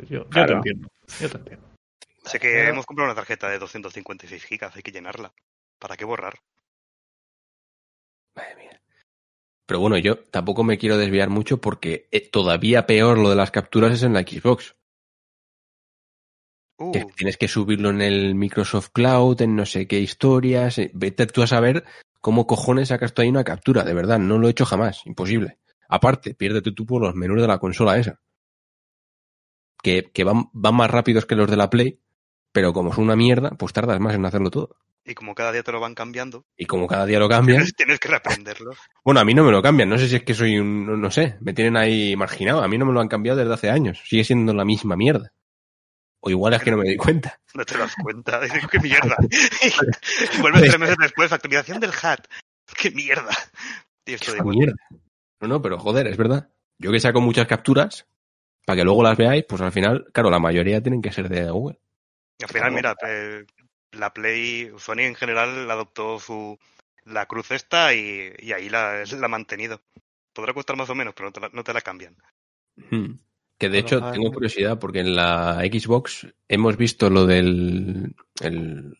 Yo, yo te entiendo. Yo te entiendo. Sé que hemos comprado una tarjeta de 256 gigas, hay que llenarla. ¿Para qué borrar? Madre mía. Pero bueno, yo tampoco me quiero desviar mucho porque eh, todavía peor lo de las capturas es en la Xbox. Uh, que tienes que subirlo en el Microsoft Cloud, en no sé qué historias. eh, Vete tú a saber cómo cojones sacas tú ahí una captura, de verdad, no lo he hecho jamás, imposible. Aparte, piérdete tú por los menús de la consola esa. Que, que van, van más rápidos que los de la Play, pero como son una mierda, pues tardas más en hacerlo todo. y como cada día te lo van cambiando, Y como cada día lo cambian, tienes, tienes que reaprenderlo. bueno, a mí no me lo cambian, no sé si es que soy un, no, no sé, me tienen ahí marginado, a mí no me lo han cambiado desde hace años, sigue siendo la misma mierda. O igual es que no me di cuenta. No te das cuenta. ¡Qué mierda! y vuelves tres meses después, actualización del hat. ¡Qué mierda! Y esto de mierda. No, no, pero joder, es verdad. Yo que saco muchas capturas, para que luego las veáis, pues al final, claro, la mayoría tienen que ser de Google. Y al final, mira, eh, la Play, Sony en general adoptó su la cruz esta y, y ahí la, la ha mantenido. Podrá costar más o menos, pero no te la, no te la cambian. Hmm. Que de hecho tengo curiosidad porque en la Xbox hemos visto lo del el-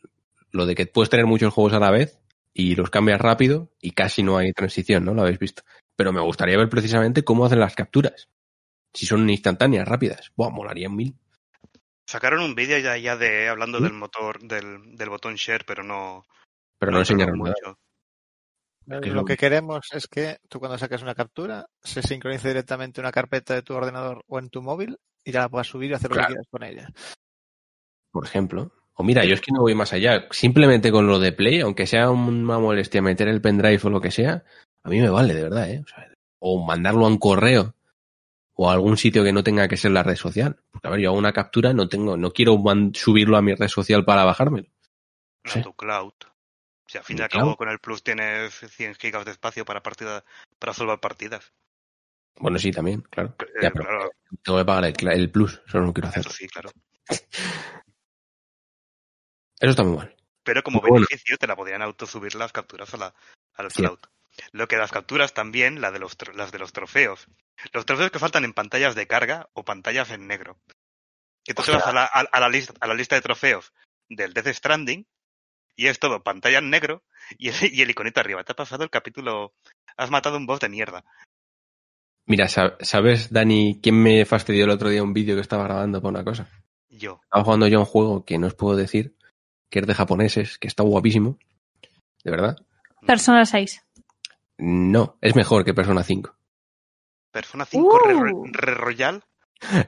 lo de que puedes tener muchos juegos a la vez y los cambias rápido y casi no hay transición, ¿no? Lo habéis visto. Pero me gustaría ver precisamente cómo hacen las capturas. Si son instantáneas, rápidas. Buah, molaría mil. Sacaron un vídeo ya, ya de hablando ¿Mm? del motor, del, del botón share, pero no, Pero no, enseñaron mucho. nada. Eh, que Lo que queremos es que tú cuando saques una captura se sincronice directamente una carpeta de tu ordenador o en tu móvil y ya la puedas subir y hacer lo que quieras con ella. por ejemplo. O mira, yo es que no voy más allá. Simplemente con lo de Play, aunque sea una molestia meter el pendrive o lo que sea, a mí me vale, de verdad, ¿eh? O, sea, o mandarlo a un correo o a algún sitio que no tenga que ser la red social. Porque, a ver, yo hago una captura, no tengo, no quiero subirlo a mi red social para bajármelo. a Sí. tu cloud. Sea, al fin y al cabo, con el Plus tienes 100 gigas de espacio para partida, para salvar partidas. Bueno, sí, también, claro. Eh, Ya, pero claro, tengo que pagar el, el plus, eso no quiero hacer. eso sí, claro. Eso está muy mal. Pero como Bueno. beneficio te la podrían autosubir las capturas a la, al Cierto. cloud. Lo que las capturas también, la de los, las de los trofeos. Los trofeos que faltan en pantallas de carga o pantallas en negro. Que tú te vas a la, a, a la lista, a la lista de trofeos del Death Stranding y es todo pantalla en negro y el, y el iconito arriba. Te ha pasado el capítulo... Has matado un boss de mierda. Mira, sa- ¿sabes, Dani, quién me fastidió el otro día un vídeo que estaba grabando para una cosa? Yo. Estaba jugando yo a un juego que no os puedo decir, que es de japoneses, que está guapísimo. De verdad. Persona 6. No, es mejor que Persona 5. Persona 5 re, Uh. re Royal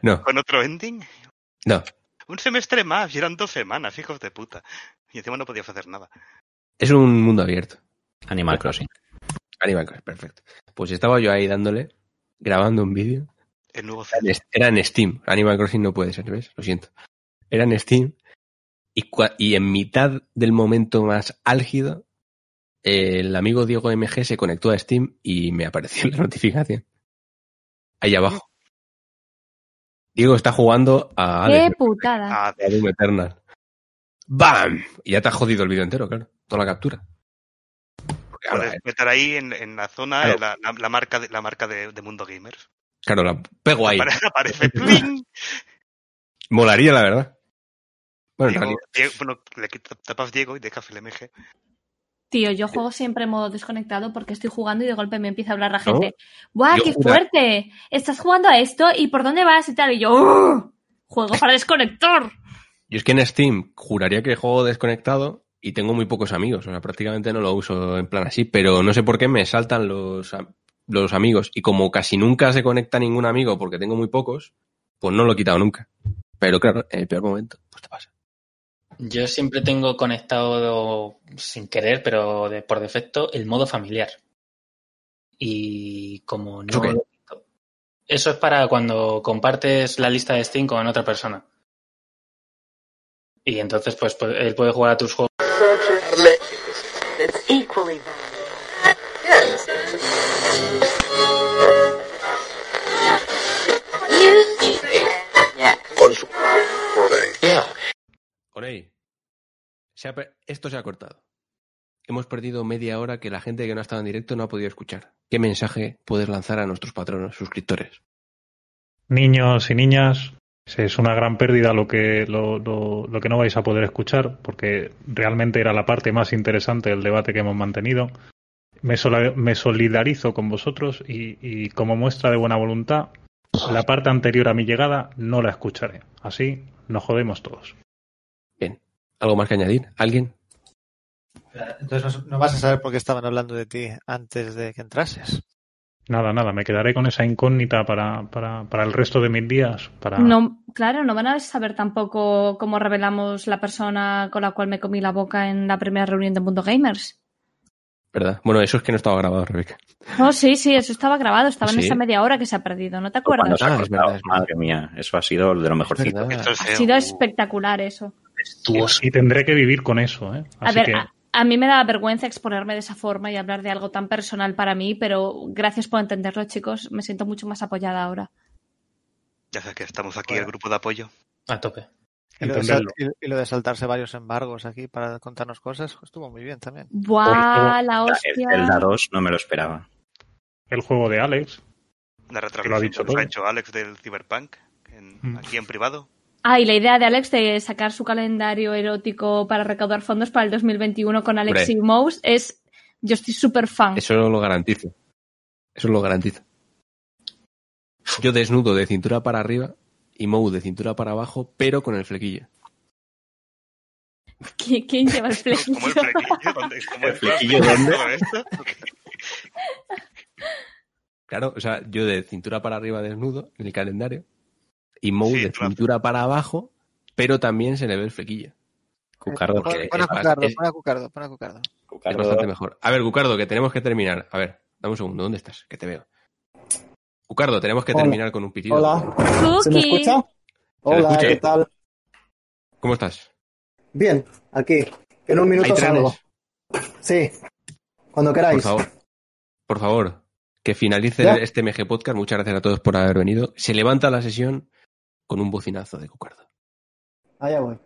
No, con otro ending. no. Un semestre más y eran dos semanas, hijos de puta. Y encima no podía hacer nada. Es un mundo abierto. Animal Crossing. Animal Crossing, perfecto. Pues estaba yo ahí dándole, grabando un vídeo. El nuevo Era en- Era en Steam. Animal Crossing no puede ser, ¿ves? Lo siento. Era en Steam. Y, y en mitad del momento más álgido, el amigo Diego MG se conectó a Steam y me apareció la notificación. Ahí abajo. Diego está jugando a ¡Qué putada! A Doom Eternal. ¡Bam! Y ya te has jodido el vídeo entero, claro. Toda la captura. Porque, ahora, puedes meter ahí en, en la zona Claro. eh, la, la- la marca de la marca de, de Mundo Gamers. claro, la pego ahí. Apare- Aparece ¡pling! Molaría, la verdad. Bueno, en Diego- realidad, Diego- bueno, le tapas Diego y dejas el MG. Tío, yo juego siempre en modo desconectado porque estoy jugando y de golpe me empieza a hablar la ¿No? gente. ¡Buah, Yo qué jura- fuerte! ¿Estás jugando a esto? ¿Y por dónde vas? Y tal. Y yo, "¡Oh! Juego para desconectar. Yo es que en Steam juraría que juego desconectado y tengo muy pocos amigos. O sea, prácticamente no lo uso en plan así, pero no sé por qué me saltan los, los amigos. Y como casi nunca se conecta ningún amigo porque tengo muy pocos, pues no lo he quitado nunca. Pero claro, en el peor momento, pues te pasa. Yo siempre tengo conectado, sin querer, pero de- por defecto, el modo familiar. Y como no... ¿Eso es para cuando compartes la lista de Steam con otra persona. Y entonces, pues, pu- él puede jugar a tus juegos. It's equally Orey, se ha esto se ha cortado. Hemos perdido media hora que la gente que no ha estado en directo no ha podido escuchar. ¿Qué mensaje puedes lanzar a nuestros patronos, suscriptores? Niños y niñas, es una gran pérdida lo que, lo, que no vais a poder escuchar, porque realmente era la parte más interesante del debate que hemos mantenido. Me, solidarizo con vosotros y como muestra de buena voluntad, la parte anterior a mi llegada no la escucharé. Así nos jodemos todos. ¿Algo más que añadir? ¿Alguien? Entonces no- no vas a saber por qué estaban hablando de ti antes de que entrases. Nada, nada, me quedaré con esa incógnita para, para, para el resto de mis días. Para... No, claro, no van a saber tampoco cómo revelamos la persona con la cual me comí la boca en la primera reunión de Mundo Gamers. ¿Verdad? Bueno, eso es que no estaba grabado, Rebeca. Oh, sí, sí, eso estaba grabado, estaba en esa media hora que se ha perdido, ¿no te acuerdas? se ha Ah, es verdad, es verdad. madre mía, eso ha sido de lo mejorcito. es, Ha sido espectacular eso. Majestuoso. Y tendré que vivir con eso, ¿eh? A ver, que a, a mí me da vergüenza exponerme de esa forma y hablar de algo tan personal para mí, pero gracias por entenderlo, chicos. Me siento mucho más apoyada ahora. Ya sabes que estamos aquí, el grupo de apoyo. A tope. Y lo, de sal- entenderlo. y- y lo de saltarse varios embargos aquí para contarnos cosas estuvo muy bien también. ¡Buah, la El hostia! Zelda 2 no me lo esperaba. el juego de Alex, La lo ha retransmisión dicho que todo. ha hecho Alex del Cyberpunk, en- Mm. aquí en privado. Ah, y la idea de Alex de sacar su calendario erótico para recaudar fondos para el 2021 con Alex Hombre. y Mouse es... Yo estoy súper fan. Eso lo garantizo. Eso lo garantizo. Yo desnudo de cintura para arriba y Mou de cintura para abajo, pero con el flequillo. ¿Qui- ¿Quién lleva el flequillo? Como el flequillo, ¿dónde? Como ¿El flequillo dónde? Claro, o sea, yo de cintura para arriba desnudo en el calendario y Mou Sí, de claro. cintura para abajo, pero también se le ve el flequillo. Cucardo, Pon, a Cucardo, es- pon a Cucardo, pon a Cucardo. Es bastante mejor. A ver, Cucardo, que tenemos que terminar. A ver, dame un segundo, ¿dónde estás? Que te veo. Cucardo, tenemos que Hola. terminar con un pitido. Hola, ¿se me escucha? Hola, escucha. ¿qué tal? ¿Cómo estás? Bien, aquí. En un minuto ¿Hay salgo. Sí, cuando Por queráis. favor. Por favor, que finalice ¿Ya? este MG Podcast. Muchas gracias a todos por haber venido. Se levanta la sesión con un bocinazo de Cucardo. Allá voy.